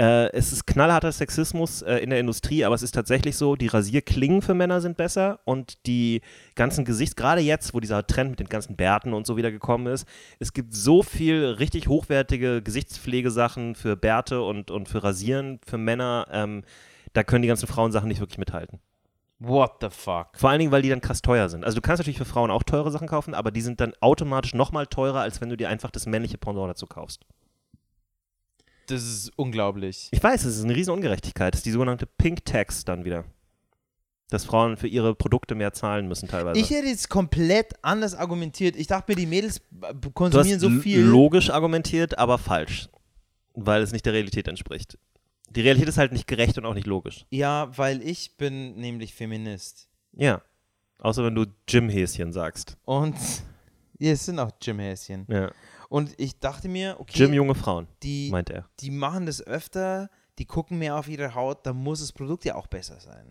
Äh, es ist knallharter Sexismus äh, in der Industrie, aber es ist tatsächlich so, die Rasierklingen für Männer sind besser und die ganzen Gesichts, gerade jetzt, wo dieser Trend mit den ganzen Bärten und so wieder gekommen ist, es gibt so viel richtig hochwertige Gesichtspflegesachen für Bärte und, und für Rasieren für Männer, ähm, da können die ganzen Frauensachen nicht wirklich mithalten. What the fuck? Vor allen Dingen, weil die dann krass teuer sind. Also du kannst natürlich für Frauen auch teure Sachen kaufen, aber die sind dann automatisch nochmal teurer, als wenn du dir einfach das männliche Pendant dazu kaufst. Das ist unglaublich. Ich weiß, es ist eine riesen Ungerechtigkeit. Das ist die sogenannte Pink Tax dann wieder. Dass Frauen für ihre Produkte mehr zahlen müssen teilweise. Ich hätte jetzt komplett anders argumentiert. Ich dachte mir, die Mädels du hast konsumieren so viel. logisch argumentiert, aber falsch. Weil es nicht der Realität entspricht. Die Realität ist halt nicht gerecht und auch nicht logisch. Ja, weil ich bin nämlich Feminist. Ja. Außer wenn du Gym-Häschen sagst. Und ja, es sind auch Gymhäschen. Ja. Und ich dachte mir, okay, Gym junge Frauen, die, meint er. die machen das öfter, die gucken mehr auf ihre Haut, dann muss das Produkt ja auch besser sein.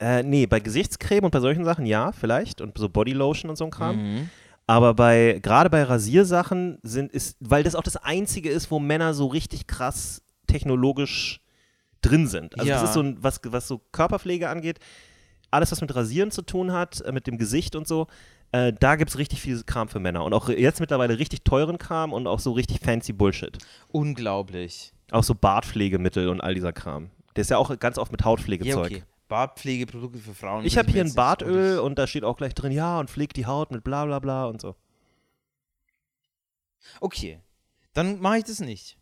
Äh, nee, bei Gesichtscreme und bei solchen Sachen ja, vielleicht. Und so Bodylotion und so ein Kram. Mhm. Aber bei, gerade bei Rasiersachen sind, ist, weil das auch das Einzige ist, wo Männer so richtig krass technologisch drin sind. Also Ja. das ist so ein, was, was so Körperpflege angeht, alles, was mit Rasieren zu tun hat, äh, mit dem Gesicht und so, äh, da gibt es richtig viel Kram für Männer. Und auch jetzt mittlerweile richtig teuren Kram und auch so richtig fancy Bullshit. Unglaublich. Auch so Bartpflegemittel und all dieser Kram. Der ist ja auch ganz oft mit Ja, Hautpflegezeug. okay. Bartpflegeprodukte für Frauen. Ich habe hier ein Bartöl und da steht auch gleich drin, ja, und pflegt die Haut mit bla bla bla und so. Okay, dann mache ich das nicht.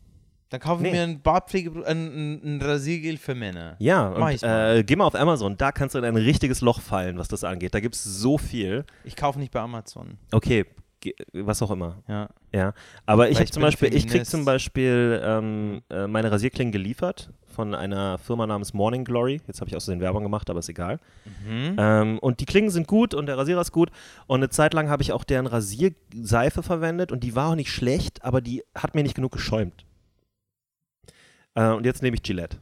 Dann kaufe ich Nee. mir ein Bartpflege, ein, ein, ein Rasiergel für Männer. Ja, und ich mal. äh, geh mal auf Amazon, da kannst du in ein richtiges Loch fallen, was das angeht. Da gibt es so viel. Ich kaufe nicht bei Amazon. Okay, was auch immer. Ja. Ja, aber ich Weil habe ich zum bin Beispiel, ich krieg zum Beispiel ähm, äh, meine Rasierklingen geliefert von einer Firma namens Morning Glory. Jetzt habe ich auch so den Werbung gemacht, aber ist egal. Mhm. Ähm, und die Klingen sind gut und der Rasierer ist gut. Und eine Zeit lang habe ich auch deren Rasierseife verwendet und die war auch nicht schlecht, aber die hat mir nicht genug geschäumt. Äh, und jetzt nehme ich Gillette.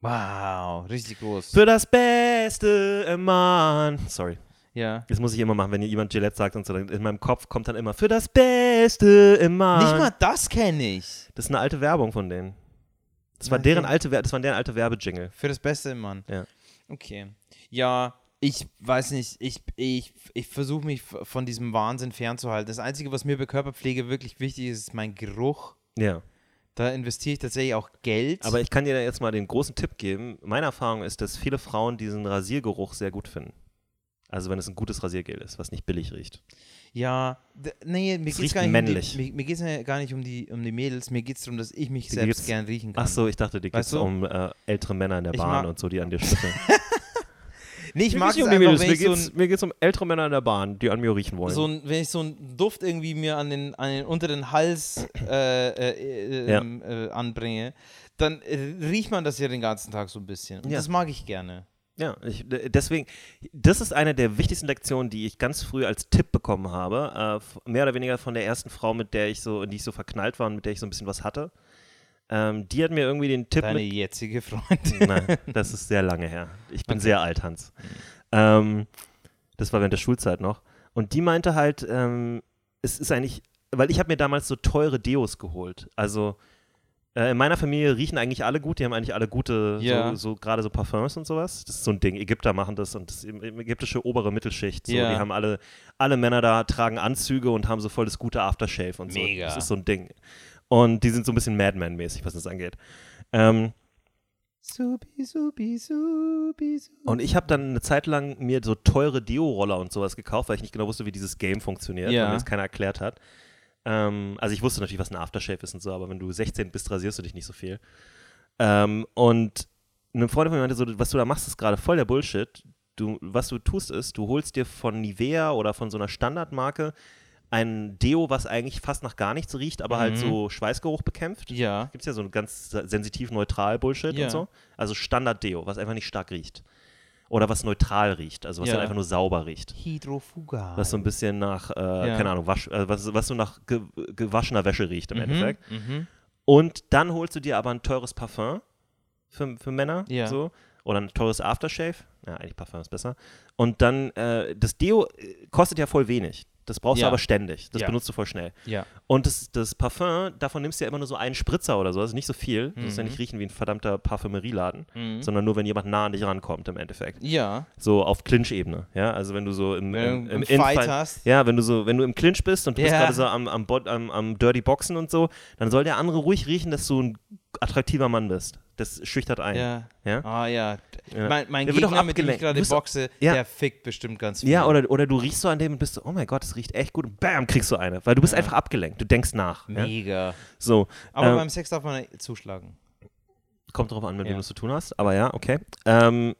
Wow, richtig groß. Für das Beste im Mann. Sorry. ja. Das muss ich immer machen, wenn jemand Gillette sagt und so. In meinem Kopf kommt dann immer für das Beste im Mann. Nicht mal das kenne ich. Das ist eine alte Werbung von denen. Das war Okay. deren alte, das war deren alte Werbejingle. Für das Beste im Mann. Ja. Okay. Ja, ich weiß nicht, ich, ich, ich versuche mich von diesem Wahnsinn fernzuhalten. Das Einzige, was mir bei Körperpflege wirklich wichtig ist, ist mein Geruch. Ja. Da investiere ich tatsächlich auch Geld. Aber ich kann dir da jetzt mal den großen Tipp geben. Meine Erfahrung ist, dass viele Frauen diesen Rasiergeruch sehr gut finden. Also wenn es ein gutes Rasiergel ist, was nicht billig riecht. ja, nee, mir geht es gar um die, mir, mir geht's gar nicht um die, um die Mädels, mir geht es darum, dass ich mich Dir selbst gern riechen kann. Ach so, ich dachte, dir geht es um äh, ältere Männer in der Ich Bahn und so, die an dir schnüffeln. Nee, ich Mir mag geht's es nicht um einfach, Mädels, wenn mir ich so geht's, ein, mir geht's um ältere Männer in der Bahn, die an mir riechen wollen. so ein, wenn ich so einen Duft irgendwie mir an den, an den unteren Hals äh, äh, äh, Ja. ähm, äh, anbringe, dann äh, riecht man das ja den ganzen Tag so ein bisschen. Und Ja. das mag ich gerne. Ja, ich, deswegen, das ist eine der wichtigsten Lektionen, die ich ganz früh als Tipp bekommen habe. Äh, mehr oder weniger von der ersten Frau, mit der ich so, in die ich so verknallt war und mit der ich so ein bisschen was hatte. Ähm, die hat mir irgendwie den Tipp Deine jetzige Freundin. Nein, das ist sehr lange her. Ich bin Okay. sehr alt, Hans. Ähm, das war während der Schulzeit noch. Und die meinte halt, ähm, es ist eigentlich, weil ich habe mir damals so teure Deos geholt. Also äh, in meiner Familie riechen eigentlich alle gut, die haben eigentlich alle gute, Ja. so, so gerade so Parfums und sowas. Das ist so ein Ding. Ägypter machen das und das ägyptische obere Mittelschicht. So, Ja. Die haben alle, alle Männer da tragen Anzüge und haben so voll das gute Aftershave und so. Mega. Das ist so ein Ding. Und die sind so ein bisschen Madman-mäßig, was das angeht. Ähm, supi, supi, supi. Und ich habe dann eine Zeit lang mir so teure Deo-Roller und sowas gekauft, weil ich nicht genau wusste, wie dieses Game funktioniert, Ja. weil mir das keiner erklärt hat. Ähm, also ich wusste natürlich, was ein Aftershave ist und so, aber wenn du 16 bist, rasierst du dich nicht so viel. Ähm, und eine Freundin von mir meinte so, was du da machst, ist gerade voll der Bullshit. Du, was du tust, ist, du holst dir von Nivea oder von so einer Standardmarke ein Deo, was eigentlich fast nach gar nichts riecht, aber halt Mhm. so Schweißgeruch bekämpft. Ja. Gibt es ja so ein ganz sensitiv neutral Bullshit Ja. und so. Also Standard-Deo, was einfach nicht stark riecht. Oder was neutral riecht, also was Ja. halt einfach nur sauber riecht. Hydrofuga. Was so ein bisschen nach, äh, Ja. keine Ahnung, wasch, äh, was, was so nach ge gewaschener Wäsche riecht im Endeffekt. Mhm. Und dann holst du dir aber ein teures Parfum für, für Männer. Ja. So. Oder ein teures Aftershave. Ja, eigentlich Parfum ist besser. Und dann, äh, das Deo äh, kostet ja voll wenig. Das brauchst Ja. du aber ständig. Das Ja. benutzt du voll schnell. Ja. Und das, das Parfum, davon nimmst du ja immer nur so einen Spritzer oder so. Also nicht so viel. Du musst ja Mhm. nicht riechen wie ein verdammter Parfümerieladen. Mhm. Sondern nur, wenn jemand nah an dich rankommt im Endeffekt. Ja. So auf Clinch-Ebene. Ja, also wenn du so im, im, im Infight- Fight hast. ja, wenn du so, wenn du im Clinch bist und du bist Ja. gerade so am, am, am, am Dirty Boxen und so, dann soll der andere ruhig riechen, dass du ein attraktiver Mann bist. Das schüchtert ein. Ja. Ja? Ah ja. Ja. Mein, mein Der wird Gegner, auch mit dem ich gerade boxe, Ja. der fickt bestimmt ganz viel. Ja, oder, oder du riechst so an dem und bist so, oh mein Gott, das riecht echt gut. Und bam, kriegst du eine. Weil du bist einfach abgelenkt. Du denkst nach. Mega. So. Aber Ähm, beim Sex darf man zuschlagen. Kommt drauf an, mit wem du es zu tun hast. Aber ja, okay. Ähm,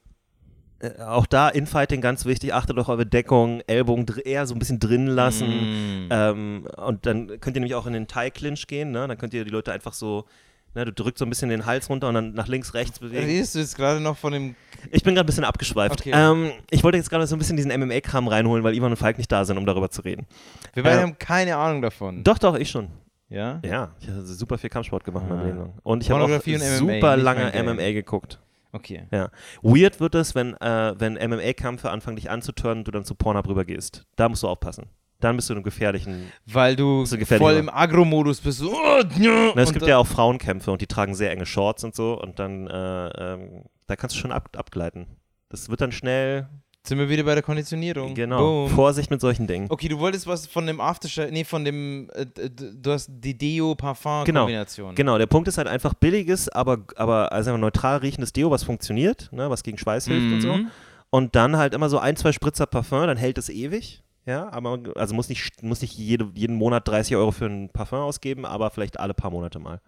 äh, auch da Infighting ganz wichtig. Achtet auf eure Deckung, Ellbogen eher so ein bisschen drin lassen. Mm. Ähm, und dann könnt ihr nämlich auch in den Thigh-Clinch gehen. Ne? Dann könnt ihr die Leute einfach so, ne, du drückst so ein bisschen den Hals runter und dann nach links, rechts bewegen. Redest du jetzt gerade noch von dem. Ich bin gerade ein bisschen abgeschweift. Okay. Ähm, ich wollte jetzt gerade so ein bisschen diesen MMA-Kram reinholen, weil Ivan und Falk nicht da sind, um darüber zu reden. Wir beide Ja. haben keine Ahnung davon. Doch, doch, ich schon. Ja? Ja, ich habe super viel Kampfsport gemacht in Ah. meinem Leben lang. Und ich habe auch MMA, super nicht lange. MMA geguckt. Okay. Ja. Weird wird es, wenn, äh, wenn MMA-Kämpfe anfangen, dich anzuturnen und du dann zu Pornhub rübergehst. Da musst du aufpassen. Dann bist du in einem gefährlichen. Weil du voll im Agro-Modus bist. So, oh, ja, Na, es gibt ja auch Frauenkämpfe und die tragen sehr enge Shorts und so und dann, äh, ähm, da kannst du schon ab, abgleiten. Das wird dann schnell, Sind wir wieder bei der Konditionierung. genau, Boom. Vorsicht mit solchen Dingen. Okay, du wolltest was von dem Aftershave, nee, von dem, äh, du hast die Genau, Deo-Parfum-Kombination. Genau, der Punkt ist halt einfach billiges, aber, aber also neutral riechendes Deo, was funktioniert, ne, was gegen Schweiß hilft und so. Mhm. Und dann halt immer so ein, zwei Spritzer Parfum, dann hält es ewig. Ja, aber also muss nicht, muss nicht jede, jeden Monat 30 Euro für ein Parfum ausgeben, aber vielleicht alle paar Monate mal.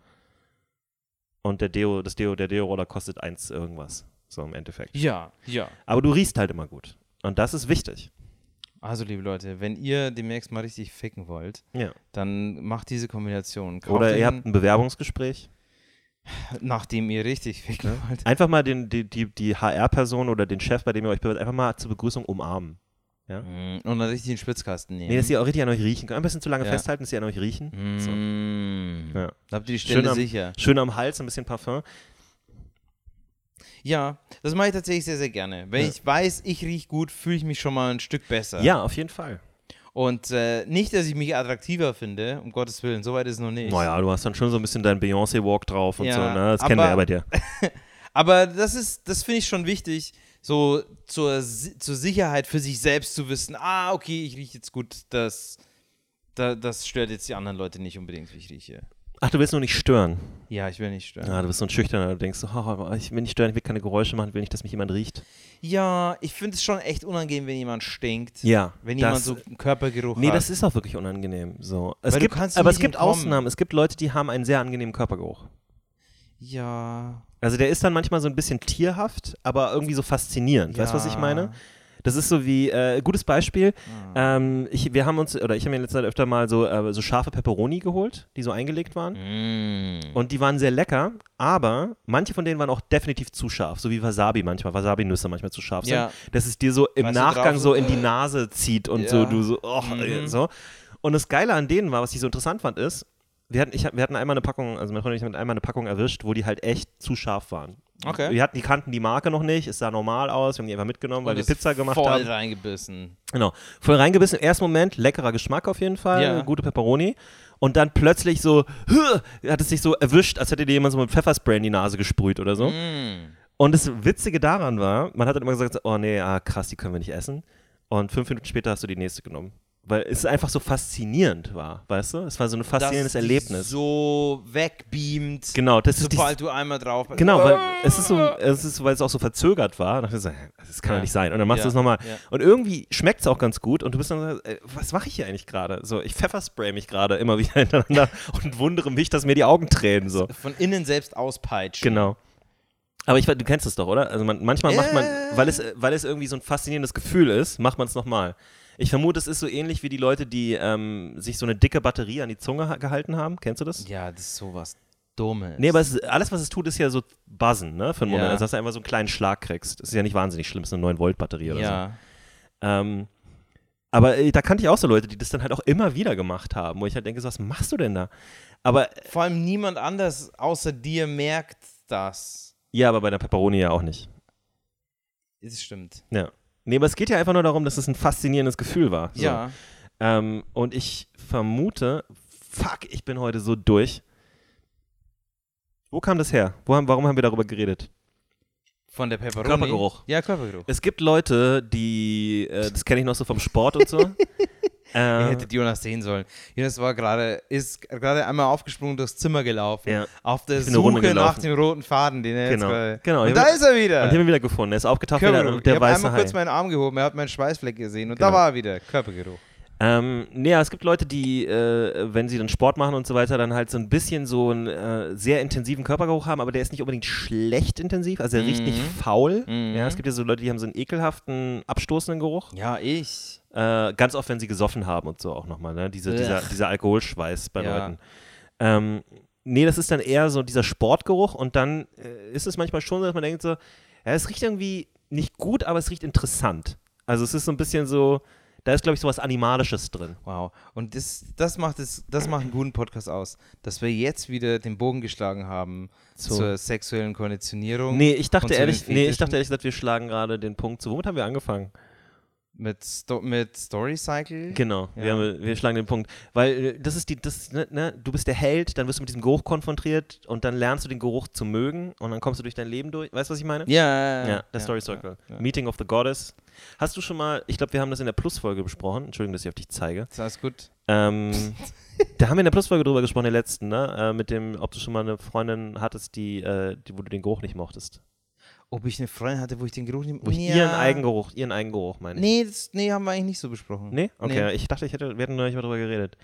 Und der Deo, das Deo, der Deo-Roller kostet eins irgendwas. So im Endeffekt. Ja, ja. Aber du riechst halt immer gut. Und das ist wichtig. Also, liebe Leute, wenn ihr demnächst mal richtig ficken wollt, Ja. dann macht diese Kombination. Kauft Oder ihr habt ein Bewerbungsgespräch. nachdem ihr richtig ficken wollt. Einfach mal den, die, die, die HR-Person oder den Chef, bei dem ihr euch bewirbt, einfach mal zur Begrüßung umarmen. Mm, Und dann richtig den Spitzkasten nehmen. Nee, dass sie auch richtig an euch riechen können. Ein bisschen zu lange Ja. festhalten, dass sie an euch riechen. So. Mm. Ja. Da habt ihr die Schön Stelle am- sicher. Schön am Hals, ein bisschen Parfum. Ja, das mache ich tatsächlich sehr, sehr gerne. Wenn Ja. ich weiß, ich rieche gut, fühle ich mich schon mal ein Stück besser. Ja, auf jeden Fall. Und äh, nicht, dass ich mich attraktiver finde, um Gottes Willen, so weit ist es noch nicht. Naja, du hast dann schon so ein bisschen deinen Beyoncé-Walk drauf und Ja, so, ne? Das kennen wir aber- ja bei dir. Aber das ist, das finde ich schon wichtig, so zur, zur Sicherheit für sich selbst zu wissen, ah, okay, ich rieche jetzt gut, das, da, das stört jetzt die anderen Leute nicht unbedingt, wie ich rieche. Ach, du willst nur nicht stören. Ja, ich will nicht stören. Ja, du bist so ein Schüchterner. Du denkst so, oh, ich will nicht stören, ich will keine Geräusche machen, ich will nicht, dass mich jemand riecht. Ja, ich finde es schon echt unangenehm, wenn jemand stinkt. Ja. Wenn das, jemand so einen Körpergeruch Nee, hat. das ist auch wirklich unangenehm. So. Es Weil du gibt, aber es gibt entkommen. Ausnahmen. Es gibt Leute, die haben einen sehr angenehmen Körpergeruch. ja. Also der ist dann manchmal so ein bisschen tierhaft, aber irgendwie so faszinierend. Weißt du, was ich Ja. meine? Das ist so wie, äh, gutes Beispiel, Ah. ähm, ich, wir haben uns, oder ich habe mir in letzter Zeit öfter mal so, äh, so scharfe Peperoni geholt, die so eingelegt waren. Mm. Und die waren sehr lecker, aber manche von denen waren auch definitiv zu scharf, so wie Wasabi manchmal, Wasabi-Nüsse manchmal zu scharf sind. Ja. Dass es dir so im Weißt Nachgang drauf so in die Nase zieht und Ja. so, du so, oh, Mhm. so. Und das Geile an denen war, was ich so interessant fand, ist, wir hatten, ich, wir hatten einmal eine Packung, also meine Freundin und ich haben einmal eine Packung erwischt, wo die halt echt zu scharf waren. Okay. Wir hatten, die kannten die Marke noch nicht, es sah normal aus, wir haben die einfach mitgenommen, weil wir Pizza gemacht voll haben. reingebissen. Genau. Voll reingebissen, im ersten Moment leckerer Geschmack auf jeden Fall, Ja. gute Pepperoni. Und dann plötzlich so, hat es sich so erwischt, als hätte dir jemand so mit Pfefferspray in die Nase gesprüht oder so. Mm. Und das Witzige daran war, man hat dann immer gesagt, oh nee, ah, krass, die können wir nicht essen. Und fünf Minuten später hast du die nächste genommen. Weil es einfach so faszinierend war, weißt du? Es war so ein faszinierendes dich Erlebnis. So wegbeamt. Genau, das ist Sobald du einmal drauf bist. Genau, weil es ist so, es ist, weil es auch so verzögert war. Dachte ich so, das kann Ja. doch nicht sein. Und dann machst du Ja, es nochmal. ja. Und irgendwie schmeckt es auch ganz gut. Und du bist dann so, äh, was mache ich hier eigentlich gerade? So, ich pfefferspray mich gerade immer wieder hintereinander und wundere mich, dass mir die Augen tränen. So. Von innen selbst auspeitschen. Genau. Aber ich, weiß, du kennst es doch, oder? Also man, manchmal macht man, Ja. weil es, weil es irgendwie so ein faszinierendes Gefühl ist, macht man es nochmal. Ich vermute, es ist so ähnlich wie die Leute, die ähm, sich so eine dicke Batterie an die Zunge ha gehalten haben. Kennst du das? Ja, das ist sowas Dummes. Nee, aber es alles, was es tut, ist ja so buzzen, ne? Für einen Ja. Moment. Also, dass du einfach so einen kleinen Schlag kriegst. Das ist ja nicht wahnsinnig schlimm, es ist eine 9-Volt-Batterie oder so. Ja. Ähm, aber äh, da kannte ich auch so Leute, die das dann halt auch immer wieder gemacht haben, wo ich halt denke, so, was machst du denn da? Aber Vor allem niemand anders außer dir merkt das. ja, aber bei der Pepperoni ja auch nicht. Das stimmt. Ja. Nee, aber es geht ja einfach nur darum, dass es ein faszinierendes Gefühl war. So. Ja. Ähm, und ich vermute, fuck, ich bin heute so durch. Wo kam das her? Wo haben, warum haben wir darüber geredet? Von der Pepperoni. Körpergeruch. Ja, Körpergeruch. Es gibt Leute, die, äh, das kenne ich noch so vom Sport und so. Ihr äh, hättet Jonas sehen sollen. Jonas war gerade, ist gerade einmal aufgesprungen durchs Zimmer gelaufen. Ja. Auf der Ich Suche nach dem roten Faden, den er Genau. jetzt. Genau. Und Ich da ist er wieder. und ich habe ihn wieder gefunden. Er ist aufgetaucht, wie der, Körpergeruch. der ich habe weiße einmal Hai. kurz meinen Arm gehoben, er hat meinen Schweißfleck gesehen und Genau. da war er wieder. Körpergeruch. Ähm, nee, ja, es gibt Leute, die, äh, wenn sie dann Sport machen und so weiter, dann halt so ein bisschen so einen äh, sehr intensiven Körpergeruch haben, aber der ist nicht unbedingt schlecht intensiv, also der riecht nicht faul. Mhm. Ja, es gibt ja so Leute, die haben so einen ekelhaften, abstoßenden Geruch. Ja, ich. Äh, ganz oft, wenn sie gesoffen haben und so auch nochmal, ne? Diese, dieser, dieser Alkoholschweiß bei Ja. Leuten. Ähm, nee, das ist dann eher so dieser Sportgeruch und dann äh, ist es manchmal schon so, dass man denkt so, ja, es riecht irgendwie nicht gut, aber es riecht interessant. Also es ist so ein bisschen so, da ist, glaube ich, so was Animalisches drin. Wow. Und das, das, macht es, das macht einen guten Podcast aus, dass wir jetzt wieder den Bogen geschlagen haben So. zur sexuellen Konditionierung. Nee, ich dachte ehrlich, nee, ich dachte ehrlich gesagt, wir schlagen gerade den Punkt zu. Womit haben wir angefangen? Mit, Sto mit Story Cycle. Genau, wir, Ja. haben, wir schlagen den Punkt. Weil äh, das ist die, das, ne, ne, du bist der Held, dann wirst du mit diesem Geruch konfrontiert und dann lernst du den Geruch zu mögen und dann kommst du durch dein Leben durch. Weißt du, was ich meine? Ja, Ja, der Story Circle. ja. Meeting of the Goddess. Hast du schon mal, ich glaube, wir haben das in der Plus-Folge besprochen. Entschuldigung, dass ich auf dich zeige. Ist alles gut? Ähm, da haben wir in der Plus-Folge drüber gesprochen, der letzten, ne? Äh, mit dem, ob du schon mal eine Freundin hattest, die, äh, die, wo du den Geruch nicht mochtest. Ob ich eine Freundin hatte, wo ich den Geruch nicht Wo ich ihren Eigengeruch, ihren Eigengeruch meine ich. Nee, das, nee, haben wir eigentlich nicht so besprochen. Nee? Okay, ich dachte, ich hätte, wir hätten neulich mal drüber geredet.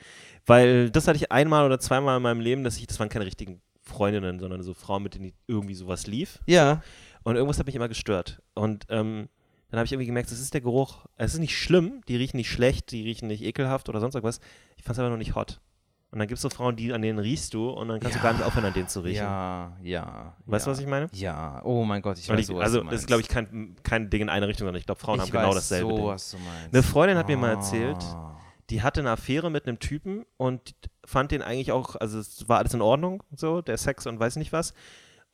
Weil das hatte ich einmal oder zweimal in meinem Leben, dass ich, das waren keine richtigen Freundinnen, sondern so Frauen, mit denen irgendwie sowas lief. Ja. Und irgendwas hat mich immer gestört. Und ähm, dann habe ich irgendwie gemerkt, das ist der Geruch. Es ist nicht schlimm, die riechen nicht schlecht, die riechen nicht ekelhaft oder sonst irgendwas. Ich fand es aber noch nicht hot. Und dann gibt es so Frauen, die, an denen riechst du und dann kannst du gar nicht aufhören, an denen zu riechen. Ja, ja. Weißt du, ja. was ich meine? Ja. Oh mein Gott, ich weiß ich, so, was also, du das ist, glaube ich, kein, kein Ding in eine Richtung, sondern ich glaube, Frauen ich haben genau dasselbe. so, Ding. was du meinst. Eine Freundin hat mir mal erzählt, Ah. die hatte eine Affäre mit einem Typen und fand den eigentlich auch, also es war alles in Ordnung, so, der Sex und weiß nicht was.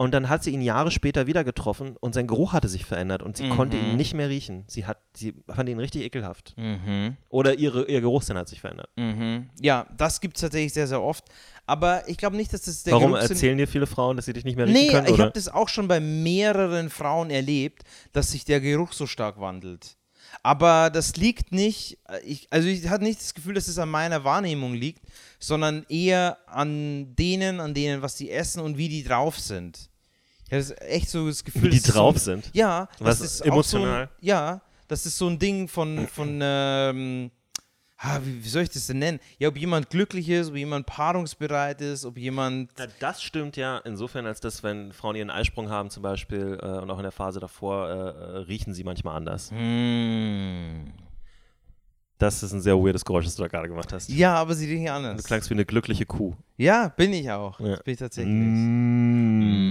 Und dann hat sie ihn Jahre später wieder getroffen und sein Geruch hatte sich verändert und sie Mhm. konnte ihn nicht mehr riechen. Sie hat, sie fand ihn richtig ekelhaft. Mhm. Oder ihre, ihr Geruchssinn hat sich verändert. Mhm. Ja, das gibt es tatsächlich sehr, sehr oft. Aber ich glaube nicht, dass das der Warum Geruchssinn- erzählen dir viele Frauen, dass sie dich nicht mehr riechen Nee, können? ich Oder? habe das auch schon bei mehreren Frauen erlebt, dass sich der Geruch so stark wandelt. Aber das liegt nicht, äh, ich, also ich hatte nicht das Gefühl, dass es an meiner Wahrnehmung liegt, sondern eher an denen, an denen, was die essen und wie die drauf sind. Ich das echt so das Gefühl, Wie die drauf so, sind? Ja, Was, das ist emotional? So ein, ja, das ist so ein Ding von, von ähm, ah, wie, wie soll ich das denn nennen? Ja, ob jemand glücklich ist, ob jemand paarungsbereit ist, ob jemand Na, das stimmt ja insofern, als dass, wenn Frauen ihren Eisprung haben zum Beispiel äh, und auch in der Phase davor, äh, äh, riechen sie manchmal anders. Hm. Das ist ein sehr weirdes Geräusch, das du da gerade gemacht hast. Ja, aber sie Du anders. klangst wie eine glückliche Kuh. Ja, bin ich auch. Ja. Das bin ich tatsächlich.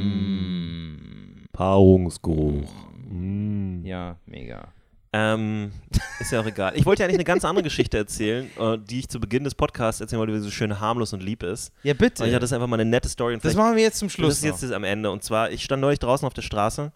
Mm. Paarungsgeruch. Mm. Ja, mega. Ähm, ist ja auch egal. Ich wollte ja eigentlich eine ganz andere Geschichte erzählen, äh, die ich zu Beginn des Podcasts erzählen wollte, wie sie so schön harmlos und lieb ist. Ja, bitte. Und ich hatte das einfach mal eine nette Story. Und das machen wir jetzt zum Das Schluss. ist jetzt das am Ende. Und zwar, ich stand neulich draußen auf der Straße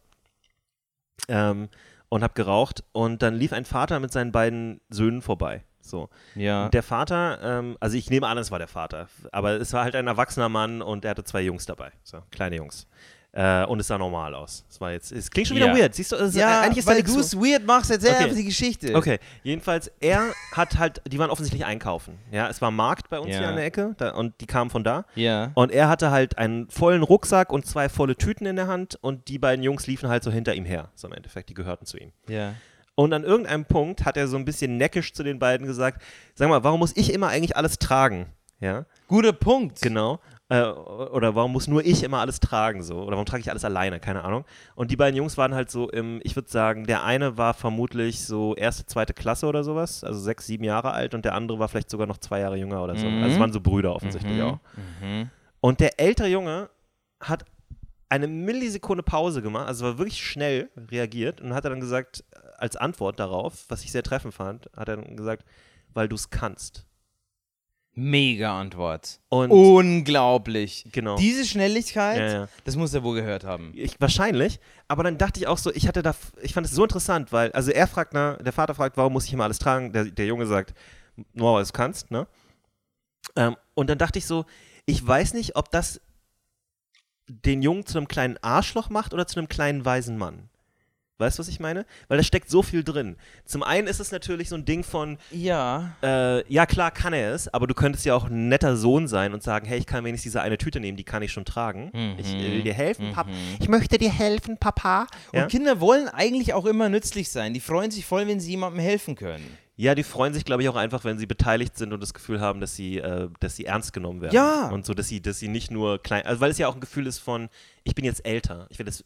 ähm, und habe geraucht und dann lief ein Vater mit seinen beiden Söhnen vorbei. So. ja. Und der Vater, ähm, also ich nehme an, es war der Vater, aber es war halt ein erwachsener Mann und er hatte zwei Jungs dabei, so kleine Jungs. Äh, und es sah normal aus. Es war jetzt, es klingt schon wieder Ja. weird. Siehst du, es ist, Ja, eigentlich ist weil du es weird machst, erzähl Okay. die Geschichte. Okay, jedenfalls, er hat halt, die waren offensichtlich einkaufen. Ja, es war Markt bei uns Ja. hier an der Ecke da, und die kamen von da. Ja. Und er hatte halt einen vollen Rucksack und zwei volle Tüten in der Hand und die beiden Jungs liefen halt so hinter ihm her. So im Endeffekt, die gehörten zu ihm. Ja. Und an irgendeinem Punkt hat er so ein bisschen neckisch zu den beiden gesagt: Sag mal, warum muss ich immer eigentlich alles tragen? Ja, Guter Punkt. genau. Äh, oder warum muss nur ich immer alles tragen? So? Oder warum trage ich alles alleine? Keine Ahnung. Und die beiden Jungs waren halt so im, ich würde sagen, der eine war vermutlich so erste, zweite Klasse oder sowas, also sechs, sieben Jahre alt und der andere war vielleicht sogar noch zwei Jahre jünger oder so. Mhm. Also es waren so Brüder offensichtlich Mhm. auch. Mhm. Und der ältere Junge hat eine Millisekunde Pause gemacht, also war wirklich schnell reagiert und hat dann gesagt, als Antwort darauf, was ich sehr treffend fand, hat er dann gesagt, weil du es kannst. Mega Antwort. Und Unglaublich. genau. Diese Schnelligkeit, ja, ja. das muss er wohl gehört haben. Ich, wahrscheinlich, aber dann dachte ich auch so, ich hatte da, ich fand es so interessant, weil, also er fragt, na, der Vater fragt, warum muss ich immer alles tragen? Der, der Junge sagt, nur weil du es kannst, ne? Ähm, und dann dachte ich so, ich weiß nicht, ob das den Jungen zu einem kleinen Arschloch macht oder zu einem kleinen weisen Mann. Weißt du, was ich meine? Weil da steckt so viel drin. Zum einen ist es natürlich so ein Ding von, Ja. äh, ja klar kann er es, aber du könntest ja auch ein netter Sohn sein und sagen, hey, ich kann wenigstens diese eine Tüte nehmen, die kann ich schon tragen. Ich äh, will dir helfen, Papa. Ich möchte dir helfen, Papa. Ja? Und Kinder wollen eigentlich auch immer nützlich sein. Die freuen sich voll, wenn sie jemandem helfen können. ja, die freuen sich, glaube ich, auch einfach, wenn sie beteiligt sind und das Gefühl haben, dass sie, äh, dass sie ernst genommen werden. Ja. Und so, dass sie, dass sie nicht nur klein, also weil es ja auch ein Gefühl ist von, ich bin jetzt älter, ich will das,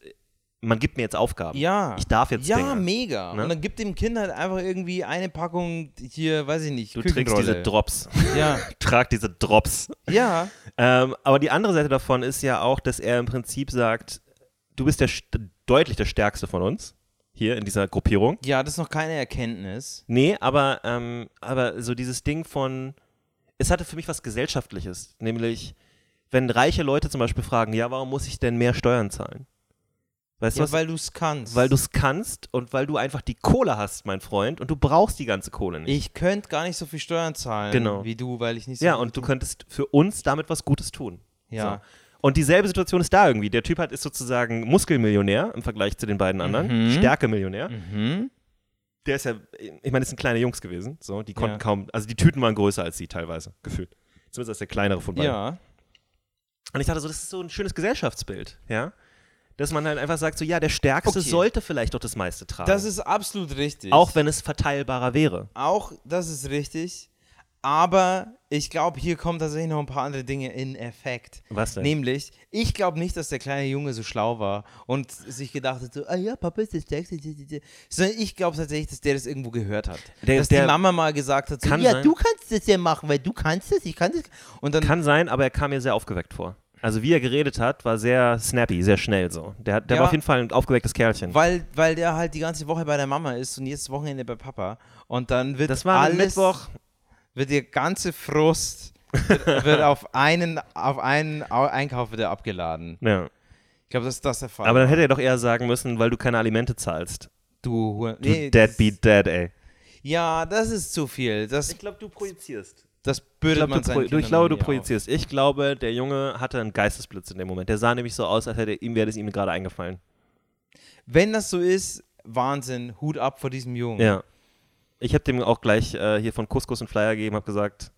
man gibt mir jetzt Aufgaben. Ja. Ich darf jetzt Ja, Dinge. mega. Ne? Und dann gibt dem Kind halt einfach irgendwie eine Packung hier, weiß ich nicht, Du trägst diese. Drops. Ja. Trag diese Drops. Ja. Ähm, aber die andere Seite davon ist ja auch, dass er im Prinzip sagt, du bist der deutlich der Stärkste von uns hier in dieser Gruppierung. Ja, das ist noch keine Erkenntnis. Nee, aber, ähm, aber so dieses Ding von, es hatte für mich was Gesellschaftliches, nämlich wenn reiche Leute zum Beispiel fragen, ja, warum muss ich denn mehr Steuern zahlen? Weißt du Ja, was? weil du es kannst. weil du es kannst und weil du einfach die Kohle hast, mein Freund, und du brauchst die ganze Kohle nicht. Ich könnte gar nicht so viel Steuern zahlen Genau. wie du, weil ich nicht so ja, und du könntest für uns damit was Gutes tun. Ja. So. Und dieselbe Situation ist da irgendwie. Der Typ hat ist sozusagen Muskelmillionär im Vergleich zu den beiden anderen, Mhm. Stärkemillionär. Mhm. Der ist ja, ich meine, das sind kleine Jungs gewesen, so, die konnten Ja. kaum, also die Tüten waren größer als sie teilweise, gefühlt. Zumindest als der kleinere von beiden. Ja. Und ich dachte so, das ist so ein schönes Gesellschaftsbild, ja? Dass man halt einfach sagt, so, ja, der Stärkste Okay. sollte vielleicht doch das meiste tragen. Das ist absolut richtig. auch wenn es verteilbarer wäre. Auch das ist richtig. Aber ich glaube, hier kommen tatsächlich noch ein paar andere Dinge in Effekt. Was denn? Nämlich, ich glaube nicht, dass der kleine Junge so schlau war und sich gedacht hat, so, ah ja, Papa ist der Stärkste. Sondern ich glaube tatsächlich, dass der das irgendwo gehört hat. Der- dass der- die Mama mal gesagt hat, so, ja, sein. du kannst das ja machen, weil du kannst das, ich kann das. Und dann, Kann sein, aber er kam mir sehr aufgeweckt vor. Also wie er geredet hat, war sehr snappy, sehr schnell so. Der, hat- der Ja. war auf jeden Fall ein aufgewecktes Kerlchen. weil, weil der halt die ganze Woche bei der Mama ist und jetzt Wochenende bei Papa. Und dann wird das war alles, am Mittwoch. wird der ganze Frust wird, wird auf einen, auf einen Au- Einkauf wieder abgeladen. Ja. Ich glaube, das ist das der Fall. Aber dann hätte er doch eher sagen müssen, weil du keine Alimente zahlst. du, Du nee, dead das- beat dead, ey. Ja, das ist zu viel. Das, glaube, du projizierst. Das Ich bürdet glaube, man du, seinen du, ich Kindern glaube, du nie auf. projizierst. Ich glaube, der Junge hatte einen Geistesblitz in dem Moment. Der sah nämlich so aus, als hätte ihm wäre das ihm gerade eingefallen. Wenn das so ist, Wahnsinn, Hut ab vor diesem Jungen. Ja. Ich habe dem auch gleich äh, hier von Couscous einen Flyer gegeben, habe gesagt,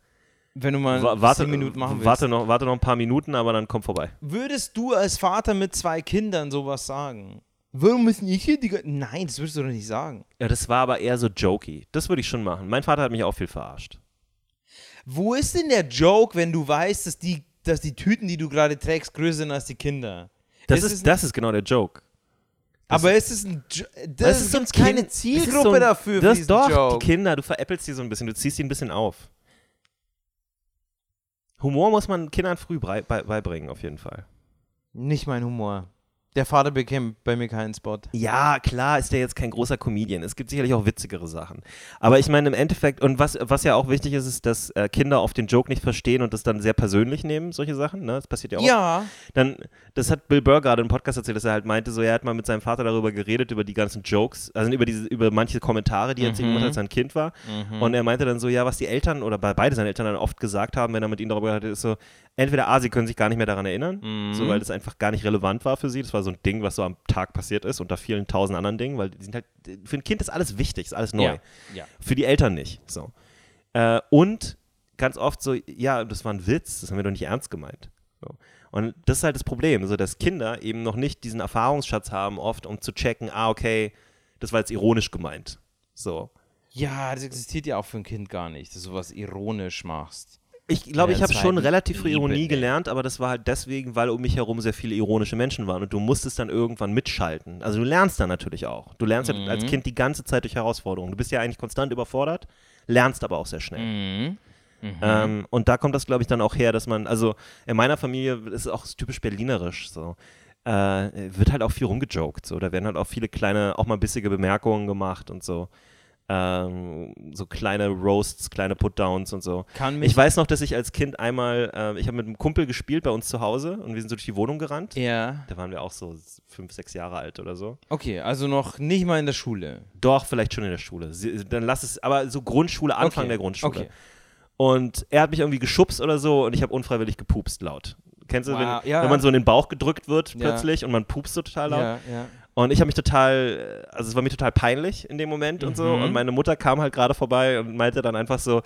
Wenn du mal wa warte, zehn Minuten machen willst. warte, noch, warte noch ein paar Minuten, aber dann komm vorbei. Würdest du als Vater mit zwei Kindern sowas sagen? Warum müssen ich hier die... Ge- Nein, das würdest du doch nicht sagen. Ja, das war aber eher so jokey. Das würde ich schon machen. Mein Vater hat mich auch viel verarscht. Wo ist denn der Joke, wenn du weißt, dass die, dass die Tüten, die du gerade trägst, größer sind als die Kinder? Das, Ist ist, das ist genau der Joke. Das Aber ist es ein... Jo das ist so ein gibt's keine Zielgruppe das ist so ein- dafür für Das diesen doch, Joke. die Kinder, du veräppelst die so ein bisschen, du ziehst die ein bisschen auf. Humor muss man Kindern früh beibringen, auf jeden Fall. Nicht mein Humor. Der Vater bekäme bei mir keinen Spot. Ja, klar ist der jetzt kein großer Comedian. Es gibt sicherlich auch witzigere Sachen. Aber ich meine, im Endeffekt, und was, was ja auch wichtig ist, ist, dass äh, Kinder oft den Joke nicht verstehen und das dann sehr persönlich nehmen, solche Sachen. Ne? Das passiert ja auch. Ja. Dann, das hat Bill Burr gerade im Podcast erzählt, dass er halt meinte, so, er hat mal mit seinem Vater darüber geredet, über die ganzen Jokes, also über, diese, über manche Kommentare, die er zu ihm gemacht hat, als er ein Kind war. Und er meinte dann so, ja, was die Eltern oder bei beide seine Eltern dann oft gesagt haben, wenn er mit ihnen darüber hatte, ist so, entweder A, sie können sich gar nicht mehr daran erinnern, so, weil das einfach gar nicht relevant war für sie. Das war so ein Ding, was so am Tag passiert ist, unter vielen tausend anderen Dingen, weil die sind halt, für ein Kind ist alles wichtig, ist alles neu. Ja. ja. Für die Eltern nicht. So. Äh, und ganz oft so, ja, das war ein Witz, das haben wir doch nicht ernst gemeint. So. Und das ist halt das Problem, so dass Kinder eben noch nicht diesen Erfahrungsschatz haben, oft, um zu checken, ah, okay, das war jetzt ironisch gemeint. So. Ja, das existiert ja auch für ein Kind gar nicht, dass du was ironisch machst. Ich glaube, ich habe das schon relativ früh Liebe, Ironie ey. gelernt, aber das war halt deswegen, weil um mich herum sehr viele ironische Menschen waren und du musstest dann irgendwann mitschalten. Also du lernst dann natürlich auch. Du lernst ja als Kind die ganze Zeit durch Herausforderungen. Du bist ja eigentlich konstant überfordert, lernst aber auch sehr schnell. Ähm, und da kommt das, glaube ich, dann auch her, dass man, also in meiner Familie ist es auch typisch berlinerisch so. Äh, wird halt auch viel rumgejoked. So. Da werden halt auch viele kleine, auch mal bissige Bemerkungen gemacht und so. Ähm, so kleine Roasts, kleine Putdowns und so. Kann mich. Ich weiß noch, dass ich als Kind einmal, äh, ich habe mit einem Kumpel gespielt bei uns zu Hause und wir sind so durch die Wohnung gerannt. Ja. Da waren wir auch so fünf, sechs Jahre alt oder so. Okay, also noch nicht mal in der Schule. Doch, vielleicht schon in der Schule. Sie, dann lass es, aber so Grundschule, Anfang Okay, der Grundschule. okay. Und er hat mich irgendwie geschubst oder so und ich habe unfreiwillig gepupst laut. Kennst du, Wow, wenn, ja. wenn man so in den Bauch gedrückt wird Ja. plötzlich und man pupst so total laut? Ja, ja. Und ich habe mich total, also es war mir total peinlich in dem Moment und so. Mhm. Und meine Mutter kam halt gerade vorbei und meinte dann einfach so,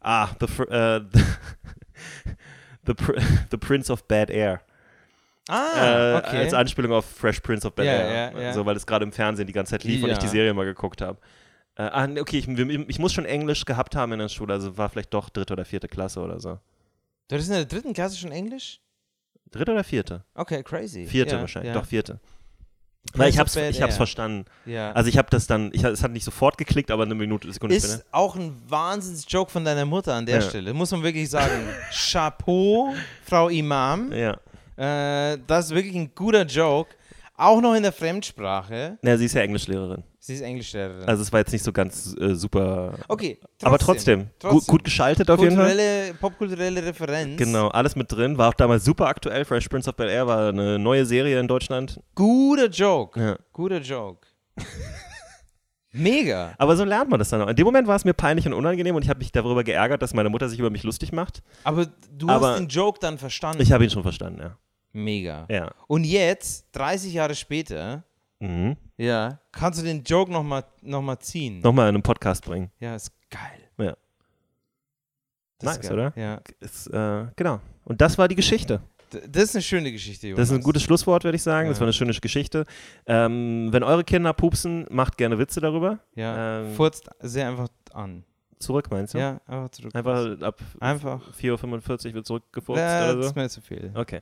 ah, the, fr- äh, the, pr the Prince of Bad Air. Ah, äh, okay. Als Anspielung auf Fresh Prince of Bel Ja, Air. ja, ja. So, weil es gerade im Fernsehen die ganze Zeit lief und ich die Ja. Serie mal geguckt habe. Äh, ah, okay, ich, ich muss schon Englisch gehabt haben in der Schule, also war vielleicht doch dritte oder vierte Klasse oder so. Du hattest in der dritten Klasse schon Englisch? Dritte oder vierte? Okay, crazy. Vierte ja, wahrscheinlich, ja. doch vierte. Weil ich hab's, ich hab's verstanden. Ja. Also ich habe das dann, ich, es hat nicht sofort geklickt, aber eine Minute, Sekunde später. ist auch ein Wahnsinns-Joke von deiner Mutter an der Ja. Stelle. Muss man wirklich sagen. Chapeau, Frau Imam. Ja. Äh, das ist wirklich ein guter Joke. Auch noch in der Fremdsprache. Na, sie ist ja Englischlehrerin. Sie ist Englischlehrerin. Also es war jetzt nicht so ganz äh, super. okay, aber trotzdem, Gut, gut geschaltet auf jeden Fall. Kulturelle, popkulturelle Referenz. Genau, alles mit drin. War auch damals super aktuell. Fresh Prince of Bel Air war eine neue Serie in Deutschland. Guter Joke. Ja. Guter Joke. Mega. Aber so lernt man das dann auch. In dem Moment war es mir peinlich und unangenehm und ich habe mich darüber geärgert, dass meine Mutter sich über mich lustig macht. Aber du Aber hast den Joke dann verstanden. Ich habe ihn schon verstanden, ja. Mega. Ja. Und jetzt, 30 Jahre später, Mhm. ja, kannst du den Joke nochmal noch mal ziehen. Nochmal in einen Podcast bringen. Ja, ist geil. Ja. Das Nice, ist geil. oder? Ja. Ist, äh, genau. Und das war die Geschichte. Das ist eine schöne Geschichte, Jonas. Das ist ein gutes Schlusswort, würde ich sagen. Das Ja. war eine schöne Geschichte. Ähm, wenn eure Kinder pupsen, macht gerne Witze darüber. Ja, Ähm, furzt sehr einfach an. Zurück, meinst du? Ja, einfach zurück. Einfach ab Einfach. 4.45 Uhr wird zurückgefurzt Äh, oder das so? ist mir zu viel. Okay.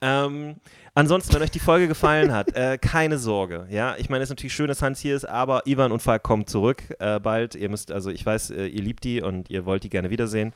Ähm, ansonsten, wenn euch die Folge gefallen hat, äh, keine Sorge. Ja, ich meine, es ist natürlich schön, dass Hans hier ist, aber Ivan und Falk kommen zurück äh, bald. Ihr müsst, also ich weiß, äh, ihr liebt die und ihr wollt die gerne wiedersehen.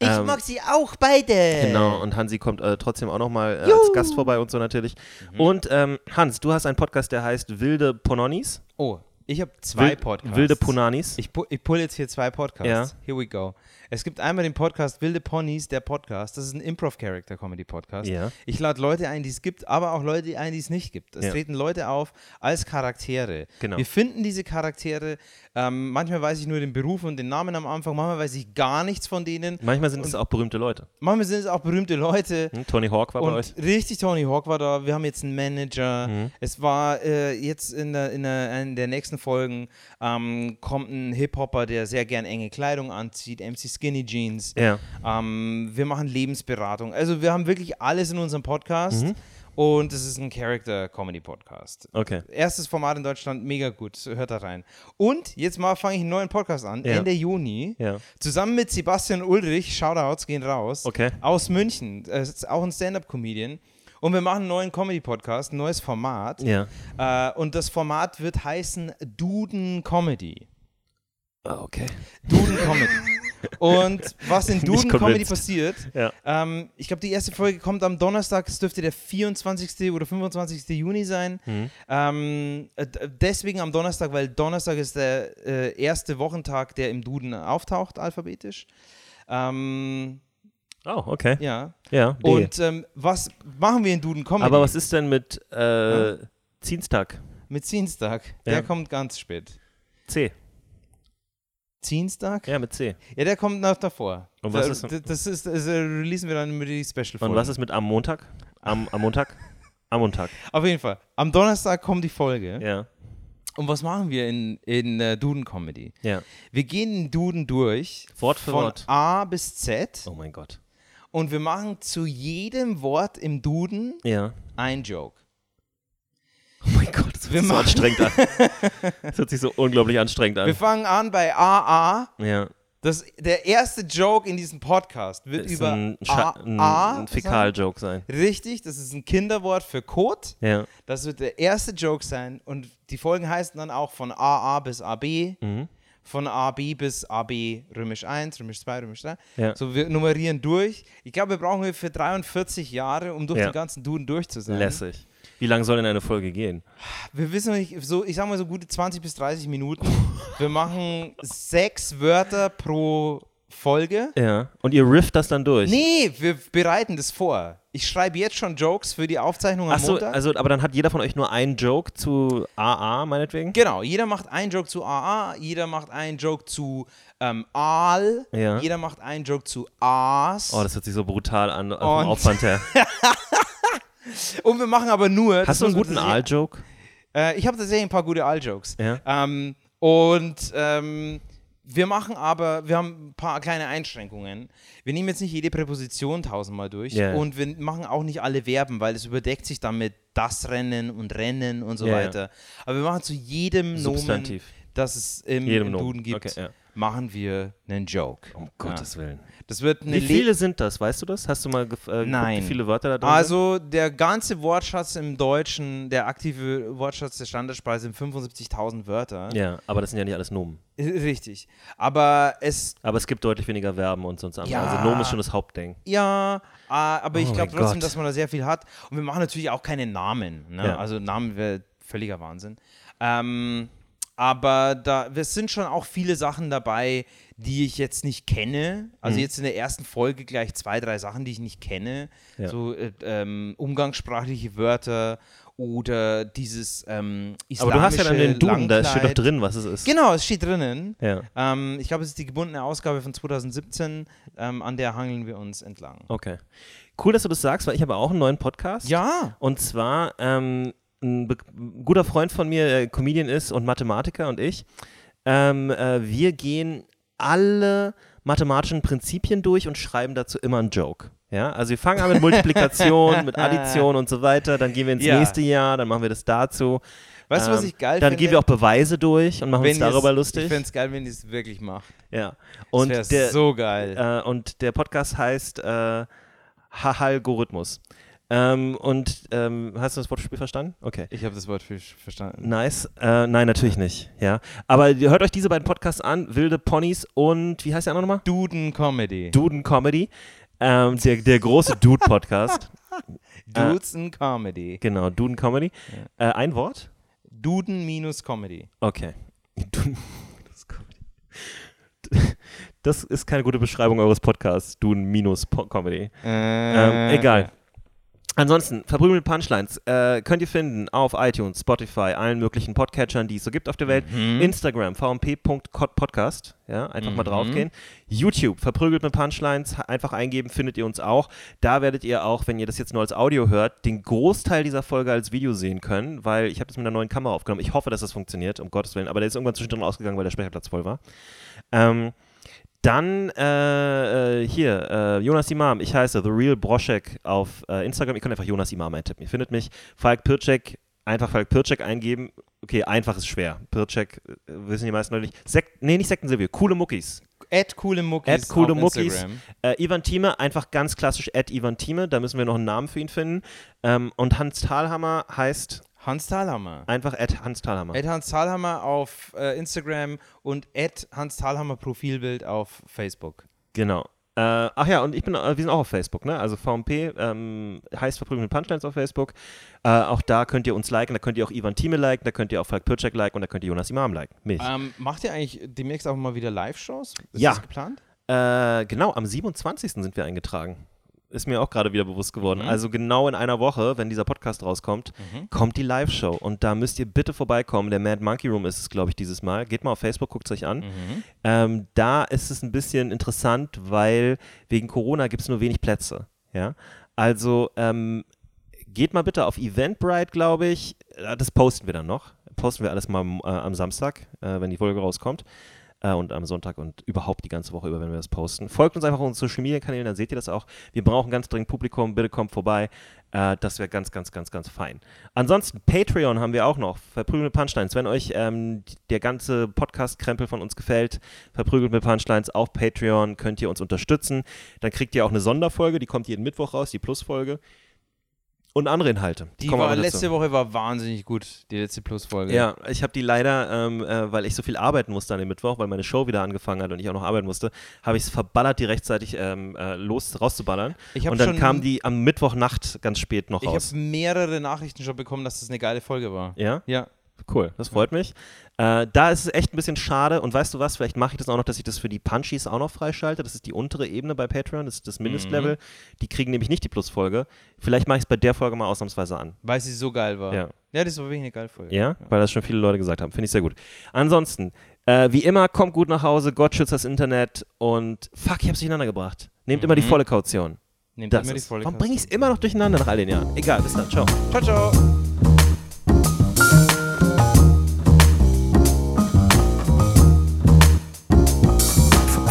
Ich Ähm, mag sie auch beide. Genau, und Hansi kommt äh, trotzdem auch nochmal äh, als Gast vorbei und so natürlich. Mhm. Und ähm, Hans, du hast einen Podcast, der heißt Wilde Pononis. Oh, ich habe zwei Podcasts. Wilde Punanis. Ich, ich pull jetzt hier zwei Podcasts. Here we go. Es gibt einmal den Podcast Wilde Ponys, der Podcast. Das ist ein Improv-Character-Comedy-Podcast. Ja. Ich lade Leute ein, die es gibt, aber auch Leute ein, die es nicht gibt. Es Ja. treten Leute auf als Charaktere. Genau. Wir finden diese Charaktere. Ähm, manchmal weiß ich nur den Beruf und den Namen am Anfang, manchmal weiß ich gar nichts von denen. Manchmal sind es auch berühmte Leute. Manchmal sind es auch berühmte Leute. Hm? Tony Hawk war bei Und euch. richtig, Tony Hawk war da. Wir haben jetzt einen Manager. Mhm. Es war äh, jetzt in der, in, der, in der nächsten Folgen ähm, kommt ein Hip-Hopper, der sehr gern enge Kleidung anzieht, MC Skinny Jeans. Ja. Ähm, wir machen Lebensberatung. Also wir haben wirklich alles in unserem Podcast. Mhm. Und es ist ein Character-Comedy-Podcast. Okay. Erstes Format in Deutschland, mega gut. Hört da rein. Und jetzt mal fange ich einen neuen Podcast an, Ja. Ende Juni. Ja. Zusammen mit Sebastian Ulrich, Shoutouts gehen raus, Okay. aus München. Ist auch ein Stand-Up-Comedian. Und wir machen einen neuen Comedy-Podcast, ein neues Format. Ja. Äh, und das Format wird heißen Duden Comedy. Ah, okay. Duden Comedy. Und was in Duden Comedy passiert, Ja. ähm, ich glaube, die erste Folge kommt am Donnerstag, es dürfte der 24. oder 25. Juni sein. Mhm. Ähm, äh, deswegen am Donnerstag, weil Donnerstag ist der äh, erste Wochentag, der im Duden auftaucht, alphabetisch. Ähm, Oh, okay. ja. Ja. D. Und ähm, was machen wir in Duden Comedy? Aber was ist denn mit äh, Dienstag? Mit Dienstag. Der Ja. kommt ganz spät. C. Dienstag? Ja, mit C. Ja, der kommt noch davor. Und was Da- ist- d- das ist, das äh, releasen wir dann über die special Und was ist mit am Montag? Am, am Montag? Am Montag. Auf jeden Fall. Am Donnerstag kommt die Folge. Ja. Und was machen wir in, in äh, Duden Comedy? Ja. Wir gehen den Duden durch. Wort für von Wort. A bis Z. Oh mein Gott. Und wir machen zu jedem Wort im Duden Ja. ein Joke. Das Wir hört sich so anstrengend an. Das hört sich so unglaublich anstrengend Wir an. fangen an bei AA. Ja. Das, der erste Joke in diesem Podcast wird Ist über ein, Scha ein, AA ein Fäkal-Joke sein. Richtig, das ist ein Kinderwort für Kot. Ja. Das wird der erste Joke sein. Und die Folgen heißen dann auch von AA bis AB. Mhm. Von AB bis AB römisch 1, römisch 2, römisch 3. Ja. So, wir nummerieren durch. Ich glaube, wir brauchen für 43 Jahre, um durch Ja. den ganzen Duden durch zu sein. Lässig. Wie lange soll denn eine Folge gehen? Wir wissen noch nicht, so, ich sag mal so gute 20 bis 30 Minuten. wir machen sechs Wörter pro Folge. Ja. Und ihr rifft das dann durch? Nee, wir bereiten das vor. Ich schreibe jetzt schon Jokes für die Aufzeichnung am Achso, Montag. also, aber dann hat jeder von euch nur einen Joke zu AA, meinetwegen? Genau, jeder macht einen Joke zu AA, jeder macht einen Joke zu ähm, Aal, Ja. jeder macht einen Joke zu Aas. Oh, das hört sich so brutal an, vom Aufwand her. Und wir machen aber nur. Hast du einen guten Aal-Joke? Äh, ich habe tatsächlich ein paar gute Aal-Jokes. Ja. Ähm, und ähm, wir machen aber, wir haben ein paar kleine Einschränkungen. Wir nehmen jetzt nicht jede Präposition tausendmal durch Ja, ja. und wir machen auch nicht alle Verben, weil es überdeckt sich dann mit das Rennen und Rennen und so Ja, ja. weiter. Aber wir machen zu jedem Nomen, Substantiv. das es im, Jedem im Nomen. Duden gibt, Okay, ja. machen wir einen Joke. Um Gottes Willen. Das wird eine Wie Le- viele sind das? Weißt du das? Hast du mal äh, geguckt, Nein. wie viele Wörter da drin sind? Also der ganze Wortschatz im Deutschen, der aktive Wortschatz der Standardsprache sind 75.000 Wörter. Ja, aber das sind ja nicht alles Nomen. Richtig. Aber es, Aber es gibt deutlich weniger Verben und sonst. Ja. Also Nomen ist schon das Hauptding. ja, aber ich Oh glaube trotzdem, Gott. dass man da sehr viel hat. Und wir machen natürlich auch keine Namen. Ne? Ja. Also Namen wäre völliger Wahnsinn. Ähm, aber da, es sind schon auch viele Sachen dabei, die ich jetzt nicht kenne. Also Mhm. jetzt in der ersten Folge gleich zwei, drei Sachen, die ich nicht kenne. Ja. So äh, ähm, umgangssprachliche Wörter oder dieses ähm, Aber du hast ja dann den Duden, da steht doch drin, was es ist. Genau, es steht drinnen. Ja. Ähm, ich glaube, es ist die gebundene Ausgabe von 2017, ähm, an der hangeln wir uns entlang. Okay. Cool, dass du das sagst, weil ich habe auch einen neuen Podcast. Ja, Und zwar ähm, ein, ein guter Freund von mir, der Comedian ist und Mathematiker und ich. Ähm, äh, wir gehen alle mathematischen Prinzipien durch und schreiben dazu immer einen Joke. Ja, also wir fangen an mit Multiplikation, mit Addition und so weiter, dann gehen wir ins Ja. nächste Jahr, dann machen wir das dazu. weißt du, was Ähm, ich geil Dann finde? gehen wir auch Beweise durch und machen uns darüber lustig. Ich fände es geil, wenn ihr es wirklich macht. ja. Das Und wäre der, so geil. äh, und der Podcast heißt äh, Algorithmus. Ähm, und ähm, hast du das Wortspiel verstanden? Okay. ich habe das Wort für verstanden. Nice. Äh, nein, natürlich nicht. Ja. Aber hört euch diese beiden Podcasts an: Wilde Ponys und wie heißt der andere nochmal? Duden Comedy. Duden Comedy. Ähm, der, der große Dude-Podcast. Dudes and Comedy. genau, Duden Comedy. Äh, ein Wort? Duden minus Comedy. Okay. Duden minus Comedy. Das ist keine gute Beschreibung eures Podcasts. Duden minus Comedy. Ähm, Äh, egal. Ansonsten, verprügelte Punchlines äh, könnt ihr finden auf iTunes, Spotify, allen möglichen Podcatchern, die es so gibt auf der Welt. Mhm. Instagram, vmp.podcast, ja, einfach mal Mhm. draufgehen. YouTube, verprügelt mit Punchlines, einfach eingeben, findet ihr uns auch. Da werdet ihr auch, wenn ihr das jetzt nur als Audio hört, den Großteil dieser Folge als Video sehen können, weil ich habe das mit einer neuen Kamera aufgenommen. Ich hoffe, dass das funktioniert, um Gottes Willen, aber der ist irgendwann zwischendrin ausgegangen, weil der Speicherplatz voll war. Ähm, dann äh, äh, hier, äh, Jonas Imam, ich heiße The Real Broschek auf äh, Instagram. Ihr könnt einfach Jonas Imam eintippen. Ihr findet mich. Falk Pircek, einfach Falk Pircek eingeben. Okay, einfach ist schwer. Pircek, äh, wissen die meisten Leute nicht. Sek nee, nicht Sekten Silvio, coole Muckis. Add coole Muckis. Add coole auf Muckis. Instagram. Äh, Ivan Thieme, einfach ganz klassisch Add Ivan Thieme. Da müssen wir noch einen Namen für ihn finden. Ähm, und Hans Thalhammer heißt Hans Thalhammer. Einfach at Hans Thalhammer. Ed Hans Thalhammer auf äh, Instagram und Ed Hans Thalhammer Profilbild auf Facebook. Genau. Äh, ach ja, und ich bin, äh, wir sind auch auf Facebook, ne? Also VMP ähm, heißt Verprügeln mit Punchlines auf Facebook. Äh, auch da könnt ihr uns liken, da könnt ihr auch Ivan Thieme liken, da könnt ihr auch Falk Pircek liken und da könnt ihr Jonas Imam liken. Mich. Ähm, macht ihr eigentlich demnächst auch mal wieder Live-Shows? Ist Ja. das geplant? Äh, genau, am 27. sind wir eingetragen. Ist mir auch gerade wieder bewusst geworden. Mhm. Also genau in einer Woche, wenn dieser Podcast rauskommt, kommt die Live-Show. Und da müsst ihr bitte vorbeikommen. Der Mad Monkey Room ist es, glaube ich, dieses Mal. Geht mal auf Facebook, guckt es euch an. Ähm, da ist es ein bisschen interessant, weil wegen Corona gibt es nur wenig Plätze. Ja? Also ähm, geht mal bitte auf Eventbrite, glaube ich. Äh, Das posten wir dann noch. Posten wir alles mal äh, am Samstag, äh, wenn die Folge rauskommt. Äh, und am Sonntag und überhaupt die ganze Woche über, wenn wir das posten. Folgt uns einfach auf unseren Social Media Kanälen, dann seht ihr das auch. Wir brauchen ganz dringend Publikum, bitte kommt vorbei. Äh, das wäre ganz, ganz, ganz, ganz fein. Ansonsten, Patreon haben wir auch noch. Verprügelt mit Punchlines. Wenn euch ähm, der ganze Podcast-Krempel von uns gefällt, verprügelt mit Punchlines auf Patreon, könnt ihr uns unterstützen. Dann kriegt ihr auch eine Sonderfolge, die kommt jeden Mittwoch raus, die Plusfolge. Und andere Inhalte. Die kommen war letzte Woche war wahnsinnig gut, die letzte Plus-Folge. Ja, ich habe die leider, ähm, äh, weil ich so viel arbeiten musste an dem Mittwoch, weil meine Show wieder angefangen hat und ich auch noch arbeiten musste, habe ich es verballert, die rechtzeitig ähm, äh, los rauszuballern. Ich und dann kam die am Mittwochnacht ganz spät noch Ich raus. habe mehrere Nachrichten schon bekommen, dass das eine geile Folge war. Ja, Ja. Cool, das freut mich. Äh, da ist es echt ein bisschen schade und weißt du was, vielleicht mache ich das auch noch, dass ich das für die Punchies auch noch freischalte. Das ist die untere Ebene bei Patreon, das ist das Mindestlevel. Die kriegen nämlich nicht die Plusfolge. Vielleicht mache ich es bei der Folge mal ausnahmsweise an. Weil sie so geil war. Ja. Ja, das war wirklich eine geile Folge. Ja, weil das schon viele Leute gesagt haben. Finde ich sehr gut. Ansonsten, äh, wie immer, kommt gut nach Hause, Gott schützt das Internet und fuck, ich hab's durcheinander gebracht. Nehmt immer die volle Kaution. Nehmt Das immer die ist. volle Warum bringe ich es immer noch durcheinander nach all den Jahren? Egal, bis dann, ciao. Ciao, ciao.